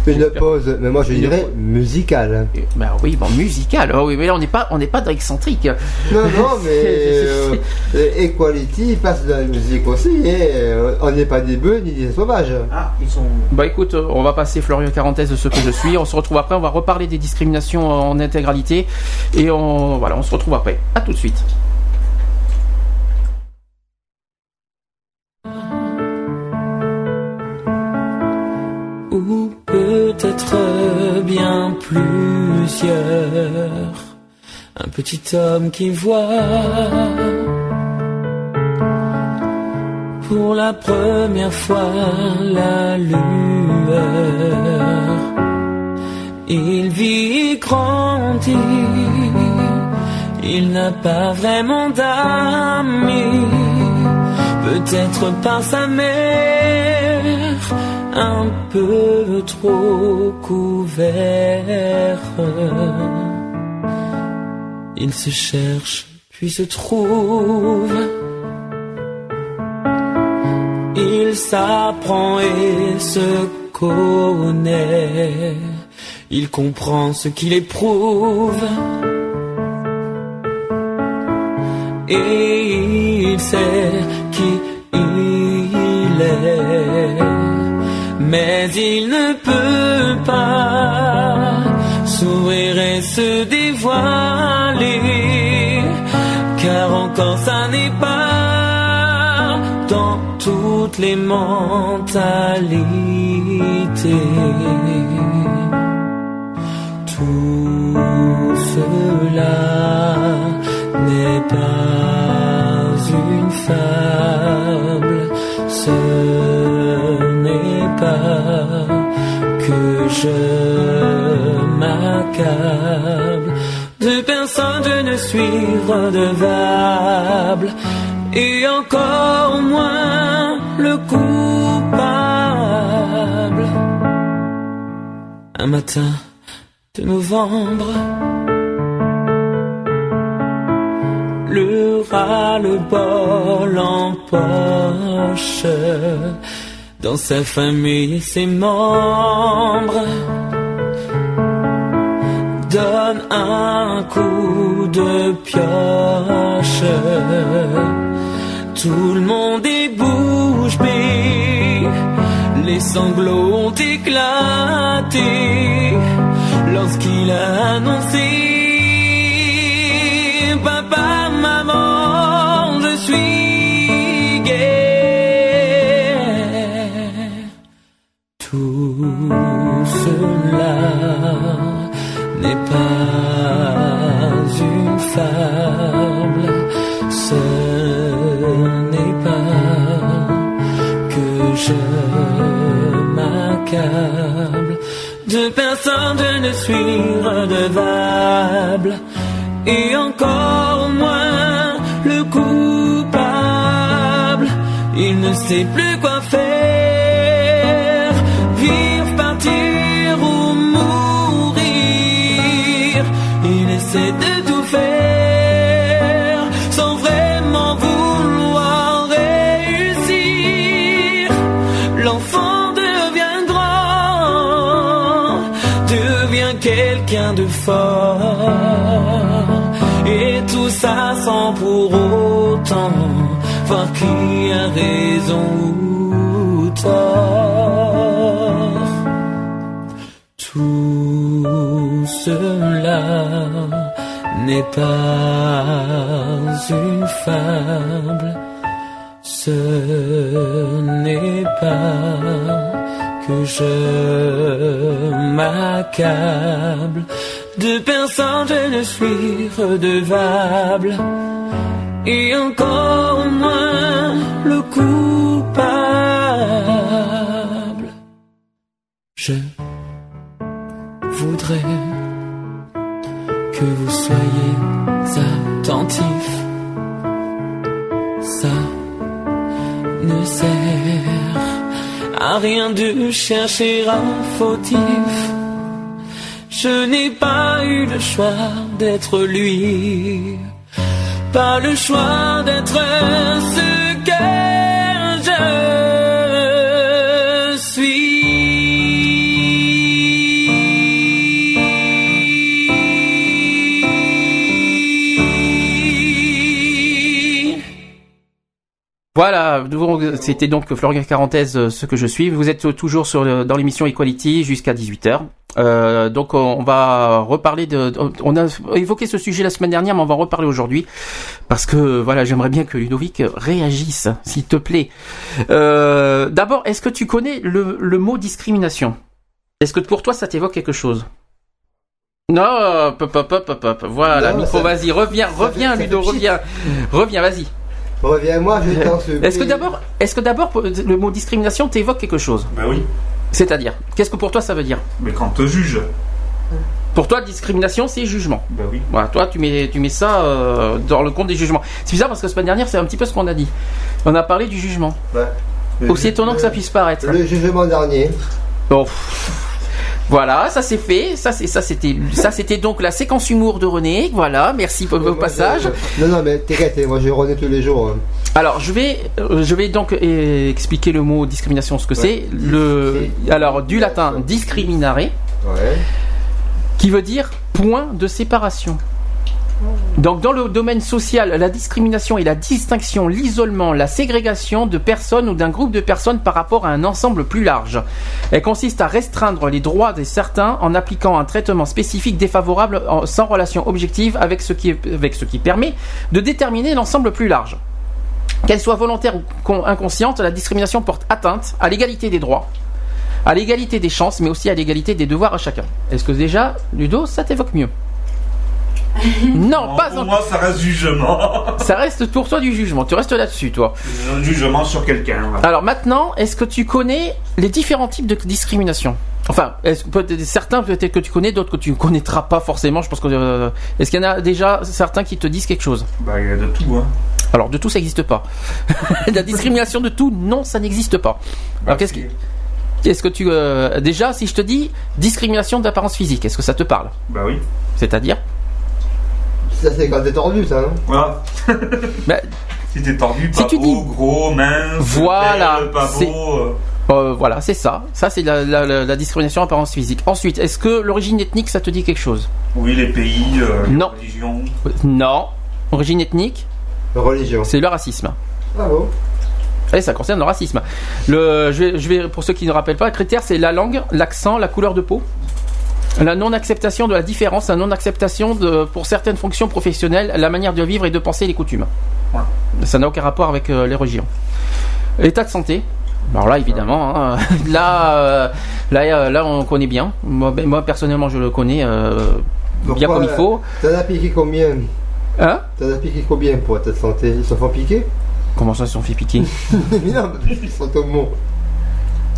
Une pause, mais moi je dirais musicale. bah oui, bon musical. Oh oui, mais là on n'est pas on n'est pas dans excentrique. Non, non, mais euh, Equality passe de la musique aussi, et euh, on n'est pas des bœufs ni des sauvages. Ah, ils sont. Bah écoute, euh, on va passer Florian Quarantaise de ce que je suis. On se retrouve après. On va reparler des discriminations en intégralité et on voilà, on se retrouve après. À tout de suite. Plusieurs. Un petit homme qui voit pour la première fois la lueur. Il vit grandir, il n'a pas vraiment d'amis, peut-être par sa mère un peu trop couvert. Il se cherche, puis se trouve. Il s'apprend et se connaît. Il comprend ce qu'il éprouve. et il sait qui Mais il ne peut pas s'ouvrir et se dévoiler, car encore ça n'est pas dans toutes les mentalités. Tout cela n'est pas je m'accable. De personne je ne suis redevable, et encore moins le coupable. Un matin de novembre. Le ras-le-bol en poche dans sa famille ses membres donne un coup de pioche. Tout le monde est bouche bée, les sanglots ont éclaté lorsqu'il a annoncé Papa, maman, je suis ce n'est pas que je m'accable. De personne je ne suis redevable, et encore moins le coupable. Il ne sait plus Et tout ça sans pour autant voir qui a raison ou tort. Tout cela n'est pas une fable, ce n'est pas que je m'accable. De personne je ne suis redevable, et encore moins le coupable. Je voudrais que vous soyez attentifs. Ça ne sert à rien de chercher un fautif. Je n'ai pas eu le choix d'être lui, pas le choix d'être ce que je suis. Voilà, c'était donc Florian Carantez, euh, ce que je suis. Vous êtes toujours dans l'émission Equality jusqu'à 18h. Euh, donc on va reparler de, on a évoqué ce sujet la semaine dernière, mais on va en reparler aujourd'hui parce que voilà, j'aimerais bien que Ludovic réagisse, s'il te plaît. Euh, D'abord, est-ce que tu connais le, le mot discrimination? Est-ce que pour toi ça t'évoque quelque chose? Non, hop, hop, hop, hop, hop. Voilà, Non, micro, vas-y, reviens, reviens, Ludo, reviens, reviens, vas-y. Reviens-moi, je. Est-ce que d'abord, est-ce que d'abord le mot discrimination t'évoque quelque chose? Ben oui. C'est-à-dire, qu'est-ce que pour toi ça veut dire? Mais quand on te juge. Pour toi, discrimination, c'est jugement. Ben oui. Voilà, toi, tu mets, tu mets ça euh, dans le compte des jugements. C'est bizarre parce que la semaine dernière, c'est un petit peu ce qu'on a dit. On a parlé du jugement. Ouais. Aussi étonnant que ça puisse paraître. Le jugement dernier. Bon. Voilà, ça c'est fait. Ça c'est ça c'était ça c'était donc la séquence humour de René. Voilà, merci pour vos passages. Non, non, mais t'inquiète, moi je renais tous les jours. hein. Alors, je vais, euh, je vais donc euh, expliquer le mot discrimination, ce que c'est. Le, alors, du latin discriminare, Ouais. qui veut dire point de séparation. Donc dans le domaine social, la discrimination est la distinction, l'isolement, la ségrégation de personnes ou d'un groupe de personnes par rapport à un ensemble plus large. Elle consiste à restreindre les droits des certains en appliquant un traitement spécifique défavorable en- sans relation objective avec ce qui, est- avec ce qui permet de déterminer l'ensemble plus large. Qu'elle soit volontaire ou con- inconsciente, la discrimination porte atteinte à l'égalité des droits, à l'égalité des chances, mais aussi à l'égalité des devoirs à chacun. Est-ce que déjà, Ludo, ça t'évoque mieux? Non, pas pour en- moi, ça reste jugement. Ça reste pour toi du jugement. Tu restes là-dessus, toi. Un jugement sur quelqu'un. voilà. Alors maintenant, est-ce que tu connais les différents types de discrimination Enfin, est-ce que peut-être certains peut-être que tu connais, d'autres que tu ne connaîtras pas forcément. Je pense que euh, est-ce qu'il y en a déjà certains qui te disent quelque chose? Bah, il y a de tout, hein. Alors de tout, ça n'existe pas. La discrimination de tout, non, ça n'existe pas. Alors qu'est-ce que Est-ce que tu euh, déjà, si je te dis discrimination d'apparence physique, est-ce que ça te parle? Bah oui. C'est-à-dire? Ça, c'est quand t'es tordu, ça, hein Voilà. Bah, Si t'es tordu, Si pas tu beau, dis- gros, mince, Voilà, belle, pas c'est- beau. euh, euh, Voilà, c'est ça. Ça, c'est la, la- la- la discrimination d'apparence physique. Ensuite, est-ce que l'origine ethnique, ça te dit quelque chose? Oui, les pays, euh, les Non. religions. Non. Origine ethnique, Religion. c'est le racisme. Ah bon? Et ça concerne le racisme. Le, je, vais, je vais, pour ceux qui ne rappellent pas, le critère c'est la langue, l'accent, la couleur de peau, la non-acceptation de la différence, la non-acceptation de, pour certaines fonctions professionnelles, la manière de vivre et de penser les coutumes. Ça n'a aucun rapport avec euh, les religions. État de santé. Alors là, évidemment, hein, là, euh, là, euh, là, on connaît bien. Moi, ben, moi, personnellement, je le connais euh, bien comme il faut. T'en as piqué combien? Hein? T'en as piqué combien pour ta santé? Ils se font piquer? Comment ça, ils se sont fait piquer? Mais non, mais ils sont au mot.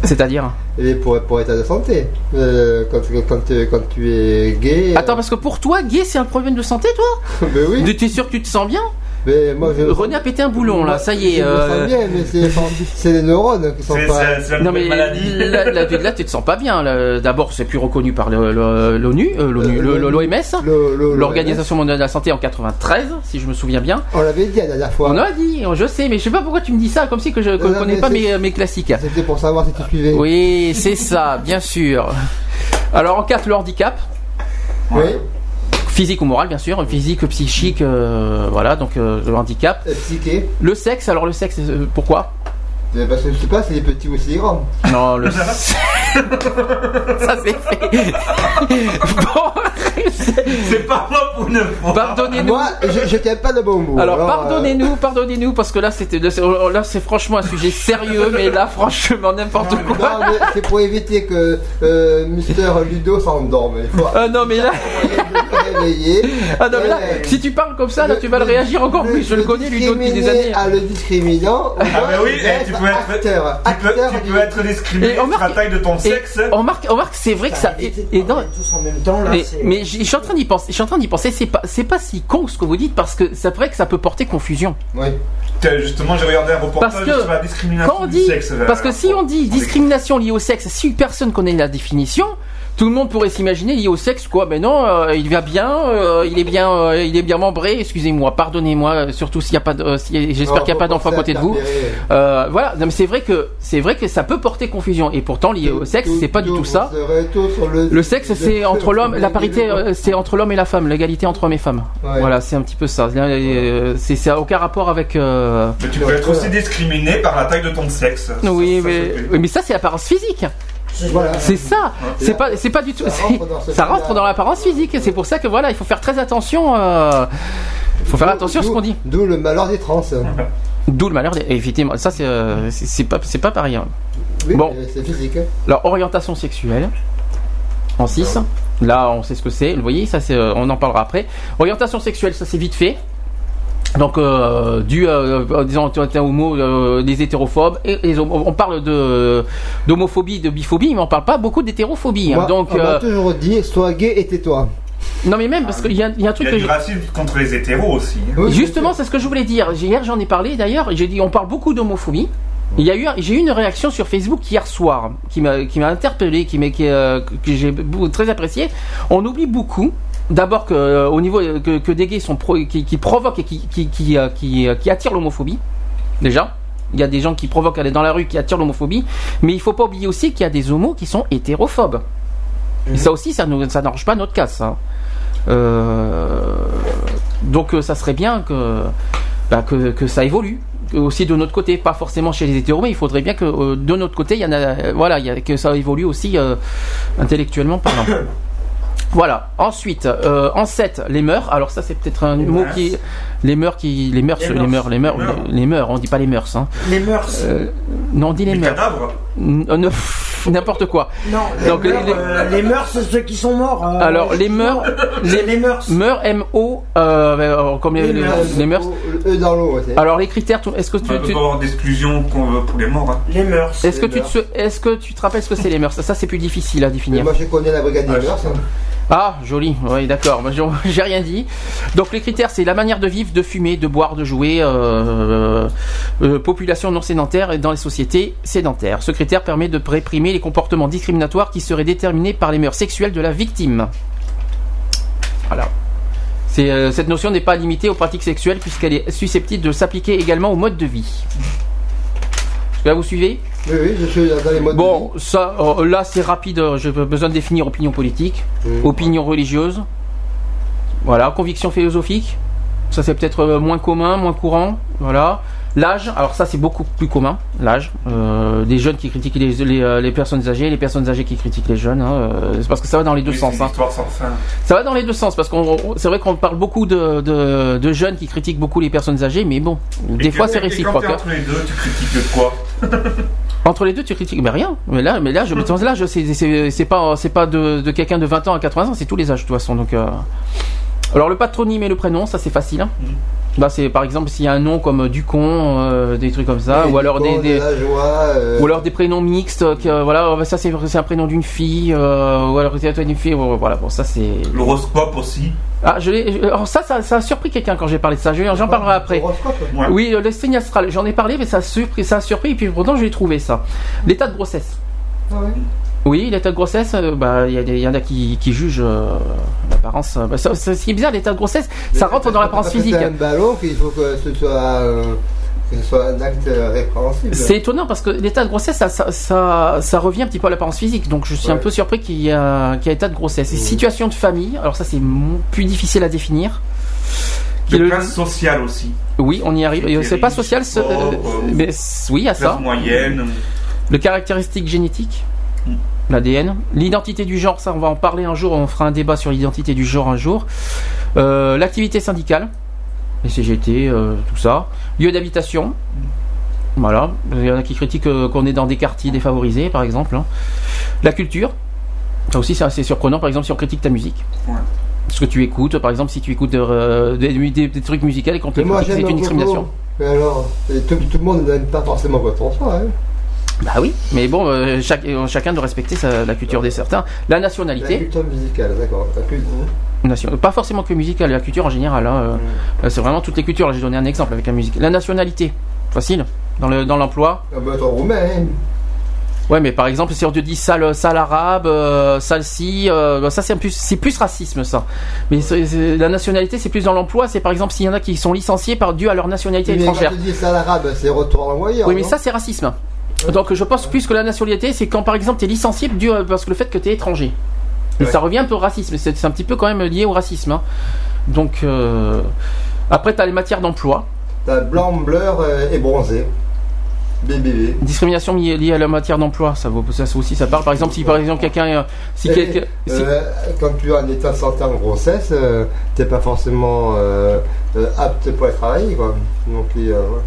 C'est-à-dire? Et pour, pour état de santé. Euh, quand, quand, quand tu es gay. Attends, parce que pour toi, gay, c'est un problème de santé, toi Mais oui. Tu es sûr que tu te sens bien Mais moi, je. René a pété un boulon là, ça y est. Je me euh, sens bien, mais c'est, c'est les neurones qui sont pas. la Non mais maladie. là, là, tu- là, tu te sens pas bien. D'abord, c'est plus reconnu par l'ONU, euh, l'ONU, Euh, le- l'ONU. l'OMS, le- l'Organisation mondiale de la santé en 93, si je me souviens bien. On l'avait dit la dernière fois. On a dit, je sais, mais je sais pas pourquoi tu me dis ça, comme si que je ne connais pas mes, mes classiques. C'était pour savoir si tu suivais. Oui, c'est ça, bien sûr. Alors en 4, le handicap, Oui. Physique ou moral, bien sûr, physique, psychique, euh, voilà, donc euh, le handicap. Euh, Psyché. Le sexe, alors le sexe, euh, pourquoi? Parce que je sais pas si les petits ou si les grands. Non, le ça c'est fait. bon, C'est pas moi pour une fois. pardonnez-nous. Moi, je, je tiens pas le bon mot. Alors euh, pardonnez-nous, pardonnez-nous parce que là c'était là c'est franchement un sujet sérieux, mais là franchement n'importe Non, quoi. mais c'est pour éviter que euh, Mister Ludo s'endorme. Faut Ah non mais là, ah non mais là, Euh, si tu parles comme ça là tu vas le réagir encore plus. Je le connais Ludo depuis des années. à le discriminant. Ah bah oui, eh, tu peux être- acteur. Tu peux, acteur tu peux être discriminé sur la taille de ton sexe. on remarque, on remarque c'est vrai que ça. Et, et non, tous en même temps là. mais, mais je je suis en train d'y penser. Je suis en train d'y penser. C'est pas, c'est pas si con ce que vous dites parce que c'est vrai que ça peut porter confusion. Oui. Justement, j'ai regardé un reportage Parce que sur la discrimination Quand on du dit, sexe. euh, parce que si on dit discrimination liée au sexe, si personne connaît la définition, tout le monde pourrait s'imaginer lié au sexe quoi. Mais non, euh, il va bien, euh, il est bien, euh, il est bien membré. Excusez-moi, pardonnez-moi, surtout s'il y a pas, euh, si- j'espère qu'il n'y a pas d'enfant à côté de vous. Euh, voilà, non, mais c'est vrai que c'est vrai que ça peut porter confusion et pourtant lié au sexe, c'est pas du tout ça. Le, sexe, c'est entre l'homme, la parité, c'est entre l'homme et la femme, l'égalité entre hommes et femmes. Ouais. Voilà, c'est un petit peu ça. C'est, ça a aucun rapport avec. euh, Mais tu peux être aussi discriminé par la taille de ton sexe. Oui, ça, mais, mais ça, c'est l'apparence physique. Voilà. C'est ça. C'est pas, c'est pas du tout. Ça rentre dans ce Ça cas-là. rentre dans l'apparence physique. C'est pour ça que voilà, il faut faire très attention. euh, Il faut faire attention à ce qu'on dit. D'où le malheur des trans. D'où le malheur. Des... Effectivement, ça c'est, euh, c'est pas, c'est pas pareil. hein. Oui, Bon. c'est physique. Alors orientation sexuelle. En 6. Là, on sait ce que c'est. Vous voyez, ça c'est, euh, on en parlera après. Orientation sexuelle, ça c'est vite fait. Donc, euh, du, euh, euh, disons, tu es homo, euh, des hétérophobes, et, on parle de d'homophobie, de biphobie, mais on parle pas beaucoup d'hétérophobie. hein. Moi, Donc, on m'a euh, toujours dit sois gay et tais-toi. non mais même parce qu'il y a, il y a un Il truc y a que du racisme contre les hétéros aussi. hein. Oui, Justement, c'est ce que je voulais dire. Hier, j'en ai parlé d'ailleurs. J'ai dit, on parle beaucoup d'homophobie. Il y a eu, j'ai eu une réaction sur Facebook hier soir qui m'a, qui m'a interpellé, qui m'a, qui, euh, que j'ai beaucoup- très apprécié. On oublie beaucoup. D'abord que euh, au niveau euh, que, que des gays sont pro, qui, qui provoquent et qui, qui, qui, euh, qui, attirent l'homophobie. Déjà, il y a des gens qui provoquent aller dans la rue, qui attirent l'homophobie. Mais il faut pas oublier aussi qu'il y a des homos qui sont hétérophobes. Et ça aussi, ça ne ça n'arrange pas notre cas. ça. Euh, Donc ça serait bien que, bah, que, que ça évolue aussi de notre côté, pas forcément chez les hétéros, mais il faudrait bien que euh, de notre côté, il y en a, voilà, il y a, que ça évolue aussi euh, intellectuellement parlant. Voilà. Ensuite, euh, en 7, les mœurs. Alors ça, c'est peut-être un mot qui, les mœurs qui, les mœurs, Les les mœurs. mœurs, les mœurs, Les mœurs. les mœurs. On dit pas les mœurs, hein. Les mœurs. Euh, non, on dit les Les mœurs. euh, N'importe quoi. non, les, donc, les- mœurs, les- euh, les mœurs, c'est ceux qui sont morts. euh, Alors les mœurs, les les mœurs. mœurs, M-O, comme les, Les les- mœurs. les mœurs? Eux dans l'eau. Alors les critères, est-ce que tu, pas avoir d'exclusion pour les morts. hein. Les mœurs. est-ce que les tu mœurs. te, est-ce que tu te rappelles ce que c'est les mœurs? Ça, ça, c'est plus difficile à Mais définir. moi je connais la brigade des Ah, mœurs. hein. Ah, joli. Oui, d'accord. J'ai rien dit. Donc les critères, c'est la manière de vivre, de fumer, de boire, de jouer, euh, euh, population non sédentaire et dans les sociétés sédentaires. Ce critère permet de réprimer les comportements discriminatoires qui seraient déterminés par les mœurs sexuelles de la victime. Voilà. Euh, cette notion n'est pas limitée aux pratiques sexuelles puisqu'elle est susceptible de s'appliquer également au mode de vie. Est-ce que là vous suivez? Oui, oui, je suis dans les modes. Bon, ça, euh, là c'est rapide. euh, J'ai besoin de définir opinion politique, de vie. opinion religieuse. Voilà, conviction philosophique. Ça c'est peut-être euh, moins commun, moins courant. Voilà. L'âge, alors ça c'est beaucoup plus commun. L'âge, Euh, des jeunes qui critiquent les, les, euh, les personnes âgées, les personnes âgées qui critiquent les jeunes. hein, euh, c'est parce que ça va dans les deux Oui, sens. Hein. histoire sans fin. Ça va dans les deux sens parce qu'on on- c'est vrai qu'on parle beaucoup de, de, de jeunes qui critiquent beaucoup les personnes âgées, mais bon, des fois c'est Quand réciproque. hein. entre les deux, tu critiques quoi Entre les deux, tu critiques, mais rien. Mais là, mais là, je, là, c'est, pas, c'est pas de, de quelqu'un de 20 ans à 80 ans, c'est tous les âges de toute façon. Donc, euh. Alors le patronyme et le prénom, ça c'est facile. hein. Mhm. Bah, c'est par exemple s'il y a un nom comme Ducon, euh, des trucs comme ça, Et ou alors des, con, des- de la joie. euh, ou alors des prénoms mixtes. Que, voilà, bah, ça c'est, un prénom d'une fille, euh, ou alors c'est d'une fille. Voilà, bon, ça c'est. L'horoscope aussi. Ah, je l'ai. ça, ça, ça a surpris quelqu'un quand j'ai parlé de ça. Je- J'en parlerai après. Ouais. Oui, euh, le signe astral, j'en ai parlé, mais ça a surpris, ça a surpris, et puis pourtant j'ai trouvé ça. L'état de grossesse. Ah ouais. Oui, l'état de grossesse, euh, bah, il y, a des- il y en a qui, qui jugent euh, l'apparence. euh, bah, ça- ça- ce qui est bizarre, l'état de grossesse, ça rentre dans l'apparence physique. C'est un ballon qu'il faut que ce soit, euh, que ce soit un acte répréhensible. C'est étonnant parce que l'état de grossesse, ça, ça, ça, ça revient un petit peu à l'apparence physique. Donc je suis un peu surpris qu'il y a, qu'il y a état de grossesse. Et Mhm. situation de famille, alors ça c'est plus difficile à définir. Qui Le classe sociale aussi. Oui, on y arrive. C'est pas social, ce- euh, euh, mais oui, à ça. Moyenne. Le caractéristique génétique. l'ADN. L'identité du genre, ça on va en parler un jour, on fera un débat sur l'identité du genre un jour. Euh, L'activité syndicale, les CGT, euh, tout ça. Lieu d'habitation. Voilà, il y en a qui critiquent euh, qu'on est dans des quartiers défavorisés, par exemple. hein. La culture, ça aussi c'est assez surprenant, par exemple si on critique ta musique. Ouais. Ce que tu écoutes, par exemple si tu écoutes des, des- des trucs musicaux et qu'on te critique, c'est une un discrimination. Mais alors, tout le monde n'aime pas forcément votre en soi. Hein. Bah oui, mais bon, euh, chaque- euh, chacun doit respecter sa- la culture des certains. La La nationalité. culture musicale, d'accord. La culture- Nation- Pas forcément que musicale, la culture en général. hein, euh, euh, C'est vraiment toutes les cultures. Là, j'ai donné un exemple avec la musique. La nationalité, facile. Dans le dans l'emploi. Ah bah, roumain. Ouais, mais par exemple, si on te dit sale, sale arabe, euh, sale ci, euh, bah, ça c'est un plus c'est plus racisme ça. Mais c'est- c'est- la nationalité, c'est plus dans l'emploi. C'est par exemple s'il y en a qui sont licenciés par dû à leur nationalité Mais quand étrangère. tu dis ça l'arabe, c'est retour en voyeur. Oui, mais non? ça c'est racisme. Donc je pense plus que la nationalité, c'est quand par exemple tu es licencié dû parce que le fait que tu es étranger. Et Ouais. ça revient un peu au racisme. C'est un petit peu quand même lié au racisme. hein. Donc euh, après tu as les matières d'emploi. T'as blanc, bleu euh, et bronzé. BBB. Discrimination liée à la matière d'emploi, ça, ça aussi ça parle. Par exemple, si par exemple quelqu'un, euh, si Et, quelqu'un, si- euh, quand tu es en état de santé en grossesse, euh, t'es pas forcément euh, euh, apte pour aller travailler. Quoi. Donc, euh, ouais.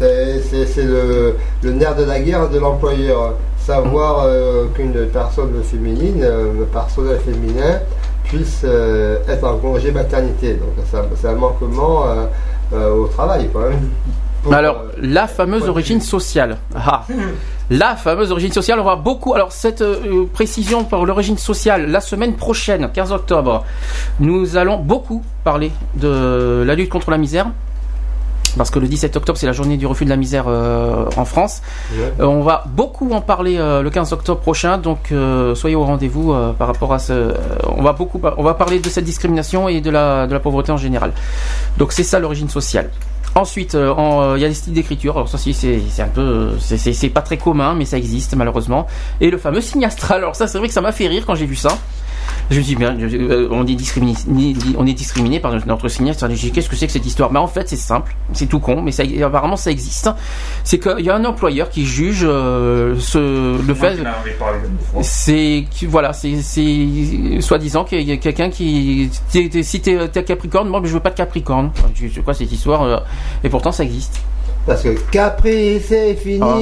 C'est, le, le nerf de la guerre de l'employeur. Savoir euh, qu'une personne féminine, euh, un personnel féminin, puisse euh, être en congé maternité. Donc, c'est un manquement euh, euh, au travail. Quoi, hein. Pour, alors euh, la fameuse origine sociale. Ah, la fameuse origine sociale, on va beaucoup. Alors cette euh, précision pour l'origine sociale, la semaine prochaine, 15 octobre, nous allons beaucoup parler de la lutte contre la misère. Parce que le 17 octobre, c'est la journée du refus de la misère euh, en France. Ouais. Euh, on va beaucoup en parler euh, le 15 octobre prochain, donc soyez au rendez-vous par rapport à ce. on va beaucoup, on va parler de cette discrimination et de la de la pauvreté en général. Donc c'est ça l'origine sociale. Ensuite, en, il y a les styles d'écriture. Alors ça, si, c'est un peu, c'est pas très commun, mais ça existe malheureusement. Et le fameux signe astral. Alors ça, c'est vrai que ça m'a fait rire quand j'ai vu ça. Je me dis, bien, je- euh, on est discriminé, on est discriminé par notre signal. Je dis, qu'est-ce que c'est que cette histoire? Bah en fait, c'est simple, c'est tout con, mais ça, apparemment ça existe. C'est qu'il y a un employeur qui juge euh, ce, le fait. C'est voilà, c'est c'est soi-disant qu'il y a quelqu'un qui si t'es t'es Capricorne, moi je veux pas de Capricorne. Je sais quoi cette histoire euh, Et pourtant ça existe. Parce que Capri, c'est fini. Oh.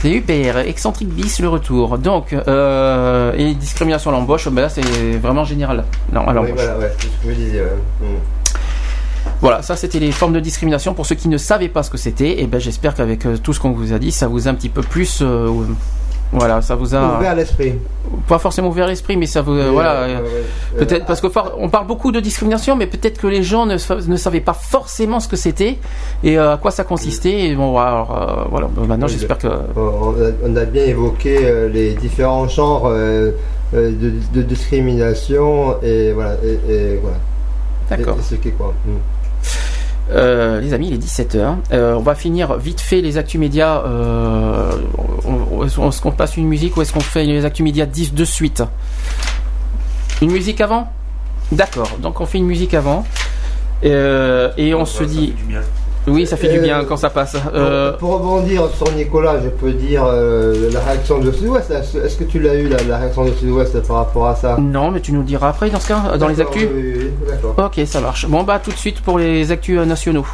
C'est UPR, excentrique bis le retour. Donc euh, et discrimination à l'embauche, ben là c'est vraiment général. Non, à oui, l'embauche. voilà, ouais, c'est ce que je disais. ouais. Mm. Voilà, ça c'était les formes de discrimination. Pour ceux qui ne savaient pas ce que c'était, et ben j'espère qu'avec euh, tout ce qu'on vous a dit, ça vous a un petit peu plus, euh, voilà, ça vous a Ouvert l'esprit. pas forcément ouvert l'esprit, mais ça vous, euh, voilà. euh. Peut-être parce que on parle beaucoup de discrimination, mais peut-être que les gens ne, ne savaient pas forcément ce que c'était et euh, à quoi ça consistait. Et bon, alors, euh, voilà. Maintenant, Oui, j'espère que On a, bien évoqué les différents genres de, de discrimination et voilà. Et, et voilà. d'accord. Et- et ce qui est quoi. Mm. Euh, les amis, il est 17h. on va finir vite fait les actus médias. Euh, est-ce qu'on passe une musique ou est-ce qu'on fait les actus médias 10 de suite? Une musique avant? D'accord. Donc on fait une musique avant. Euh, et on se dit. Oui, ça fait du Euh, bien quand ça passe. Euh, Pour rebondir sur Nicolas, je peux dire euh, la réaction de Sud-Ouest. Est-ce que tu l'as eu la, la réaction de Sud-Ouest par rapport à ça? Non, mais tu nous diras après dans ce cas, dans les actus. Oui, oui. Ok, ça marche. Bon bah tout de suite pour les actus euh, nationaux.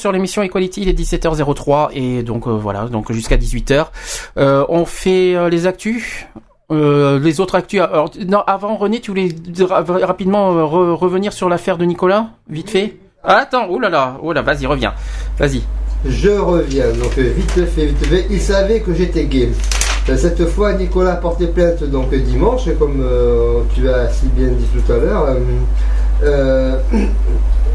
Sur l'émission Equality, il est 17h03 et donc euh, voilà, donc jusqu'à 18h. Euh, on fait euh, les actus. Les autres actus. Alors, non, avant René, tu voulais ra- rapidement re- revenir sur l'affaire de Nicolas, vite fait? Ah, attends, oh là là, oh là, vas-y, reviens, vas-y. Je reviens, donc vite fait, vite fait. Il savait que j'étais gay. Euh, Cette fois, Nicolas a porté plainte donc dimanche, comme tu as si bien dit tout à l'heure.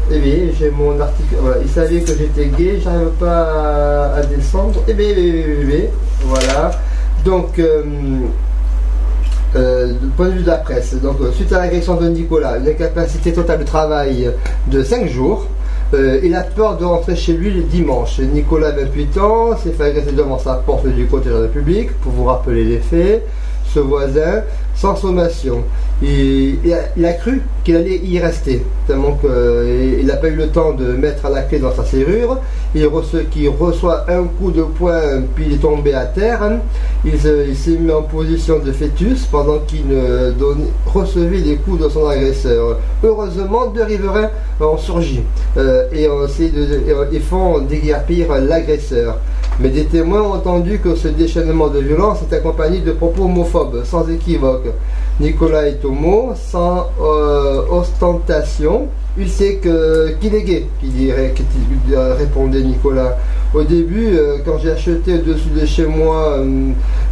Eh bien, j'ai mon article. Voilà, il savait que j'étais gay, j'arrive pas à, descendre. Eh bien, eh eh bien, eh bien, voilà. Donc, euh, euh, du point de vue de la presse, donc euh, suite à l'agression de Nicolas, une incapacité totale de travail de 5 jours, il a peur de rentrer chez lui le dimanche. Nicolas, 28 ans, s'est fait agresser devant sa porte du côté de la République, pour vous rappeler les faits. Ce voisin, sans sommation. Il, a, cru qu'il allait y rester, tellement n'a pas eu le temps de mettre la clé dans sa serrure. Il, reçoit, un coup de poing, puis il est tombé à terre. Il, se- il s'est mis en position de fœtus pendant qu'il donnait- recevait les coups de son agresseur. Heureusement, deux riverains ont surgi euh, et, ont de, et font déguerpir l'agresseur. Mais des témoins ont entendu que ce déchaînement de violence est accompagné de propos homophobes, sans équivoque. Nicolas est homo, sans euh, ostentation. Il sait qu'il est gay, qu'il dirait, euh, répondait Nicolas. Au début, euh, quand j'ai acheté au-dessus de chez moi,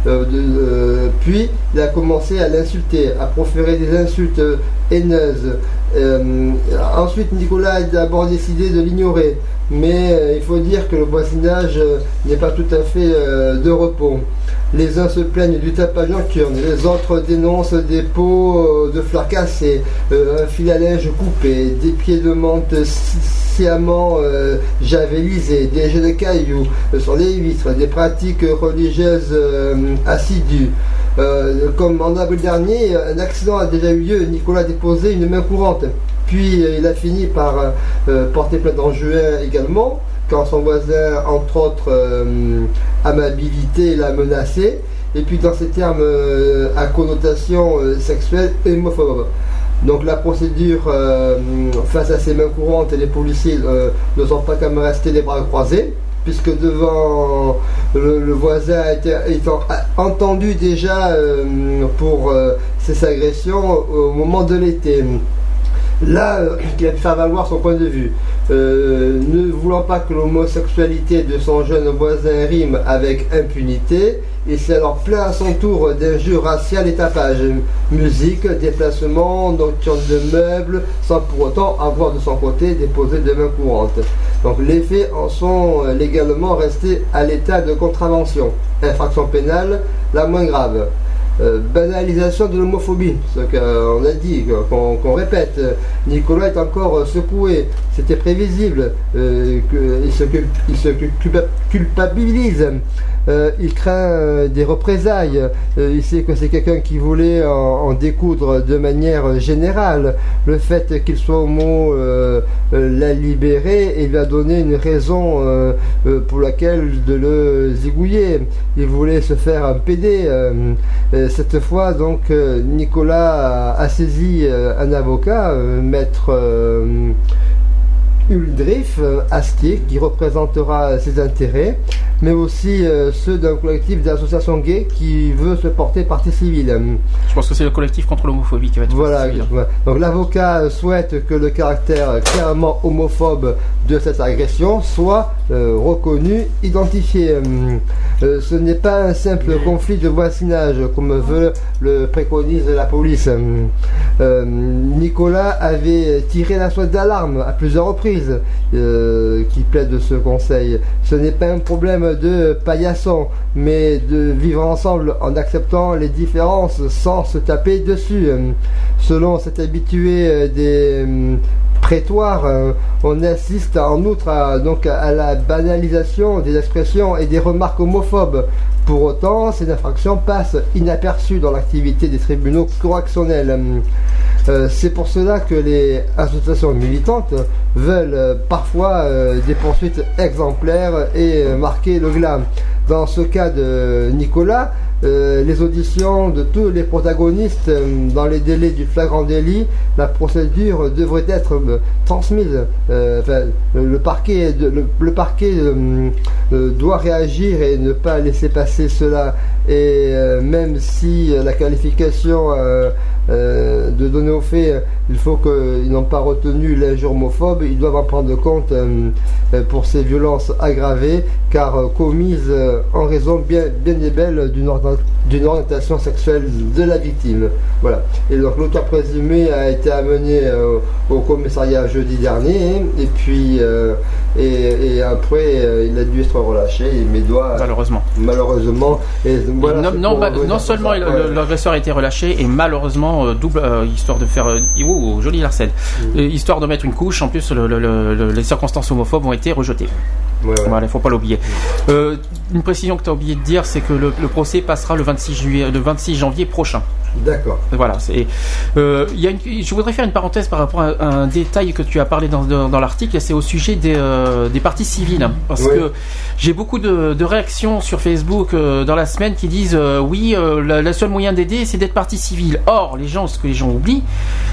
euh, puis il a commencé à l'insulter, à proférer des insultes haineuses. Ensuite, Nicolas a d'abord décidé de l'ignorer, mais euh, il faut dire que le voisinage euh, n'est pas tout à fait euh, de repos. Les uns se plaignent du tapage nocturne, les autres dénoncent des pots de fleurs cassées, un fil à linge coupé, des pieds de menthe sci- sciemment javelisés, des jets de cailloux sur les vitres, des pratiques religieuses assidues. Comme en avril dernier, un accident a déjà eu lieu, Nicolas a déposé une main courante. Puis euh, il a fini par euh, euh, porter plainte en juin également, quand son voisin, entre autres, amabilité, l'a menacé. Et puis dans ces termes à connotation sexuelle et homophobe. Donc la procédure face à ces mains courantes, les policiers ne sont pas comme restés les bras croisés, puisque devant le, voisin a été, étant entendu déjà pour ces agressions au moment de l'été. Là, euh, il a pu faire valoir son point de vue. Euh, ne voulant pas que l'homosexualité de son jeune voisin rime avec impunité, il s'est alors plaint à son tour d'injures raciales et tapages. Musique, déplacement, nocturne de meubles, sans pour autant avoir de son côté déposé de main courante. Donc les faits en sont euh, légalement restés à l'état de contravention. Infraction pénale, la moins grave. Euh, banalisation de l'homophobie, ce qu'on a dit, qu'on répète. Nicolas est encore euh, secoué, c'était prévisible, euh, il se, cul- il se cul- culpa- culpabilise, Euh, il craint euh, des représailles, Euh, il sait que c'est quelqu'un qui voulait en, découdre de manière générale. Le fait qu'il soit homo l'a libéré et lui a donné une raison pour laquelle de le zigouiller. Il voulait se faire un PD. cette fois, donc, Nicolas a, saisi un avocat, maître Uldrich euh, Astier, qui représentera ses intérêts, mais aussi euh, ceux d'un collectif d'associations gays qui veut se porter partie civile. Je pense que c'est le collectif contre l'homophobie qui va être Voilà, donc l'avocat souhaite que le caractère clairement homophobe de cette agression soit euh, reconnu, identifié. Euh, ce n'est pas un simple conflit de voisinage comme veut le préconise la police. Euh, Nicolas avait tiré la sonnette d'alarme à plusieurs reprises euh, qui plaide ce conseil. Ce n'est pas un problème de paillasson, mais de vivre ensemble en acceptant les différences sans se taper dessus. Selon cet habitué euh, des hum, prétoires, euh, on assiste en outre à, donc à la banalisation des expressions et des remarques homophobes. Pour autant, ces infractions passent inaperçues dans l'activité des tribunaux correctionnels. C'est pour cela que les associations militantes veulent euh, parfois euh, des poursuites exemplaires et euh, marquer le glas. Dans ce cas de Nicolas, les auditions de tous les protagonistes dans les délais du flagrant délit, la procédure devrait être transmise. Le, parquet, doit réagir et ne pas laisser passer cela. Et même si la qualification de donner aux faits, euh, il faut qu'ils n'ont pas retenu l'injure homophobe, ils doivent en prendre compte euh, euh, pour ces violences aggravées, car euh, commises en raison bien, bien et belle d'une orientation sexuelle de la victime. Voilà. Et donc l'auteur présumé a été amené au commissariat jeudi dernier, et puis et, et après il a dû être relâché, mais doit Malheureusement. malheureusement. Et voilà, non, non, bah, non seulement l'agresseur a été relâché et malheureusement double euh, histoire de faire euh, oh, joli Larsen Mm. Euh, histoire de mettre une couche en plus le- le- le- le- les circonstances homophobes ont été rejetées Ouais, ouais. voilà il faut pas l'oublier Euh, une précision que tu as oublié de dire c'est que le, le procès passera le 26 juillet le 26 janvier prochain D'accord. voilà, c'est. euh, il y a une- je voudrais faire une parenthèse par rapport à un détail que tu as parlé dans, dans, dans l'article, c'est au sujet des, euh, des parties civiles. Parce que j'ai beaucoup de, de réactions sur Facebook euh, dans la semaine qui disent oui, la- le seul moyen d'aider, c'est d'être partie civile. Or, les gens, ce que les gens oublient,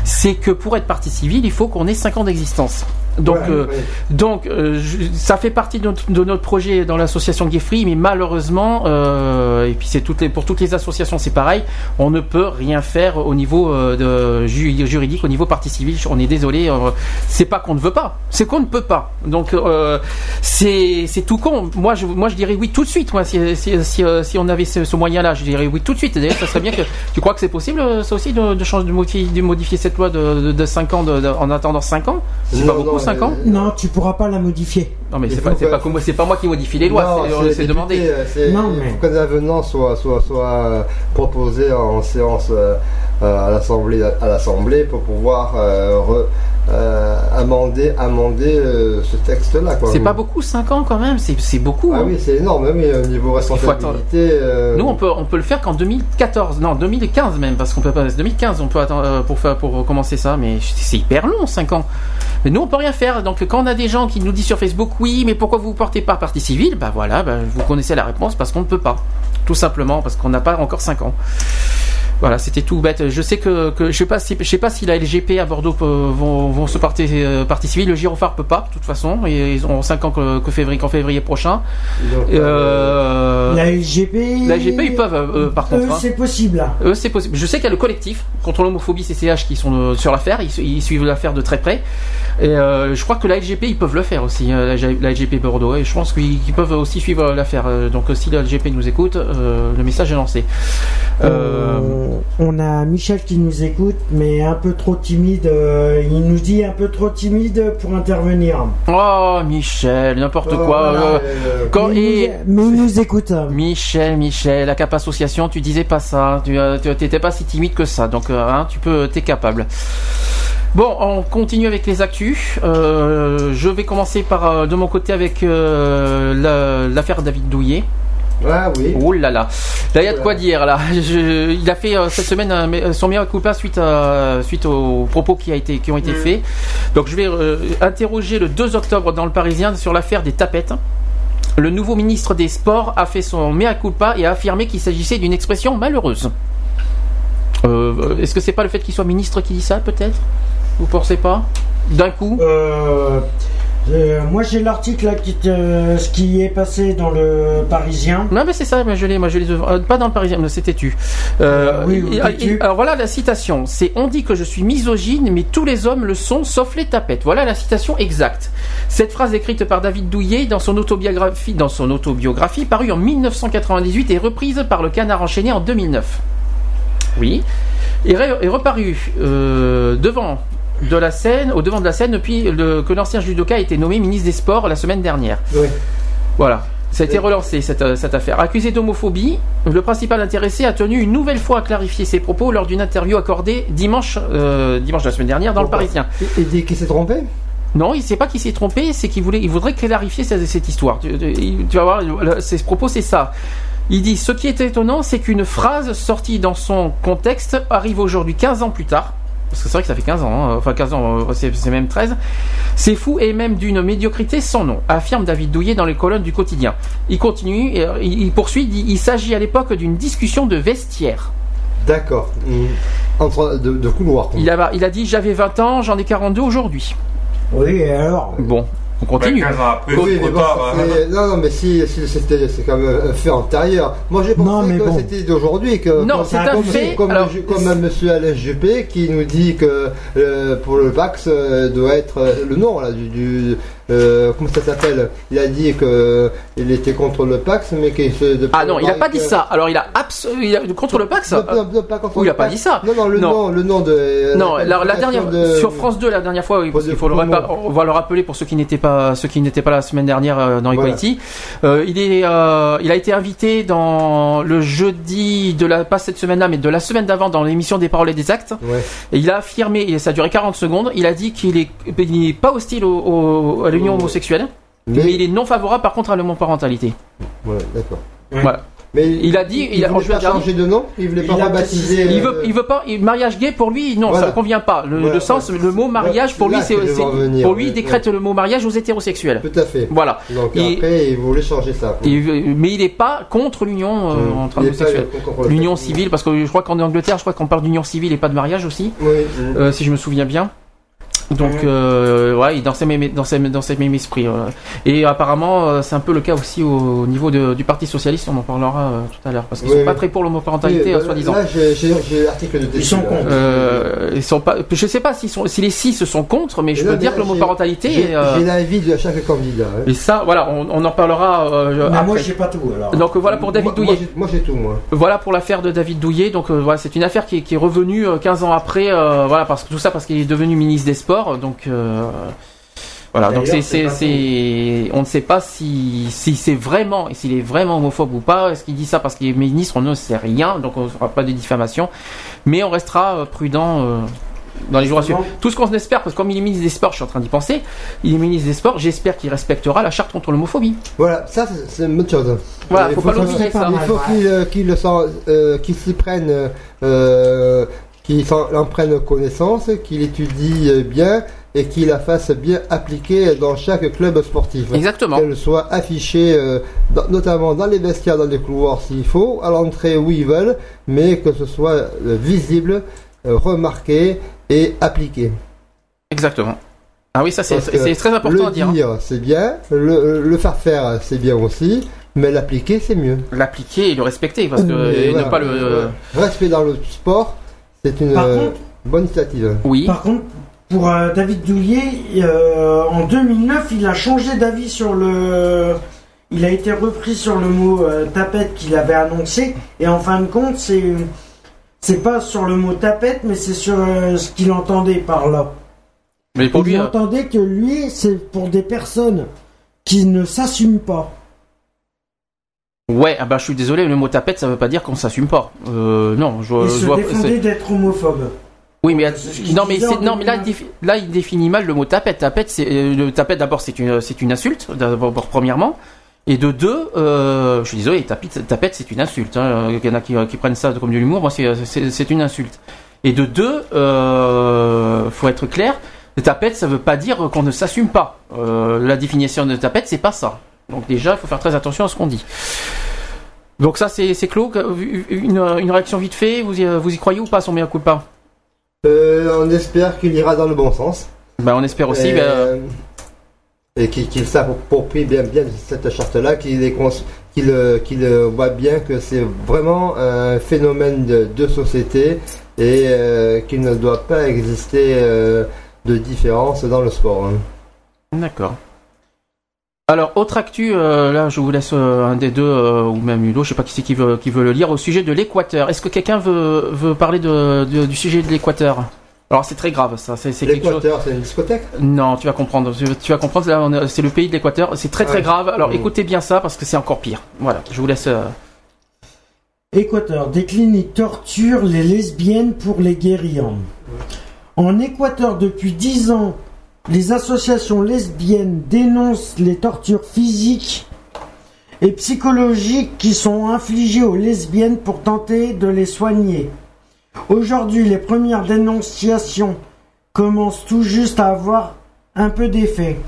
c'est que pour être partie civile, il faut qu'on ait 5 ans d'existence. Donc, Ouais, euh, ouais. donc, euh, je- ça fait partie de notre, de notre projet dans l'association Gay Free, mais malheureusement, euh, et puis c'est toutes les, pour toutes les associations, c'est pareil, on ne peut rien faire au niveau euh, de ju- juridique, au niveau partie civile. On est désolé, euh, c'est pas qu'on ne veut pas, c'est qu'on ne peut pas. Donc, euh, c'est tout con. Moi, je, moi, je dirais oui tout de suite. Moi, si, si, si, euh, si on avait ce, ce moyen-là, je dirais oui tout de suite. D'ailleurs, ça serait bien que. Tu crois que c'est possible, euh, ça aussi, de, de changer, de modifier, de modifier cette loi de, de, de 5 ans, de- de- en attendant 5 ans? C'est pas Non, beaucoup, non, 5 euh, ans Non, tu pourras pas la modifier. non mais Il c'est pas, que- pas, que moi- c'est pas moi qui modifie les lois, c'est- euh, les demandé. euh, Non, Il mais- faut qu'un avenant soit, soit, soit proposé en séance à l'Assemblée à l'Assemblée pour pouvoir euh, re- euh, amender, amender euh, ce texte-là. C'est pas beaucoup 5 ans quand même, c'est beaucoup. Ah hein. oui, c'est énorme, oui, au niveau responsabilité. euh, Nous on peut on peut le faire qu'en 2014, non 2015 même parce qu'on peut pas 2015 on peut attendre euh, pour faire pour commencer ça mais c'est hyper long 5 ans. Mais nous on peut rien faire donc quand on a des gens qui nous disent sur Facebook oui mais pourquoi vous vous portez pas partie civile bah voilà bah, vous connaissez la réponse parce qu'on ne peut pas tout simplement parce qu'on n'a pas encore 5 ans. Voilà, c'était tout bête. Je sais que, que je sais pas si je sais pas si la LGP à Bordeaux peut- vont, vont se porter euh, partie civile. Le Girophare peut pas, de toute façon. Et ils ont 5 ans que, que février, qu'en février prochain. donc, Euh, La LGP. la LGP, ils peuvent, euh, par contre. Eux, hein. c'est possible. Eux, c'est possible. Je sais qu'il y a le collectif contre l'homophobie CCH qui sont euh, sur l'affaire. Ils, su- ils suivent l'affaire de très près. Et euh, je crois que la LGP, ils peuvent le faire aussi. euh, la, LGP Bordeaux. Et je pense qu'ils peuvent aussi suivre l'affaire. Euh, Donc, euh, si la LGP nous écoute, euh, le message est lancé. Euh, On- a Michel qui nous écoute, mais un peu trop timide. euh, il nous dit un peu trop timide pour intervenir. Oh, Michel, n'importe euh, quoi. voilà, euh, quand, mais, il nous, mais il nous écoute. Michel, Michel, la Cap Association, tu disais pas ça. Tu t'étais pas si timide que ça. Donc, hein, tu peux, t'es capable. Bon, on continue avec les actus. Je vais commencer par de mon côté avec la- l'affaire David Douillet. Ah oui. Oh là là, là il y a de quoi dire là. Je- il a fait euh, cette semaine mea- son meilleur culpa suite à, suite aux propos qui a été qui ont été faits. Donc je vais euh, interroger le 2 octobre dans le Parisien sur l'affaire des tapettes. Le nouveau ministre des Sports a fait son mea culpa et a affirmé qu'il s'agissait d'une expression malheureuse. Euh, Est-ce que c'est pas le fait qu'il soit ministre qui dit ça peut-être? Vous pensez pas? D'un coup? Euh, euh, moi, j'ai l'article là qui, te- ce qui est passé dans le Parisien. Non mais c'est ça, mais je l'ai, moi je euh, pas dans le Parisien, mais c'était tu. Euh, oui, oui, et- oui, tu. et- alors voilà la citation. C'est on dit que je suis misogyne, mais tous les hommes le sont, sauf les tapettes. Voilà la citation exacte. Cette phrase écrite par David Douillet dans son autobiographie, dans son autobiographie parue en 1998 et reprise par le Canard enchaîné en 2009. Oui, et re- est reparu euh, devant de la scène, au devant de la scène depuis le, que l'ancien judoka a été nommé ministre des Sports la semaine dernière. Oui. Voilà. Ça a été relancé, cette, euh, cette affaire. Accusé d'homophobie, le principal intéressé a tenu une nouvelle fois à clarifier ses propos lors d'une interview accordée dimanche, euh, dimanche de la semaine dernière dans le Parisien. Et, dit qu'il s'est trompé? Non, il sait pas qu'il s'est trompé, c'est qu'il voulait, il voudrait clarifier cette, cette histoire. Tu, tu- tu vas voir, ses propos, c'est ça. Il dit Ce qui est étonnant, c'est qu'une phrase sortie dans son contexte arrive aujourd'hui 15 ans plus tard. Parce que c'est vrai que ça fait 15 ans, hein, enfin 15 ans, euh, c'est même 13. C'est fou et même d'une médiocrité sans nom, affirme David Douillet dans les colonnes du quotidien. Il continue, euh, il, poursuit, il dit, il s'agit à l'époque d'une discussion de vestiaire. D'accord. Mm. Entre de, de couloirs. quoi. Il a, il a dit j'avais 20 ans, j'en ai 42 aujourd'hui. Oui, et alors? Bon, on continue. Ben, 15 ans après, Oui, mais trop bon, tard. hein. non, non, mais si, si c'était, c'est quand même un fait antérieur. Moi, j'ai pensé Non, mais que bon. c'était d'aujourd'hui que. Non, comme- c'est un fait. Comme, Alors- comme un monsieur Alain Juppé qui nous dit que euh, pour le Pax euh, doit être euh, le nom là du. du euh, comment ça s'appelle? Il a dit que il était contre le Pax, mais qu'il se. de- Ah non, il a pas dit ça. Alors il a absolument contre le Pax. Non, non, non, pas contre Oui, il le a pas dit ça. Non, non, le nom, le nom de. Non, la, dernière de- sur France 2 la dernière fois, oui, parce de qu'il faut le on va le rappeler pour ceux qui n'étaient pas ceux qui n'étaient pas la semaine dernière euh, dans. Equality. Euh, il est euh, il a été invité dans le jeudi de la pas cette semaine-là mais de la semaine d'avant dans l'émission des paroles et des actes. Ouais. Et il a affirmé et ça a duré 40 secondes, il a dit qu'il est il n'est pas hostile au- au- à l'union homosexuelle, Mais, mais il est non favorable par contre à l'homoparentalité. Ouais, d'accord. Voilà. Mais Il a dit- il, il a- voulait pas changer de nom, il voulait Il pas rebaptiser. Il euh, veut, il veut pas, il- mariage gay pour lui, non, Voilà. ça ne convient pas. Le, Voilà, le sens, le mot mariage pour lui, c'est, pour lui, il ouais, décrète le mot mariage aux hétérosexuels. Tout à fait. Voilà. Donc Et- après, il voulait changer ça. Et, euh, mais il n'est pas contre l'union euh, Mmh. entre Il est pas homosexuels. L'union civile, parce que je crois qu'en Angleterre, je crois qu'on parle d'union civile et pas de mariage aussi, Oui. mmh. euh, si je me souviens bien. Donc, euh, ouais, il est dans ces mêmes, dans ces, dans ces esprits. euh. Et apparemment, euh, c'est un peu le cas aussi au niveau de- du Parti socialiste. On en parlera euh, tout à l'heure, parce qu'ils Oui, sont pas très pour l'homoparentalité, Oui, euh, bah, soi-disant. Là, j'ai l'article de Ils sont contre. Euh, ils sont pas. Je sais pas s'ils sont, si les six sont contre, mais je peux là, dire que l'homoparentalité. J'ai euh, j'ai l'avis de chaque candidat. hein. et ça, voilà, on, on en parlera euh, Mais après. moi, j'ai pas tout alors. Donc euh, voilà pour David Moi- moi, Douillet. j'ai- Moi, j'ai tout, moi. Voilà pour l'affaire de David Douillet. Donc euh, voilà, c'est une affaire qui, est- qui est revenue euh, 15 ans après. euh, voilà, parce que tout ça parce qu'il est devenu ministre des Sports. Donc euh, voilà, donc c'est D'ailleurs, c'est c'est pas c'est on ne sait pas si si c'est vraiment s'il est vraiment homophobe ou pas. Est-ce qu'il dit ça parce qu'il est ministre? On ne sait rien. Donc on ne fera pas de diffamation, mais on restera euh, prudent. euh, dans les jours à suivre. Tout ce qu'on espère, parce que comme il est ministre des Sports, je suis en train d'y penser, il est ministre des Sports, j'espère qu'il respectera la charte contre l'homophobie. Voilà, ça, c'est- une bonne chose. Voilà, Il faut pas l'oublier, ça. Il faut qu'il qu'il le sent- euh, qu'il s'y prenne, euh, qu'il en prenne connaissance, qu'il étudie euh, bien et qu'il la fasse bien appliquer dans chaque club sportif. Exactement. Qu'elle soit affichée, euh, dans- notamment dans les vestiaires, dans les couloirs s'il faut, à l'entrée où ils veulent, mais que ce soit euh, visible, euh, remarqué et appliqué. Exactement. Ah oui, ça c'est très important le à dire. hein. dire, c'est bien, le, le faire faire, c'est bien aussi, mais l'appliquer, c'est mieux. L'appliquer et le respecter, parce que Et et voilà. ne pas le. Respect dans le sport, c'est une Par euh, contre- bonne initiative. Oui. Par contre, pour euh, David Douillet, euh, en 2009, il a changé d'avis sur le. Il a été repris sur le mot euh, tapette qu'il avait annoncé, et en fin de compte, c'est c'est pas sur le mot tapette, mais c'est sur euh, ce qu'il entendait par là. Mais pour il lui, euh, entendait que lui, c'est pour des personnes qui ne s'assument pas. Ouais, ah bah je suis désolé, le mot tapette, ça veut pas dire qu'on s'assume pas. Euh, non, je, Il je se vois. défendait d'être homophobe. Oui, mais non, mais disait c'est en non, mais là, il 2009. défi- là, il définit mal le mot tapette. Tapette, c'est euh, le tapette. D'abord, c'est une, c'est une insulte. D'abord, premièrement. Et de deux, euh, je suis désolé, tapette, tapette c'est une insulte. Hein. Il y en a qui, qui prennent ça comme de l'humour. Moi, c'est, c'est, c'est une insulte. Et de deux, euh, faut être clair. Tapette, ça veut pas dire qu'on ne s'assume pas. Euh, la définition de tapette, c'est pas ça. Donc déjà, il faut faire très attention à ce qu'on dit. Donc ça, c'est, clos. Une, une réaction vite fait. Vous y, vous y croyez ou pas, son meilleur coup de pas Euh, on espère qu'il ira dans le bon sens. Ben, on espère aussi. Et, ben, et qu'il qu'il s'approprie bien, bien cette charte-là, qu'il voit bien que c'est vraiment un phénomène de, de société et euh, qu'il ne doit pas exister euh, de différence dans le sport. hein. D'accord. Alors, autre actu, euh, là je vous laisse euh, un des deux, euh, ou même Udo, je sais pas qui c'est qui veut, qui veut le lire, au sujet de l'Équateur. Est-ce que quelqu'un veut, veut parler de, de- du sujet de l'Équateur? Alors c'est très grave, ça, c'est c'est quelque chose... L'Équateur, c'est une discothèque? Non, tu vas comprendre, tu, vas comprendre, là, on est- c'est le pays de l'Équateur, c'est très très Ouais. grave, alors Mmh. écoutez bien ça, parce que c'est encore pire. Voilà, je vous laisse... euh, Équateur, des cliniques torturent les lesbiennes pour les guérir. En Équateur, depuis 10 ans, les associations lesbiennes dénoncent les tortures physiques et psychologiques qui sont infligées aux lesbiennes pour tenter de les soigner. Aujourd'hui, les premières dénonciations commencent tout juste à avoir un peu d'effet.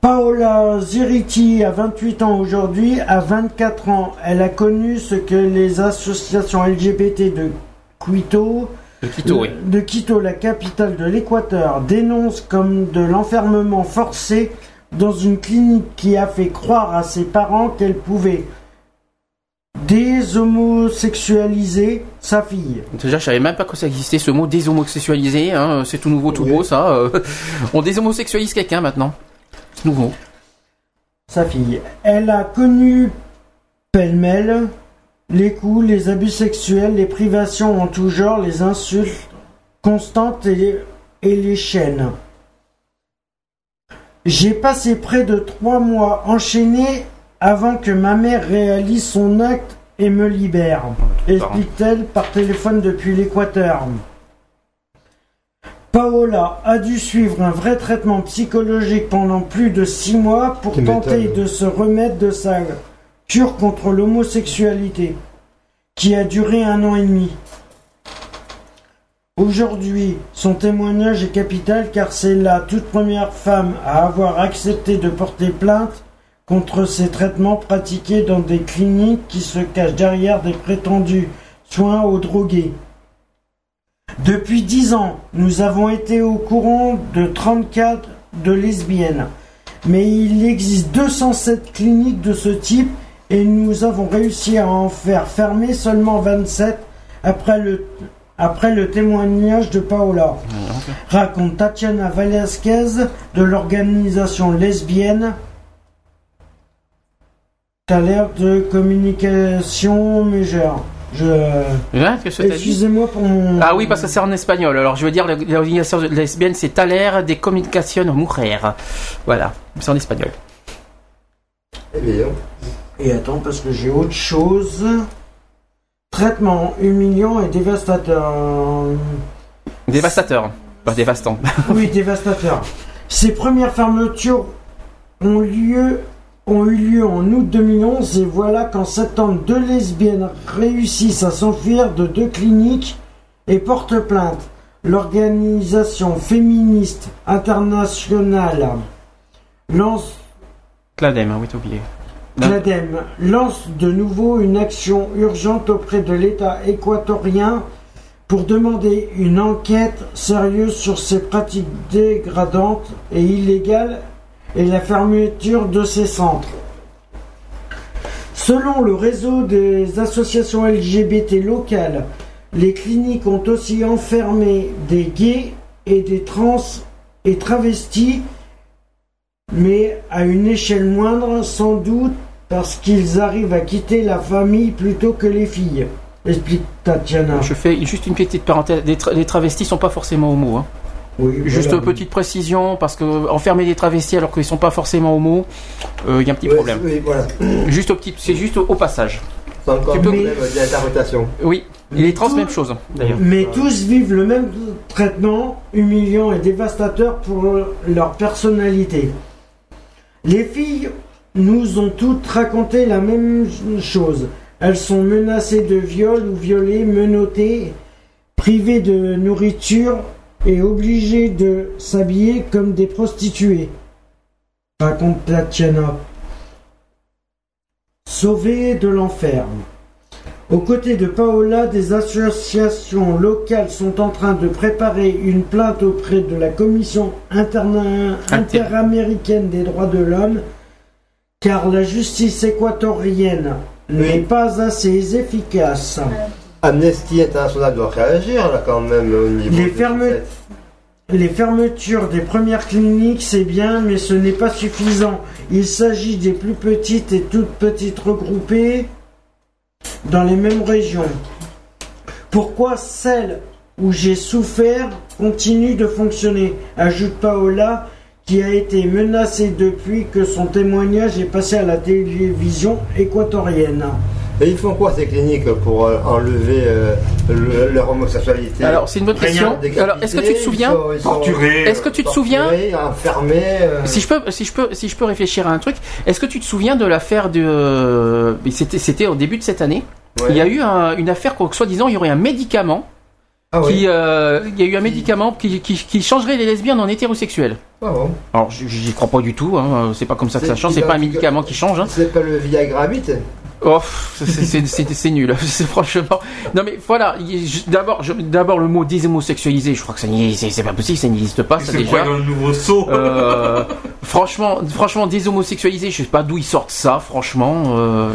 Paola Ziriti a 28 ans aujourd'hui, à 24 ans, elle a connu ce que les associations LGBT de Quito, De Quito, oui. de Quito, la capitale de l'Équateur, dénoncent comme de l'enfermement forcé dans une clinique qui a fait croire à ses parents qu'elle pouvait déshomosexualiser sa fille. Déjà, je savais même pas que ça existait ce mot déshomosexualisé. Hein, c'est tout nouveau, tout beau, ça. euh. on déshomosexualise quelqu'un maintenant. C'est nouveau. sa fille. Elle a connu pêle-mêle les coups, les abus sexuels, les privations en tout genre, les insultes constantes et, et les chaînes. J'ai passé près de trois mois enchaînés avant que ma mère réalise son acte et me libère, explique-t-elle par téléphone depuis l'Équateur. Paola a dû suivre un vrai traitement psychologique pendant plus de six mois pour tenter de se remettre de sa cure contre l'homosexualité, qui a duré un an et demi. Aujourd'hui, son témoignage est capital car c'est la toute première femme à avoir accepté de porter plainte contre ces traitements pratiqués dans des cliniques qui se cachent derrière des prétendus soins aux drogués. Depuis 10 ans, nous avons été au courant de 34 de lesbiennes. Mais il existe 207 cliniques de ce type et nous avons réussi à en faire fermer seulement 27 après le, après le témoignage de Paola. Raconte Tatiana Velasquez de l'organisation lesbienne. T'as l'air de communication majeure. Je... Hein, Excusez-moi pour mon... Ah oui, parce que c'est en espagnol. Alors, je veux dire, l'organisation lesbienne, c'est Taler de Communication Mujer. Voilà, c'est en espagnol. Eh bien, Et attends, parce que j'ai autre chose. Traitement humiliant et dévastateur. Dévastateur, pas dévastant. Oui, dévastateur. Ces premières fermetures ont, lieu, ont eu lieu en août 2011 et voilà qu'en septembre, deux lesbiennes réussissent à s'enfuir de deux cliniques et portent plainte. L'organisation féministe internationale lance Cladem, hein, oui, t'as oublié. L'ADEME lance de nouveau une action urgente auprès de l'État équatorien pour demander une enquête sérieuse sur ces pratiques dégradantes et illégales et la fermeture de ces centres. Selon le réseau des associations LGBT locales, les cliniques ont aussi enfermé des gays et des trans et travestis, mais à une échelle moindre sans doute parce qu'ils arrivent à quitter la famille plutôt que les filles, explique Tatiana. Je fais juste une petite parenthèse. Les, tra- les travestis sont pas forcément homo. Hein. Oui, Juste voilà. petite précision, parce que enfermer des travestis alors qu'ils sont pas forcément homo, il y a un petit problème. oui, voilà. Juste au petit, c'est juste au, au passage. C'est encore peux- problème d'interprétation. Oui. Et les trans, même chose, d'ailleurs. Mais tous vivent le même traitement humiliant et dévastateur pour leur personnalité. Les filles nous ont toutes raconté la même chose. Elles sont menacées de viol ou violées, menottées, privées de nourriture et obligées de s'habiller comme des prostituées. Raconte Tatiana. Sauvées de l'enfer. Aux côtés de Paola, des associations locales sont en train de préparer une plainte auprès de la Commission interna- interaméricaine des droits de l'homme, car la justice équatorienne n'est pas assez efficace. Amnesty International doit réagir là quand même au niveau. Les ferme- Les fermetures des premières cliniques, c'est bien, mais ce n'est pas suffisant. Il s'agit des plus petites et toutes petites regroupées dans les mêmes régions. Pourquoi celles où j'ai souffert continuent de fonctionner? Ajoute Paola, qui a été menacée depuis que son témoignage est passé à la télévision équatorienne. Et ils font quoi ces cliniques pour euh, enlever euh, le- leur homosexualité? Alors, c'est une bonne question. décapité, Alors, est-ce que tu te souviens? Est-ce que tu te souviens? torturés, enfermés euh, Si je peux, si je peux, si je peux réfléchir à un truc, est-ce que tu te souviens de l'affaire de, euh, c'était, c'était au début de cette année, Ouais. Il y a eu un- une affaire, quoi, que soi-disant, il y aurait un médicament Ah qui, oui. euh, il y a eu un médicament qui, qui, qui changerait les lesbiennes en hétérosexuels. Ah bon. Alors, j'y crois pas du tout. Hein. C'est pas comme ça que ça change. C'est pas un médicament qui change. Hein. C'est pas le Viagra bite Oh, pff, c'est- nul. C'est franchement. Non mais voilà. D'abord, d'abord le mot déshomosexualisé. Je crois que ça c'est pas possible. Ça n'existe pas. C'est déjà. quoi dans le nouveau saut Euh, franchement, franchement, déshomosexualisé, je sais pas d'où ils sortent ça, franchement. Euh,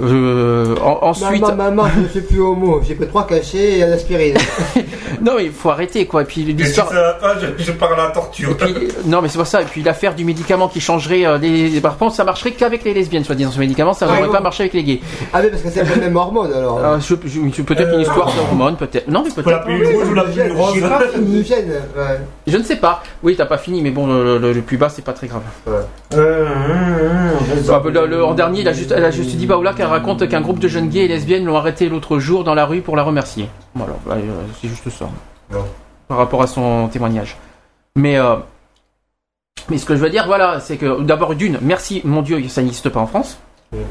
euh, en- ensuite, Maman, maman, je ne suis plus homo. J'ai pris trois cachets et un aspirine. non mais il faut arrêter quoi. Et puis si l'histoire. je, je parle à la torture. Puis, non mais c'est pas ça. Et puis l'affaire du médicament qui changerait euh, des. Par contre, ça marcherait qu'avec les lesbiennes, soit-disant ce médicament, ça Ah, n'aurait bon. pas marché avec les gays. ah, mais parce que c'est la même hormone alors. Euh, je, je- peut-être une histoire d'hormones, peut-être. Non mais Faut la peut-être. pilule rouge ou la pilule rose J'ai pas fini. Gêne, ouais. Je ne sais pas. Oui, t'as pas fini, mais bon, le, le- le plus bas, c'est pas très grave. Euh, euh, euh, Ah, bah, le- le- en dernier, il a juste, elle a juste dit Baoula qu'elle raconte qu'un groupe de jeunes gays et lesbiennes l'ont arrêté l'autre jour dans la rue pour la remercier. Voilà, bah, euh, c'est juste ça. Par rapport à son témoignage. Mais, euh, mais ce que je veux dire, voilà, c'est que d'abord, d'une, merci, mon Dieu, ça n'existe pas en France.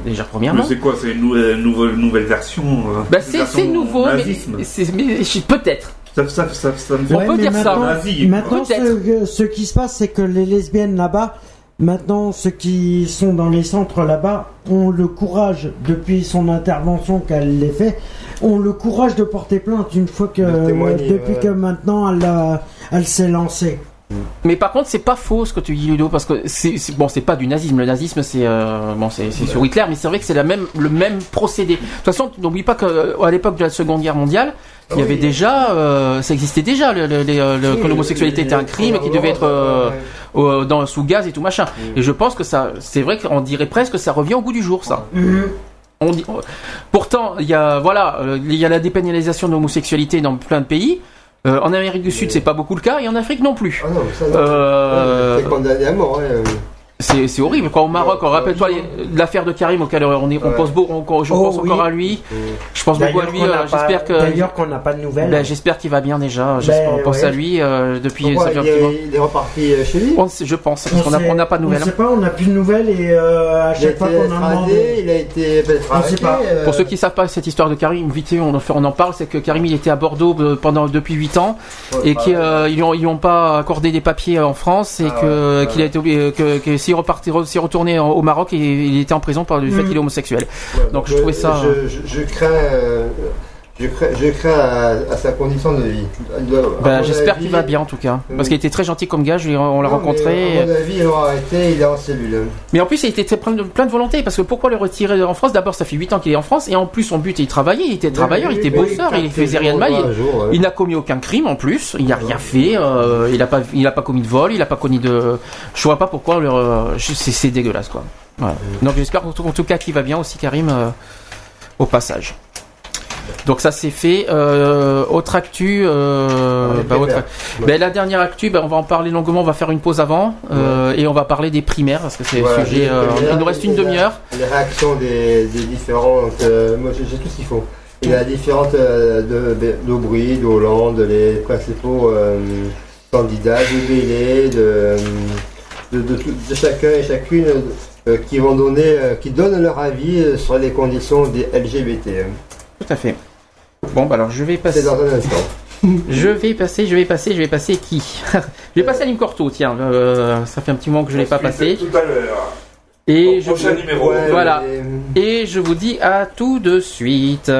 Déjà, Mais premièrement. c'est quoi C'est une nouvelle, nouvelle, nouvelle version euh, Bah, c'est nouveau, mais, nazisme. mais peut-être. Ça, ça, ça, ça me fait On peut mais dire ça. maintenant-. Maintenant, ce qui se passe, c'est que les lesbiennes là-bas, maintenant, ceux qui sont dans les centres là-bas, ont le courage, depuis son intervention qu'elle les fait, ont le courage de porter plainte une fois que, depuis ouais. que maintenant elle, elle s'est lancée. Mais par contre, c'est pas faux ce que tu dis, Ludo, parce que c'est bon, c'est pas du nazisme. Le nazisme, c'est euh, bon, c'est sur Hitler, mais c'est vrai que c'est la même le même procédé. De toute façon, n'oublie pas qu'à l'époque de la Seconde Guerre mondiale, il y avait déjà, euh, ça existait déjà, le, le- les, euh, le- Oui, que l'homosexualité était un crime et qui devait être euh, ouais. dans sous gaz et tout machin. Et je pense que ça, c'est vrai qu'on dirait presque que ça revient au goût du jour, ça. On dit, pourtant, il y a voilà, euh, il y a la dépénalisation de l'homosexualité dans plein de pays. Euh, en Amérique du Sud, c'est pas beaucoup le cas, et en Afrique non plus. Ah non, ça non. Euh, C'est condamné à mort. hein. C'est horrible. Quoi. Au Maroc, Ouais, rappelle-toi l'affaire de Karim auquel on, est, on Ouais. pense beau, on- je Oh, pense oui. encore à lui. Je pense beaucoup à lui. euh, J'espère que D'ailleurs qu'on n'a pas de nouvelles. ben, j'espère qu'il va bien déjà. J'espère- Ben, on pense ouais. à lui euh, depuis. Ça un il, est, il est reparti euh, chez lui On je pense parce on n'a pas de On nouvelles. sait pas, on n'a plus de nouvelles et euh, à chaque été fois qu'on a demandé. il a été On sait pas. euh, Pour ceux qui savent pas cette histoire de Karim, vite fait, on en, fait- on en parle, c'est que Karim il était à Bordeaux euh, pendant depuis 8 ans ouais, et bah, qu'ils euh, ils ont, ils ont pas accordé des papiers en France et Ah que qu'il a été obligé que, repartait s'il retournait en- au Maroc et il était en prison par le fait Mm. qu'il est homosexuel. ouais, donc je trouvais ça- Je, je, je crains. Euh, je crains, je crains à, à sa condition de vie. Il mon j'espère qu'il va bien en tout cas parce Mm. qu'il était très gentil comme gars, je on l'a rencontré. À mon avis, ils l'ont arrêté, il est en cellule. Mais en plus, il était très plein de, plein de volonté parce que pourquoi le retirer en France? D'abord, ça fait 8 ans qu'il est en France et en plus, son but, il travaillait, il était travailleur, il était bosseur, il faisait rien de mal. il- Il, Il n'a commis aucun crime en plus, il n'a rien fait, euh, il n'a pas, il a pas commis de vol, il n'a pas commis de. Je vois pas pourquoi le. euh, c'est, dégueulasse quoi. Voilà. Donc j'espère en tout, en tout cas qu'il va bien aussi Karim euh, au passage. Donc ça c'est fait. Euh, autre actu. Euh, Ah, bah, autre- ben, la dernière actu, ben, on va en parler longuement. On va faire une pause avant euh, et on va parler des primaires parce que c'est Voilà, le sujet. il nous reste une demi-heure. Les réactions des, des différentes. moi, j'ai tout ce qu'il faut. Il y a différentes de d'Aubry, d'Hollande, les principaux candidats, de Bélé, de, de, de, tout- de chacun et chacune qui vont donner, qui donnent leur avis sur les conditions des LGBT. Tout à fait. Bon, bah alors je vais passer. C'est dans un instant. Je vais passer, je vais passer, je vais passer qui Je vais passer à Lime Corto, tiens. euh, ça fait un petit moment que je ne l'ai pas passé. Tout à l'heure. Et Au je, prochain numéro. Ouais, Voilà. mais- et je vous dis à tout de suite.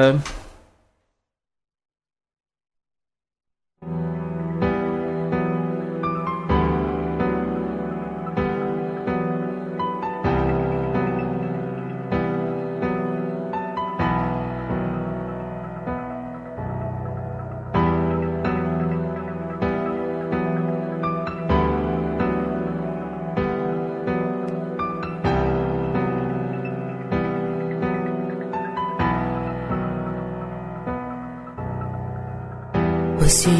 Voici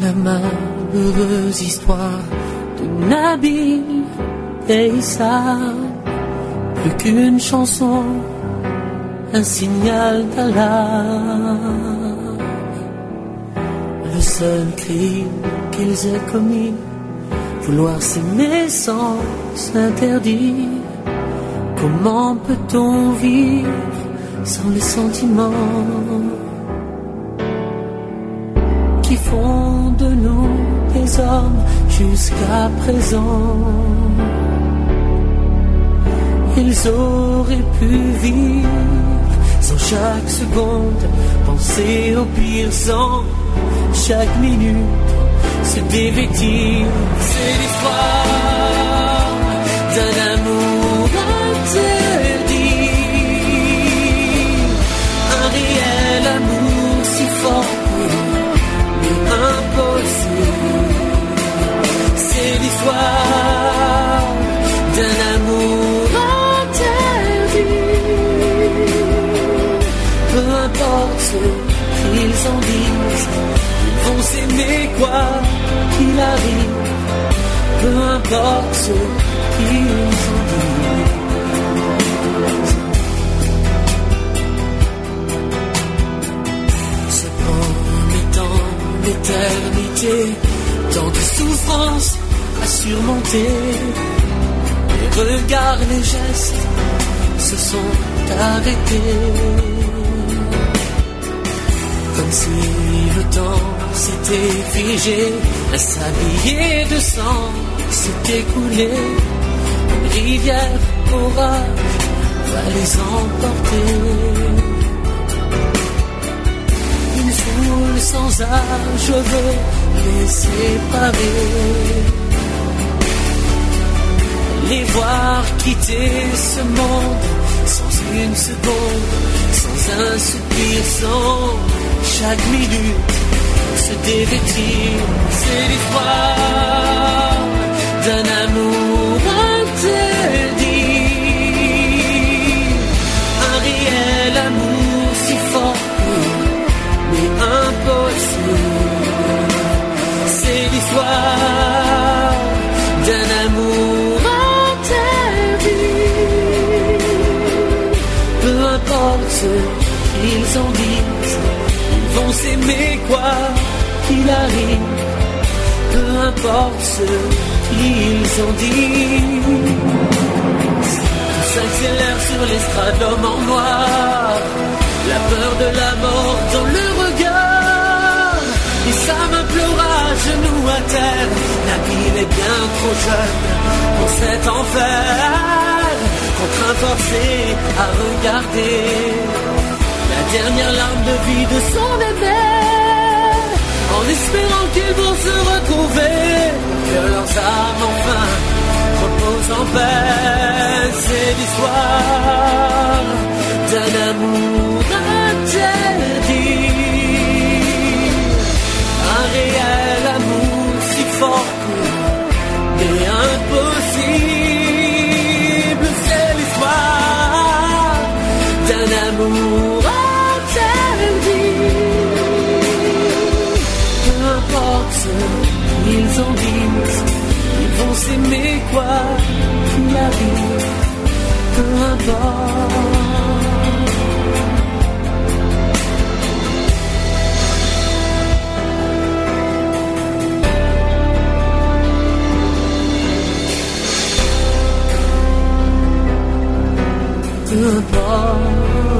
la malheureuse histoire de Nabil et Issa. Plus qu'une chanson, un signal d'alarme. Le seul crime qu'ils aient commis, vouloir s'aimer sans s'interdire. Comment peut-on vivre sans les sentiments font de nous des hommes jusqu'à présent. Ils auraient pu vivre sans chaque seconde, penser au pire sans chaque minute se dévêtir. C'est l'histoire d'un s'aimer quoi qu'il arrive. Peu importe ce qu'ils en disent. Se promettant l'éternité, tant de souffrances à surmonter. Les regards, les gestes se sont arrêtés. Comme si le temps s'était figé, sablier de sang s'est écoulé. Une rivière orage va les emporter. Une foule sans âge veut les séparer. Les voir quitter ce monde sans une seconde, sans un soupir, sans chaque minute se dévêtir. C'est l'histoire d'un amour interdit, un réel amour si fort mais impossible. C'est l'histoire d'un amour interdit. Peu importe qu'ils en disent, ils vont s'aimer quoi qu'il arrive. Peu importe ce qu'ils en disent. Tout s'accélère sur l'estrade, l'homme en noir. La peur de la mort dans le regard. Et Sam implora à genoux à terre. La ville est bien trop jeune pour cet enfer. Contraint forcé à regarder la dernière larme de vie de son aimé. Espérant qu'ils vont se retrouver, que leurs âmes enfin reposent en paix. C'est l'histoire d'un amour interdit. Un réel amour si fort, en disent, ils vont s'aimer quoi qu'il arrive. Peu importe. Peu importe.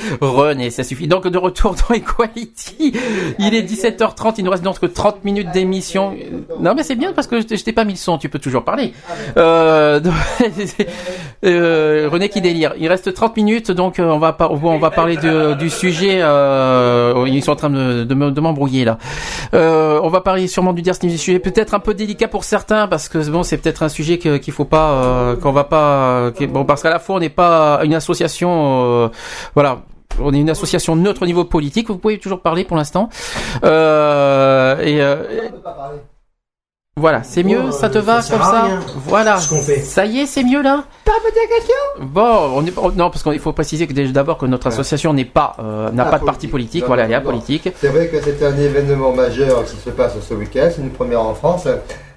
René, ça suffit. Donc de retour dans Equality. Il est 17h30, il nous reste donc que 30 minutes d'émission. Non mais c'est bien parce que je t'ai- pas mis le son, tu peux toujours parler. Euh, euh, René qui délire. Il reste 30 minutes, donc euh, on va on va parler du sujet. Euh, ils sont en train de, de me- de m'embrouiller là. On va parler sûrement du dernier sujet, peut-être un peu délicat pour certains parce que bon, c'est peut-être un sujet qu'il faut pas, qu'on va pas, bon parce qu'à la fois on n'est pas une association, voilà. On est une association neutre au niveau politique. Vous pouvez toujours parler pour l'instant. Euh, et euh, voilà, c'est mieux. Oh, ça te va ça comme ça rien, Voilà. ce qu'on fait. Ça y est, c'est mieux là. T'as question? Bon, on est pas- non parce qu'il faut préciser que d'abord que notre association n'est pas euh, n'a pas de parti politique. Non, Voilà, elle est apolitique. C'est vrai que c'est un événement majeur qui se passe ce week-end, c'est une première en France.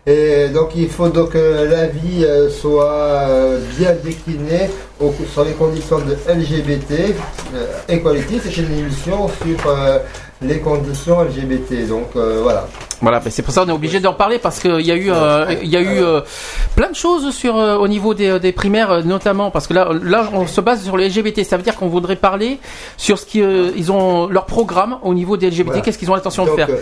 Et donc il faut donc que l'avis euh, soit euh, bien décliné au- sur les conditions de LGBT. euh, Equality, c'est une émission sur euh, les conditions LGBT. Donc euh, voilà. Voilà, c'est pour ça qu'on est obligé d'en parler parce qu'il y a eu, euh, il y a eu euh, plein de choses sur euh, au niveau des, des primaires, euh, notamment parce que là, là, on se base sur les LGBT. Ça veut dire qu'on voudrait parler sur ce qu'ils ont leur programme au niveau des LGBT. Voilà. Qu'est-ce qu'ils ont l'intention de faire? euh,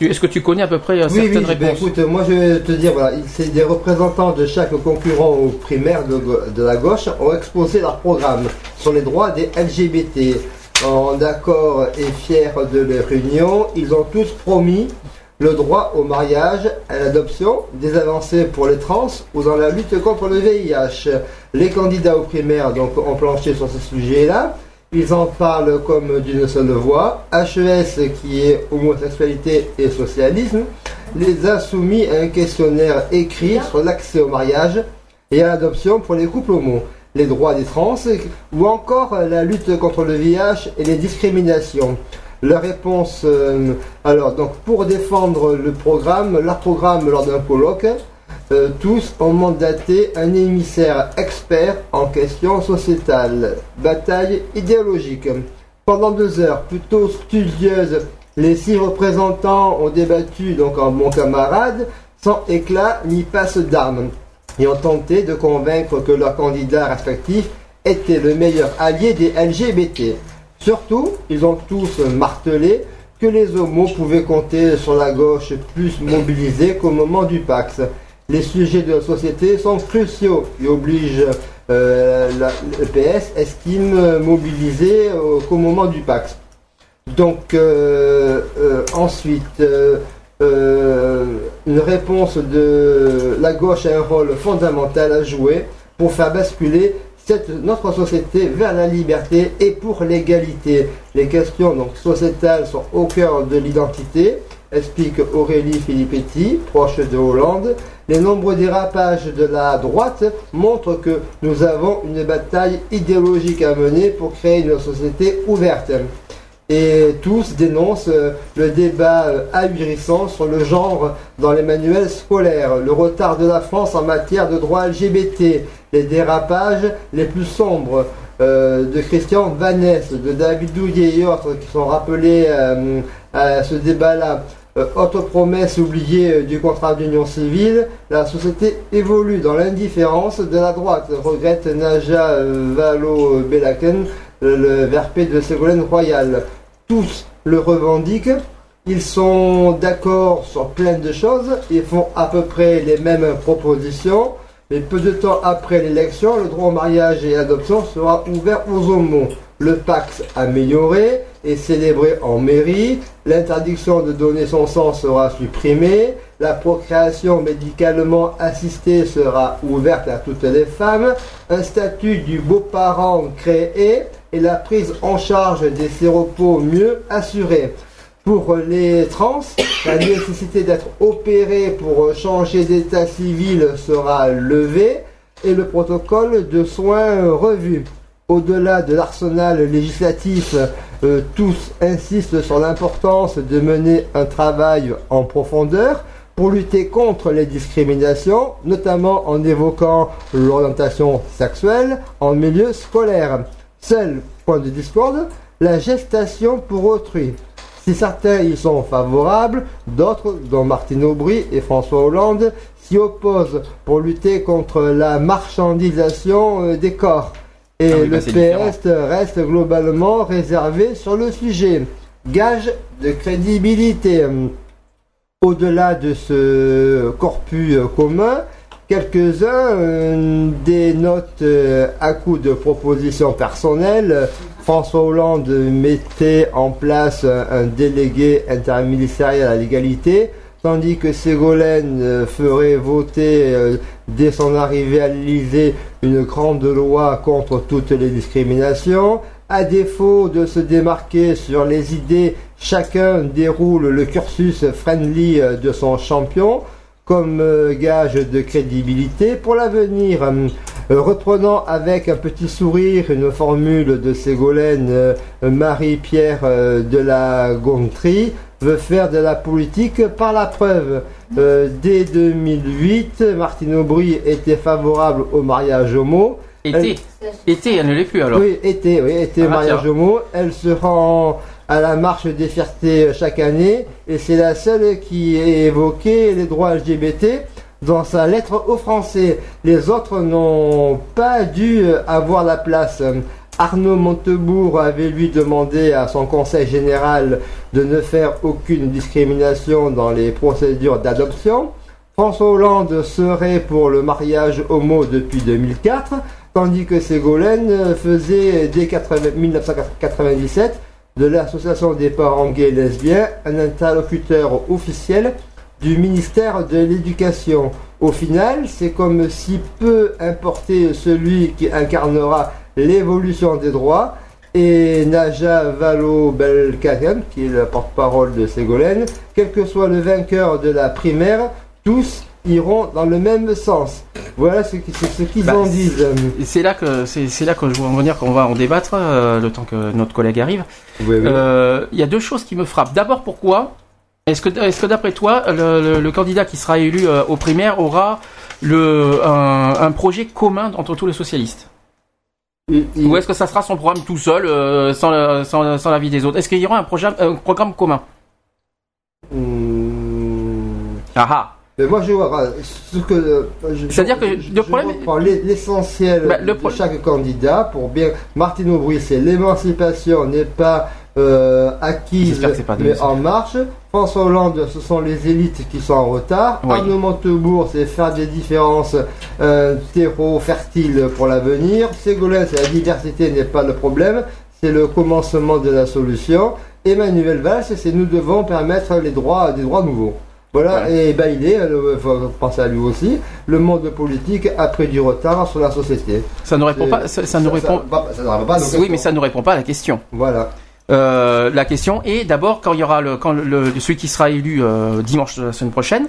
Est-ce que tu connais à peu près euh, Oui, certaines oui, ben, réponses? écoute, moi je vais te dire, voilà, c'est des représentants de chaque concurrent aux primaires de, de la gauche ont exposé leur programme sur les droits des LGBT. En accord et fiers de leur union, ils ont tous promis le droit au mariage, à l'adoption, des avancées pour les trans ou dans la lutte contre le VIH. Les candidats aux primaires donc, ont planché sur ce sujet-là. Ils en parlent comme d'une seule voix. HES, qui est homosexualité et socialisme, les a soumis à un questionnaire écrit sur l'accès au mariage et à l'adoption pour les couples homo, les droits des trans ou encore la lutte contre le VIH et les discriminations. Leur réponse, euh, alors donc pour défendre le programme, leur programme lors d'un colloque, euh, tous ont mandaté un émissaire expert en questions sociétales. Bataille idéologique. Pendant deux heures, plutôt studieuses, les six représentants ont débattu, donc en bons camarades, sans éclat ni passe d'armes, et ont tenté de convaincre que leurs candidats respectifs étaient le meilleur allié des LGBT. Surtout, ils ont tous martelé que les homos pouvaient compter sur la gauche plus mobilisée qu'au moment du Pax. Les sujets de la société sont cruciaux et obligent euh, la- le mobiliser euh, qu'au moment du Pax. Donc euh, euh, ensuite, une réponse de la gauche a un rôle fondamental à jouer pour faire basculer notre société vers la liberté et pour l'égalité. Les questions donc, sociétales sont au cœur de l'identité, explique Aurélie Filippetti, proche de Hollande. Les nombreux dérapages de la droite montrent que nous avons une bataille idéologique à mener pour créer une société ouverte et tous dénoncent euh, le débat euh, ahurissant sur le genre dans les manuels scolaires, le retard de la France en matière de droits LGBT, les dérapages les plus sombres euh, de Christian Vanesse, de David Douillet et autres qui sont rappelés à ce débat-là. Euh, autre promesse oubliée euh, du contrat d'union civile, la société évolue dans l'indifférence de la droite, regrette Naja euh, Valo-Belaken, le, VRP de Ségolène Royal. Tous le revendiquent, ils sont d'accord sur plein de choses, ils font à peu près les mêmes propositions, mais peu de temps après l'élection, le droit au mariage et à l'adoption sera ouvert aux homos. Le Pax amélioré et célébré en mairie, l'interdiction de donner son sang sera supprimée, la procréation médicalement assistée sera ouverte à toutes les femmes, un statut du beau-parent créé et la prise en charge des séropos mieux assurée. Pour les trans, la nécessité d'être opéré pour changer d'état civil sera levée et le protocole de soins revu. Au-delà de l'arsenal législatif, euh, tous insistent sur l'importance de mener un travail en profondeur pour lutter contre les discriminations, notamment en évoquant l'orientation sexuelle en milieu scolaire. Seul point de discorde, la gestation pour autrui. Si certains y sont favorables, d'autres, dont Martine Aubry et François Hollande, s'y opposent pour lutter contre la marchandisation euh, des corps. Et Ah oui, le bah. PS reste globalement réservé sur le sujet. Gage de crédibilité. Au-delà de ce corpus commun, quelques-uns euh, des notes euh, à coup de propositions personnelles. François Hollande mettait en place un, un délégué interministériel à l'égalité, tandis que Ségolène euh, ferait voter euh, dès son arrivée à l'Élysée une grande loi contre toutes les discriminations. À défaut de se démarquer sur les idées, chacun déroule le cursus friendly euh, de son champion comme euh, gage de crédibilité pour l'avenir. Euh, reprenant avec un petit sourire une formule de Ségolène Marie-Pierre de la Gontrie, veut faire de la politique par la preuve. Euh, dès 2008, Martine Aubry était favorable au mariage homo. Été. Été, elle ne l'est plus alors. Oui, été, oui, été Ah, mariage tiens. homo. Elle se rend à la marche des fiertés chaque année et c'est la seule qui ait évoqué les droits LGBT dans sa lettre aux Français. Les autres n'ont pas dû avoir la place. Arnaud Montebourg avait lui demandé à son conseil général de ne faire aucune discrimination dans les procédures d'adoption. François Hollande serait pour le mariage homo depuis 2004, tandis que Ségolène faisait dès 80 1997 de l'association des parents gays et lesbiens un interlocuteur officiel du ministère de l'Éducation. Au final, c'est comme si peu importait celui qui incarnera l'évolution des droits et Naja Vallaud-Belkacem, qui est la porte-parole de Ségolène, quel que soit le vainqueur de la primaire, tous iront dans le même sens. Voilà ce qu'ils Bah, en disent. C'est là que c'est là que je veux en venir qu'on va en débattre euh, le temps que notre collègue arrive. Oui, oui. Euh, Il y a deux choses qui me frappent. D'abord, pourquoi est-ce que est-ce que d'après toi, le, le- le candidat qui sera élu euh, aux primaires aura le un, un projet commun entre tous les socialistes? Il- il- Ou est-ce que ça sera son programme tout seul, euh, sans, la- sans, sans l'avis des autres? Est-ce qu'il y aura un, projet, un programme commun? Hmm. Ah ah Mais moi, je vois ce que. euh, C'est-à-dire que je- le problème- l'essentiel Bah, de pro- chaque candidat pour bien. Martine Aubry, c'est l'émancipation n'est pas euh, acquise, mais en marche. François Hollande, ce sont les élites qui sont en retard. Oui. Arnaud Montebourg, c'est faire des différences euh, terreau fertiles pour l'avenir. Ségolène, c'est la diversité n'est pas le problème, c'est le commencement de la solution. Emmanuel Valls, c'est nous devons permettre les droits, des droits nouveaux. Voilà, et ben il est, il faut penser à lui aussi, le monde politique a pris du retard sur la société. Ça ne répond pas. Ça, ça ne répond. Ça, ça ne répond pas à nos oui, questions. mais ça ne répond pas à la question. Voilà. Euh, la question est d'abord quand il y aura le quand le, celui qui sera élu euh, dimanche la semaine prochaine.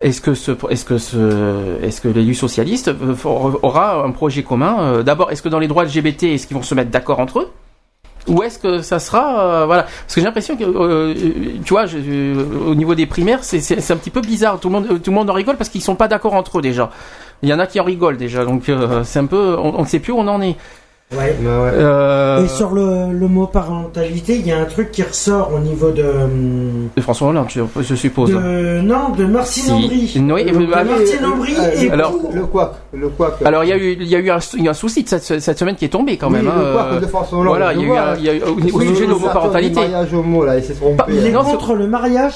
Est-ce que ce est-ce que ce est-ce que l'élu socialiste euh, aura un projet commun euh, D'abord, est-ce que dans les droits LGBT, est-ce qu'ils vont se mettre d'accord entre eux? Ou est-ce que ça sera euh, voilà. Parce que j'ai l'impression que euh, tu vois je- je- au niveau des primaires c'est un petit peu bizarre. Tout le monde tout le monde en rigole parce qu'ils sont pas d'accord entre eux déjà. Il y en a qui en rigolent déjà. Donc euh, c'est un peu on ne sait plus où on en est Ouais. Euh, Et sur le, le mot parentalité, il y a un truc qui ressort au niveau de. hum, de François Hollande je, je suppose de non, de Martine Si. Aubry. Oui, De mais- bah, Martine Aubry Euh, et alors- pour- Le quoi Le quoi Alors il y a eu il y a eu un, il y a un souci de cette, cette semaine qui est tombé quand Oui, même. le hein, couac euh, de François Hollande, Voilà, il y a eu vois. un- il y a eu au, au Oui, sujet de le l'homoparentalité. mariage homo, là, il s'est trompé. il est contre le mariage.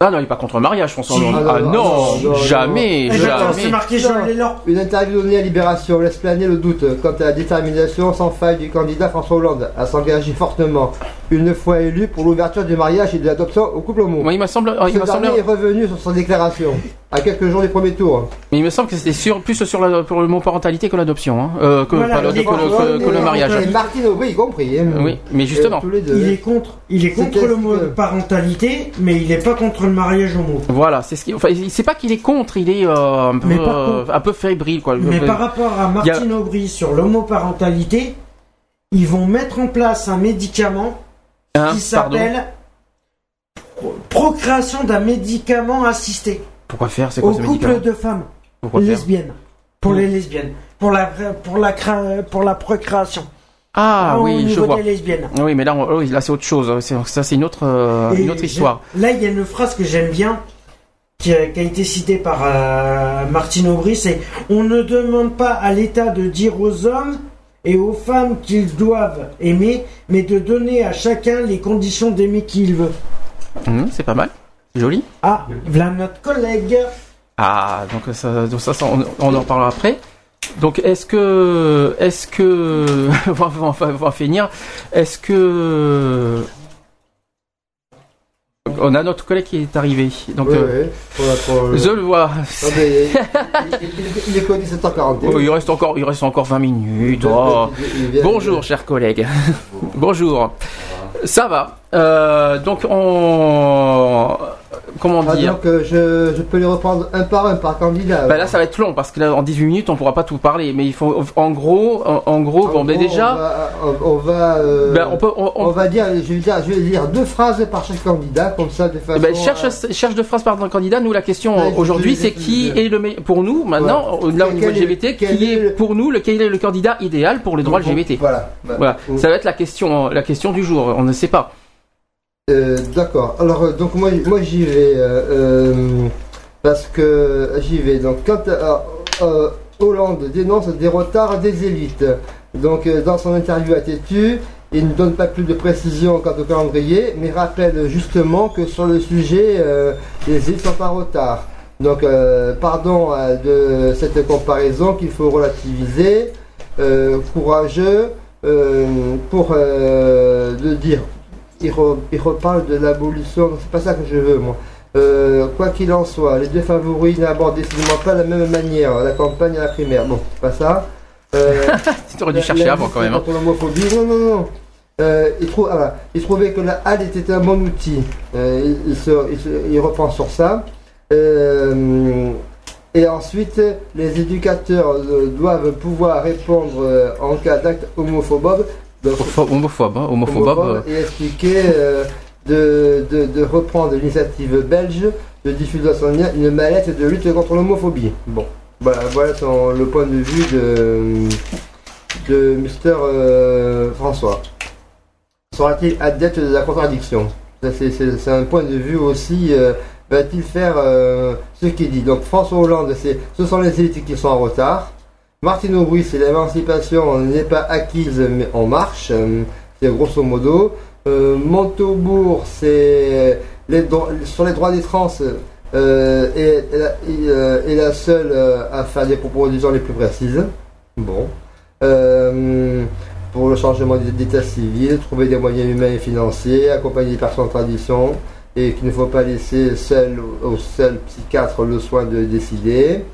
Ah non, il est pas contre le mariage, François Si. Hollande. Ah, Ah non, non, non, non, jamais, c'est jamais. marqué. Une interview donnée à Libération laisse planer le doute quant à la détermination sans faille du candidat François Hollande à s'engager fortement, une fois élu, pour l'ouverture du mariage et de l'adoption au couple homo. Moi, il me semble, Ce il me semble, est revenu sur son déclaration, à quelques jours du premier tour. mais il me semble que c'était sur plus sur la pour le mot parentalité que l'adoption, hein. euh, que, Voilà, pas le- que que- que mariage. Et Martine Aubry y compris. hein. Oui, mais justement. Il est contre, il est contre le mot que- parentalité, mais il est pas contre le mariage homo. Voilà, c'est ce qui. Enfin, c'est pas qu'il est contre, il est euh, un peu, euh, un peu fébrile, quoi. Mais par rapport à y a- Martine Aubry sur l'homoparentalité, ils vont mettre en place un médicament Hein, qui s'appelle pro- procréation d'un médicament assisté Pourquoi faire C'est quoi au ce couple de femmes Pourquoi faire lesbiennes. Pour Mmh. les lesbiennes. Pour la, pour la, pour la procréation. Ah oui, je vois. Oui, mais là, on- oui, là c'est autre chose. Ça, c'est une autre, euh, une autre histoire. Là, il y a une phrase que j'aime bien, qui a, qui a été citée par euh, Martine Aubry, c'est « On ne demande pas à l'État de dire aux hommes et aux femmes qu'ils doivent aimer, mais de donner à chacun les conditions d'aimer qu'il veut. Hum, c'est pas mal. C'est joli. » Ah, voilà notre collègue Ah, donc ça, donc ça, ça, on, on en parlera après. Donc, est-ce que, est-ce que, on va- on va finir. Est-ce que, on a notre collègue qui est arrivé. Donc, euh. Pour je le vois. Il, il- il- il est connu 7h41. Oh, il reste encore, il reste encore 20 minutes. Oh. Bonjour, chers collègues. Bonjour. Ça va. Euh, donc on comment Ah, dire donc euh, je, je peux les reprendre un par un par candidat. Bah là ça va être long parce que là en 18 minutes on pourra pas tout parler mais il faut en gros en, en gros En bon gros, déjà on va, on, on va, euh, Ben, on peut- on- on- on va dire, je vais dire, je vais dire deux phrases par chaque candidat, comme ça, de façon. Eh ben, cherche, à- cherche de phrases par un candidat. Nous, la question Ouais, aujourd'hui, c'est qui est le meilleur pour nous maintenant, Voilà. là au niveau LGBT, qui est est le- pour nous le quel est le candidat idéal pour les droits LGBT. Voilà. Voilà, ça va être la question, la question du jour. On ne sait pas. Euh, D'accord. Alors, euh, donc moi, j'y vais euh, parce que j'y vais. Donc, quand Hollande dénonce des retards des élites, donc dans son interview à Tétu, il ne donne pas plus de précision quant au calendrier, mais rappelle justement que sur le sujet, les élites sont en retard. Donc, pardon de cette comparaison qu'il faut relativiser, courageux pour de dire il, re- il reparle de l'abolition, c'est pas ça que je veux moi. Euh, quoi qu'il en soit, les deux favoris n'abordent décidément pas de la même manière, la campagne et la primaire. Bon, c'est pas ça. Euh, Tu aurais dû la- chercher la avant quand même. hein. non, non, non. Euh, il, trouve, ah, voilà. il trouvait que la HAL était un bon outil. Il, il se- il se- il reprend sur ça. Et ensuite, les éducateurs doivent pouvoir répondre en cas d'acte homophobe. Donc, Homophobe, homophobe, hein, homophobe, homophobe et expliquer euh, de, de, de reprendre l'initiative belge de diffuser son lien une mallette de lutte contre l'homophobie. Bon, voilà, voilà son- le point de vue de, de Mister euh, François. Sera-t-il adepte de la contradiction? C'est- un point de vue aussi. euh, Va-t-il faire euh, ce qu'il dit? Donc François Hollande, c'est ce sont les élites qui sont en retard. Martine Aubry, c'est l'émancipation n'est pas acquise mais en marche. euh, C'est grosso modo. Euh, Montaubourg, c'est dro- sur les droits des trans euh, est, est la- est, euh, la seule euh, à faire des propositions les plus précises. Bon. Euh, pour le changement d'état civil, trouver des moyens humains et financiers, accompagner les personnes tradition et qu'il ne faut pas laisser seul au seul psychiatre le soin de décider.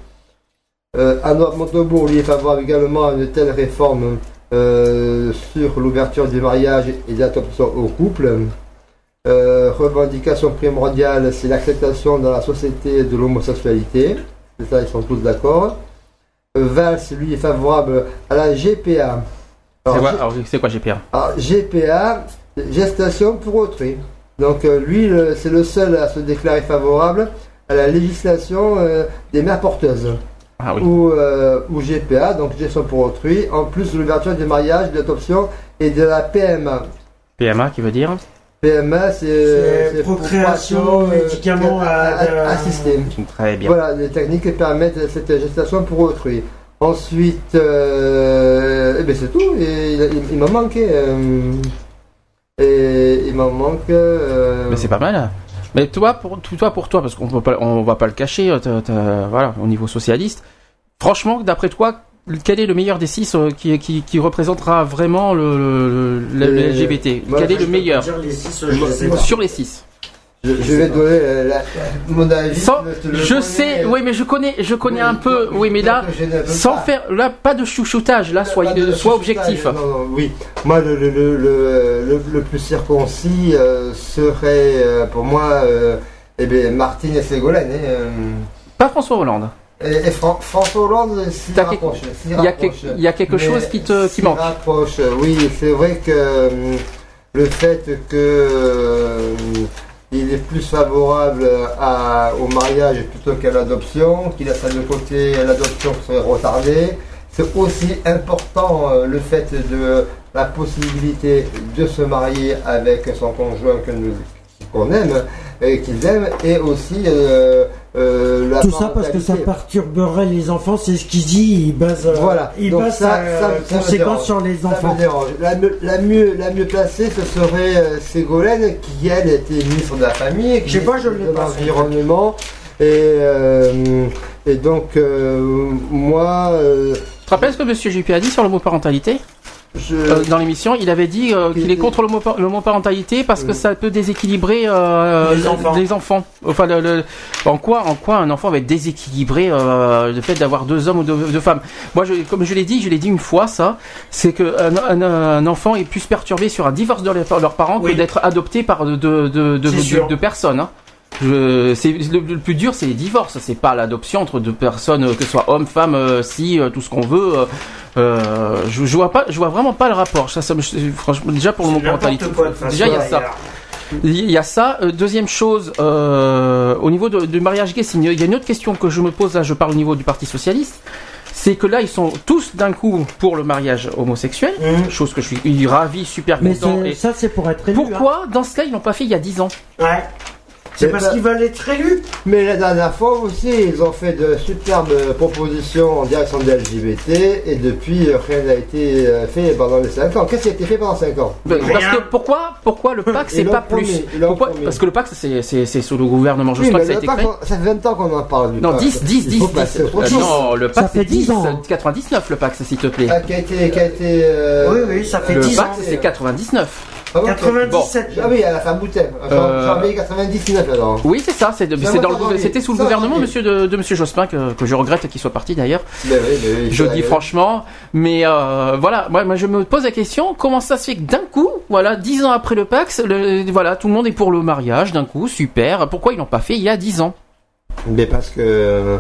Euh, Montebourg lui est favorable également à une telle réforme euh, sur l'ouverture du mariage et de l'adoption au couple. Euh, revendication primordiale, c'est l'acceptation dans la société de l'homosexualité. C'est ça, ils sont tous d'accord. Euh, Valls, lui, est favorable à la GPA. C'est quoi, G- alors, c'est quoi GPA alors, GPA, gestation pour autrui. Donc lui, c'est le seul à se déclarer favorable à la législation des mères porteuses. Ah oui. Ou, euh, ou GPA, donc gestion pour autrui, en plus de l'ouverture du mariage, de l'adoption et de la PMA. PMA qui veut dire PMA, c'est C'est procréation, médicaments à- à- assistés. Très bien. Voilà, les techniques qui permettent cette gestation pour autrui. Ensuite, euh, eh ben c'est tout. Et il, il- il m'en manquait. euh, et il m'en manque. euh, Mais c'est pas mal. Mais toi, pour toi, pour toi, parce qu'on on va pas le cacher, euh, voilà, au niveau socialiste. Franchement, d'après toi, quel est le meilleur des six euh, qui, qui, qui représentera vraiment le, le, le- le Euh, LGBT Quel est le meilleur? sur les six Je, je vais donner euh, la- mon avis. Sans, je sais, oui, mais je connais, je connais Oui, un peu, oui, mais là, sans pas. faire, là, pas de chouchoutage, là, de- sois objectif. Non, non, oui. Moi, le, le, le, le, le- le plus circoncis euh, serait euh, pour moi euh, eh bien, Martine et Ségolène. hein, Pas François Hollande. et, et Fran- François Hollande s'y rapproche. Il y a, y quelque chose qui te, qui s'y manque. rapproche. Oui, c'est vrai que le fait que il est plus favorable au mariage plutôt qu'à l'adoption, qu'il a ça de côté l'adoption serait retardée. C'est aussi important euh, le fait de la possibilité de se marier avec son conjoint qu'on aime et qu'ils aiment et aussi euh, euh, la Tout ça parce que ça parentalité. perturberait les enfants, c'est ce qu'il dit, il base, euh, Voilà. il Donc base ça, sa ça- ça conséquence sur les enfants. dérange. La, mieux- la mieux, la mieux placée, ce serait euh, Ségolène, qui elle était ministre de la famille, qui Je sais pas, je de pas, l'environnement. Et, euh, et donc, euh, moi, euh, Tu te rappelles ce que Monsieur JP a dit sur l'homoparentalité je- dans l'émission, il avait dit euh, qu'il est contre l'homopa- l'homoparentalité parce que ça peut déséquilibrer euh, Les enfants. les enfants. Enfin, le- le- en quoi, en quoi un enfant va être déséquilibré euh, le fait d'avoir deux hommes ou deux, deux femmes? Moi, je, comme je l'ai dit, je l'ai dit une fois, ça, c'est que un, un- un enfant est plus perturbé sur un divorce de leurs parents Oui. que d'être adopté par de, de, de, de personnes. hein. Je- c'est le, le plus dur, c'est les divorces. C'est pas l'adoption entre deux personnes, euh, que ce soit homme, femme, euh, si, euh, tout ce qu'on veut. euh, euh, je, je vois pas, je vois vraiment pas le rapport. Ça, ça me- franchement, déjà pour quoi, de toute Déjà, il y a ça. Il y a ça. Deuxième chose, euh, au niveau du mariage gay, il y a une autre question que je me pose. Là, je parle au niveau du Parti socialiste. C'est que là, ils sont tous d'un coup pour le mariage homosexuel, Mhm. chose que je suis ravi, super Mais content. Et ça, c'est pour être élu. pourquoi, dans ce cas, ils l'ont pas fait il y a 10 ans? Hein. Ouais. C'est C'est parce qu'ils veulent être élus. Mais la dernière fois aussi, ils ont fait de superbes propositions en direction de LGBT et depuis euh, rien n'a été euh, fait pendant les 5 ans. Qu'est-ce qui a été fait pendant 5 ans? Ben, Rien. Parce que pourquoi, pourquoi le PAC c'est pas promis, plus Pourquoi. Parce que le PAC c'est sous le gouvernement Oui, Jospin mais que ça a le été PAC, créé. on- ça fait 20 ans qu'on en parle du Non, PAC. 10, 10, Il 10, faut 10. passer au Euh, non, le Ça PAC fait c'est 10 10, ans. 99 le PAC, s'il te plaît. Ah, qui a été. Qui a été euh, Oui, oui, ça fait Le 10 ans. PAC c'est 99. Ah, ok. 97. Ah oui, à la fin bouteille. Euh, Janvier 99 alors. Oui, c'est ça, de- le c'était sous le Ça gouvernement monsieur de, de monsieur Jospin que, que je regrette qu'il soit parti d'ailleurs. Oui, oui, Je dis franchement, mais euh, voilà, moi, moi, je me pose la question, comment ça se fait que d'un coup, voilà, 10 ans après le PAX, le, voilà, tout le monde est pour le mariage d'un coup, super. Pourquoi ils l'ont pas fait il y a 10 ans? Mais parce que. euh,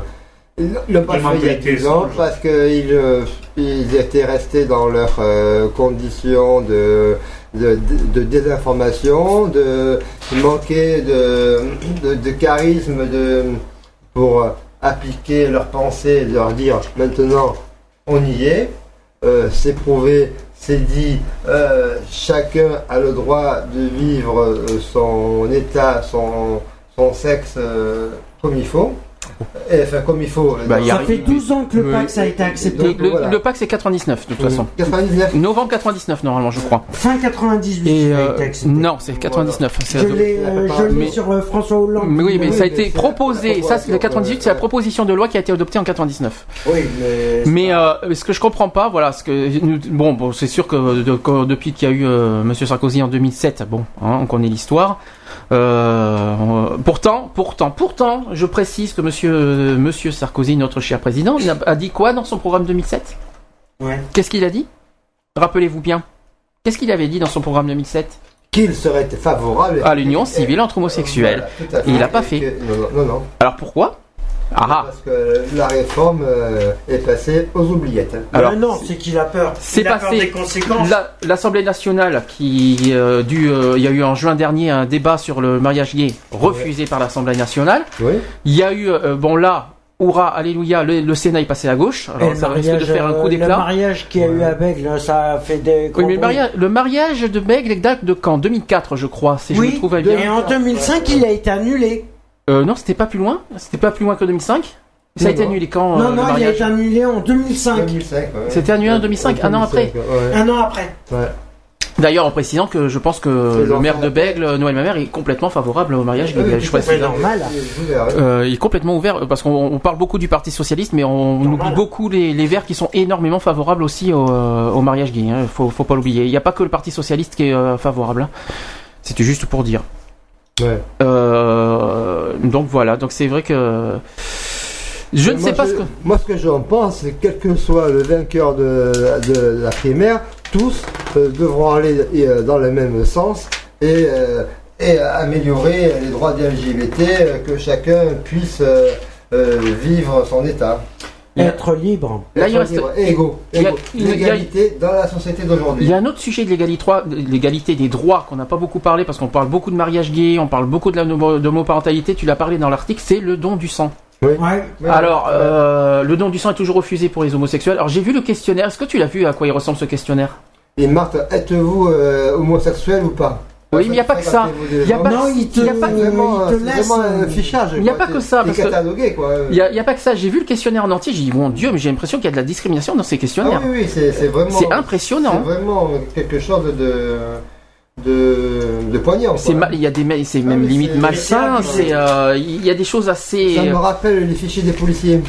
Ils l'ont pas fait il y a mentalités 10 ans parce qu'ils euh, ils étaient restés dans leurs euh, conditions de, de, désinformation, de manquer de, charisme de, pour appliquer leurs pensées et leur dire maintenant on y est, euh, c'est prouvé, c'est dit, euh, chacun a le droit de vivre euh, son état, son, sexe comme il faut. Et, enfin, comme il faut. Bah, y a- Ça fait 12 ans que le Oui. PAX a été accepté. Donc, le, voilà. le PAC c'est 99 de toute façon. 99. Novembre 99 normalement je crois. Fin 98, Et il a euh, été accepté. non, c'est 99. c'est- Je l'ai euh, je l'ai Mais- sur euh, François Hollande. Mais oui, mais Oui, ça a mais été proposé. Ça, c'est le proposition, 98, c'est la proposition de loi qui a été adoptée en 99. Oui, mais. Mais euh, ce que je comprends pas, voilà, ce que bon, bon, c'est sûr que, de- que depuis qu'il y a eu euh, Monsieur Sarkozy en 2007, bon, hein, on connaît l'histoire. Euh, pourtant, pourtant, pourtant, je précise que Monsieur Monsieur Sarkozy, notre cher président, a, dit quoi dans son programme 2007 Ouais. Qu'est-ce qu'il a dit Rappelez-vous bien. Qu'est-ce qu'il avait dit dans son programme 2007 Qu'il serait favorable. À l'union civile entre homosexuels. Voilà, fait. Il l'a pas fait. que- Non, non, non. non. Alors pourquoi Ah ah Parce que la réforme euh, est passée aux oubliettes. Alors, non, c'est qu'il a peur. c'est passé. des conséquences. La- L'Assemblée nationale, qui euh, dû, euh, il y a eu en juin dernier un débat sur le mariage gay refusé par l'Assemblée nationale. Oui. Il y a eu, euh, bon là, hurrah, alléluia, le, le Sénat est passé à gauche. Alors le ça risque de mariage, faire un coup Le d'éclat. mariage qu'il y a eu à Bègle, ça a fait des. Oui, mais le mariage, le mariage de Bègle date de quand? 2004, je crois, si bruits. je me trouve Oui, bien. et en 2005, il a été annulé. Euh, non, c'était pas plus loin. C'était pas plus loin que 2005. Ça a été annulé quand euh, non, le non, il a été annulé en 2005. 2005. ouais. C'était annulé en 2005, un an après. Ouais. Un an après. Ouais. D'ailleurs, en précisant que je pense que le maire de Bègle, Noël Mamère, est complètement favorable au mariage gay. Fait. normal. Euh, il est complètement ouvert parce qu'on on parle beaucoup du Parti socialiste, mais on, oublie beaucoup les, les Verts qui sont énormément favorables aussi au, euh, au mariage gay. Hein. Faut, faut pas l'oublier. Il n'y a pas que le Parti socialiste qui est euh, favorable. hein. C'était juste pour dire. Ouais. Euh, donc voilà. Donc c'est vrai que je ne sais pas je- ce que. Moi, ce que j'en pense, c'est que quel que soit le vainqueur de, de la primaire, tous euh, devront aller euh, dans le même sens et, euh, et améliorer les droits des LGBT, que chacun puisse vivre son état. Être libre. Là, il reste- égaux, il il L'égalité dans la société Il d'aujourd'hui. y a un autre sujet de l'égalité, l'égalité des droits qu'on n'a pas beaucoup parlé parce qu'on parle beaucoup de mariage gay, on parle beaucoup de la. Tu l'as parlé dans l'article, c'est le don du sang. Ouais. Ouais. Alors, euh, le don du sang est toujours refusé pour les homosexuels. Alors, j'ai vu le questionnaire. Est-ce que tu l'as vu à quoi il ressemble ce questionnaire? Et Marthe, êtes-vous euh, homosexuel ou pas? Oui, mais il y a pas que ça. Il y a pas- Non, il te, il y a pas- C'est vraiment, il te c'est laisse. un euh, fichage. il y a pas que ça, t'es parce que- catalogué, quoi. Il n'y a, pas que ça. J'ai vu le questionnaire en entier. J'ai dit, mon Dieu, mais j'ai l'impression qu'il y a de la discrimination dans ces Ah questionnaires. oui, oui, c'est vraiment. C'est impressionnant. C'est vraiment quelque chose de de, de poignant. C'est il y a des, c'est Ah même oui, limite malsain. c'est C'est, euh, il y a des choses assez. Ça me rappelle les fichiers des policiers.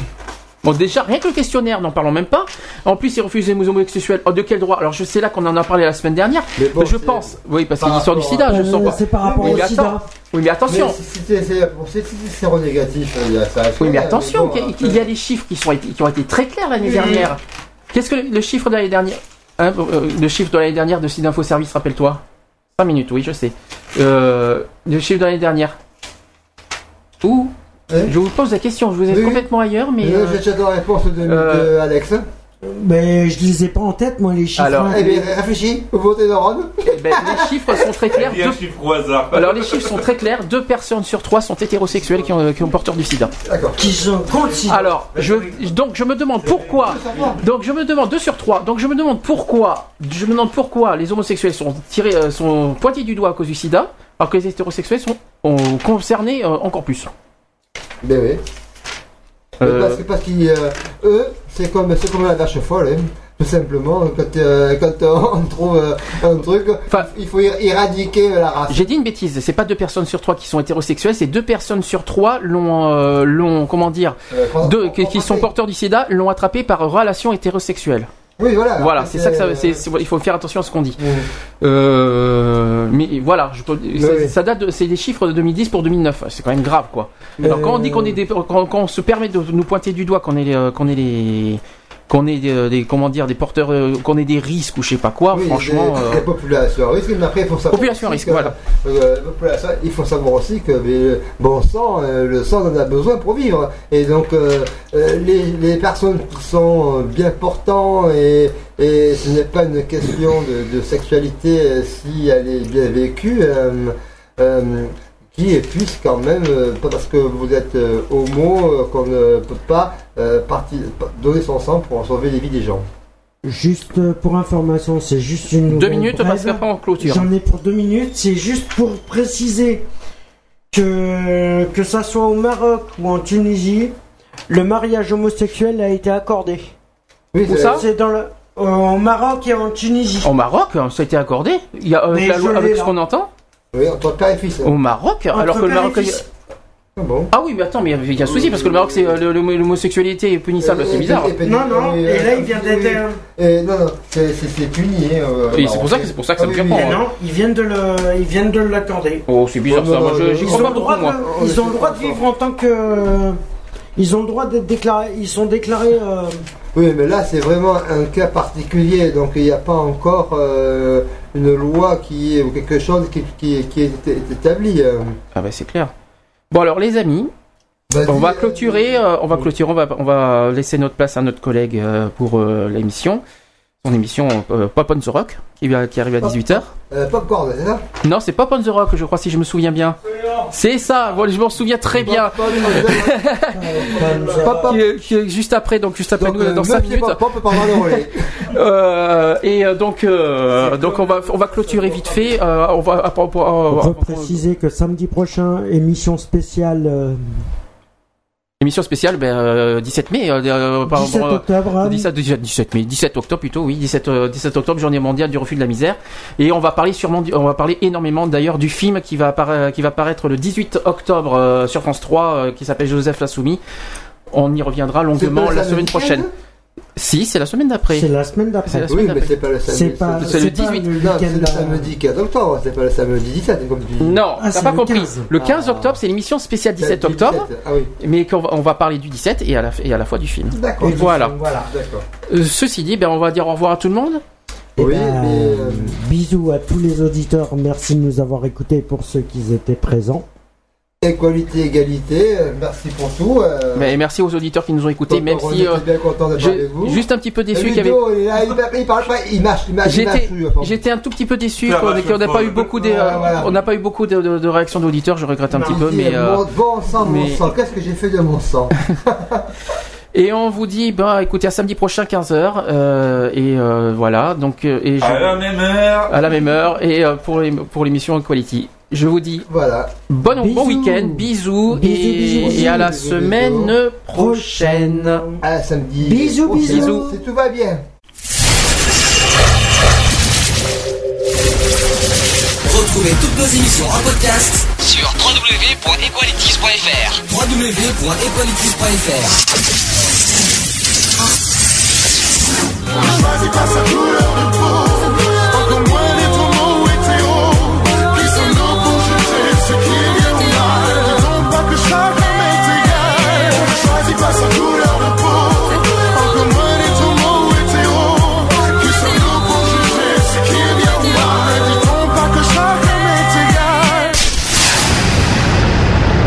Bon, déjà, rien que le questionnaire, n'en parlons même pas. En plus, ils refusent les homosexuels. Oh, de quel droit? Alors, je sais là qu'on en a parlé la semaine dernière. Mais bon, je pense. Oui, parce par l'histoire du sida, à- je sens pas. C'est par rapport oui, au mais sida. Oui, mais attention. Mais si si c'est séronégatif, il y a ça. Oui, mais attention, qu'il qu'il y a des chiffres qui, sont, qui ont été très clairs l'année dernière. Qu'est-ce que le, le chiffre de l'année dernière? Hein, euh, Le chiffre de l'année dernière de Sida Info Service, rappelle-toi 5 minutes, oui, je sais. Euh, le chiffre de l'année dernière. Où Je vous pose la question, je vous ai Oui, complètement ailleurs, mais. Euh, j'ai déjà la réponse de, de euh, Alex. Mais je les ai pas en tête, moi, les chiffres. Alors, hein. Eh bien, réfléchis, vous votez Ron. eh ben, les chiffres sont très clairs. Deux- chiffre au hasard. Alors les chiffres sont très clairs. Deux personnes sur trois sont hétérosexuelles qui ont, qui ont porteur du sida. D'accord. Qui sont. Alors, je, donc je me demande pourquoi. Donc je me demande deux sur trois. Donc je me demande pourquoi. Je me demande pourquoi les homosexuels sont tirés, euh, sont pointés du doigt à cause du SIDA, alors que les hétérosexuels sont concernés euh, encore plus. Ben oui. Euh, Parce que parce qu'ils, euh, eux, c'est comme, c'est comme la vache folle, hein. tout simplement. Quand, euh, quand on trouve euh, un truc, Enfin- il faut éradiquer la race. J'ai dit une bêtise. C'est pas deux personnes sur trois qui sont hétérosexuelles, c'est deux personnes sur trois l'ont, l'ont, comment dire, deux qui, qui sont porteurs du SIDA l'ont attrapé par relation hétérosexuelle. Oui, voilà. Voilà, c'est ça que ça, euh, c'est, c'est- il faut faire attention à ce qu'on dit. Euh, mais voilà, je ça, oui. ça date, de- c'est des chiffres de 2010 pour 2009. C'est quand même grave, quoi. Alors quand on dit qu'on est des, quand, quand on se permet de nous pointer du doigt qu'on est, euh, qu'on est les, qu'on est des, des- comment dire, des porteurs, euh, qu'on est des risques ou je sais pas quoi. Oui, franchement, des, euh, des populations à risque, mais après il faut savoir. Population risque, que, voilà. euh, population- il faut savoir aussi que mais, bon sang, euh, le sang en a besoin pour vivre. Et donc euh, euh, les, les personnes qui sont euh, bien portants et, et ce n'est pas une question de, de sexualité euh, si elle est bien vécue. Qui puisse quand même, euh, pas parce que vous êtes euh, homo, euh, qu'on ne peut pas euh, parti- donner son sang pour sauver les vies des gens. Juste pour information, c'est juste une deux minutes brève. parce qu'après on clôture. J'en ai pour deux minutes. C'est juste pour préciser que que ça soit au Maroc ou en Tunisie, le mariage homosexuel a été accordé. Oui, c'est- ça C'est dans le au Maroc et en Tunisie. Au Maroc, ça a été accordé? Il y a la loi- avec ce qu'on entend? Oui, entre père et fils. Au Maroc, Entre alors que le père et Maroc. fils. Ah bon Ah oui, mais attends, mais il y a un souci parce que le Maroc, c'est euh, le- le- l'homosexualité est punissable, c'est Et- bizarre. Non, non, et- là, il vient d'être. oui. Et non, non, c'est c'est- c'est puni. hein, euh, Et au c'est pour ça que- c'est pour ça que ça Ah me. Mais hein. non, ils viennent de le, ils viennent de l'accorder. Oh, c'est bizarre ça. Moi, je- j'y crois Ils pas ont le beaucoup, droit moi. de, ils ont le droit de vivre en tant que, ils ont le droit d'être déclarés, ils sont déclarés. euh, Oui, mais là, c'est vraiment un cas particulier. Donc, il n'y a pas encore euh, une loi qui est ou quelque chose qui, qui, qui est établi. euh. Ah bah c'est clair. Bon alors les amis, on va clôturer, euh, on va clôturer, on va, on va laisser notre place à notre collègue euh, pour euh, l'émission, son émission euh, Pop on the Rock qui, arrive à 18h. euh, Popcorn, c'est ça Non, c'est Pop on the Rock, je crois si je me souviens bien. C'est ça, bon, je m'en souviens très bien. Popcorn, comme ça. Pop, pop. Qui est, qui est juste après, donc juste après Donc, nous, euh, dans 5 monsieur minutes. Euh, et donc, euh, donc on va, on va clôturer vite fait. euh, on va, on va- On on va- peut préciser que samedi prochain, émission spéciale euh, émission spéciale, ben, euh, 17 mai. euh, euh, par- 17 euh, octobre. hein. 17, 17, 17 mai, 17 octobre plutôt, oui, 17, euh, 17 octobre, journée mondiale du refus de la misère. Et on va parler sûrement, on va parler énormément d'ailleurs du film qui va, qui va paraître le 18 octobre euh, sur France 3, euh, qui s'appelle Joseph l'Insoumis. On y reviendra longuement la semaine prochaine. Si, c'est la semaine d'après. C'est la semaine d'après. Oui, mais c'est pas le samedi. C'est pas, c'est le pas 18. le Non, c'est le samedi 15 octobre, c'est pas le samedi 17, comme tu dis. Non, Ah, t'as pas compris. 15. Le 15 Ah. octobre, c'est l'émission spéciale 17 C'est le octobre, 17. Ah oui, mais qu'on va, on va parler du 17 et à la, et à la fois du film. d'accord. Voilà. film, voilà. D'accord. Euh, ceci dit, ben, on va dire au revoir à tout le monde. Eh Oui, ben, mais, euh, Bisous à tous les auditeurs. Merci de nous avoir écoutés pour ceux qui étaient présents. Équalité, égalité, euh, merci pour tout. euh, Mais merci aux auditeurs qui nous ont écoutés, donc, même si euh, bien content vous. juste un petit peu déçu qu'il y avait. Il, mâche, J'étais, un tout petit peu déçu qu'on n'a pas eu beaucoup de, Voilà, voilà. on n'a pas eu beaucoup de, de- de réactions d'auditeurs. Je regrette un petit peu, mais euh, mon, bon sang, mon sang, qu'est-ce que j'ai fait de mon sang et on vous dit, bah écoutez, à samedi prochain 15h et euh, voilà. Donc euh, et je- À la même heure. à la même heure et euh, pour l'émission Equality. Je vous dis Voilà. bon, bon week-end, bisous, Bisous, et, bisous, et à la bisous, semaine prochaine. À samedi. Bisous, prochain, bisous. Si tout va bien. Retrouvez toutes nos émissions en podcast Sur www.equalities.fr www.equalities.fr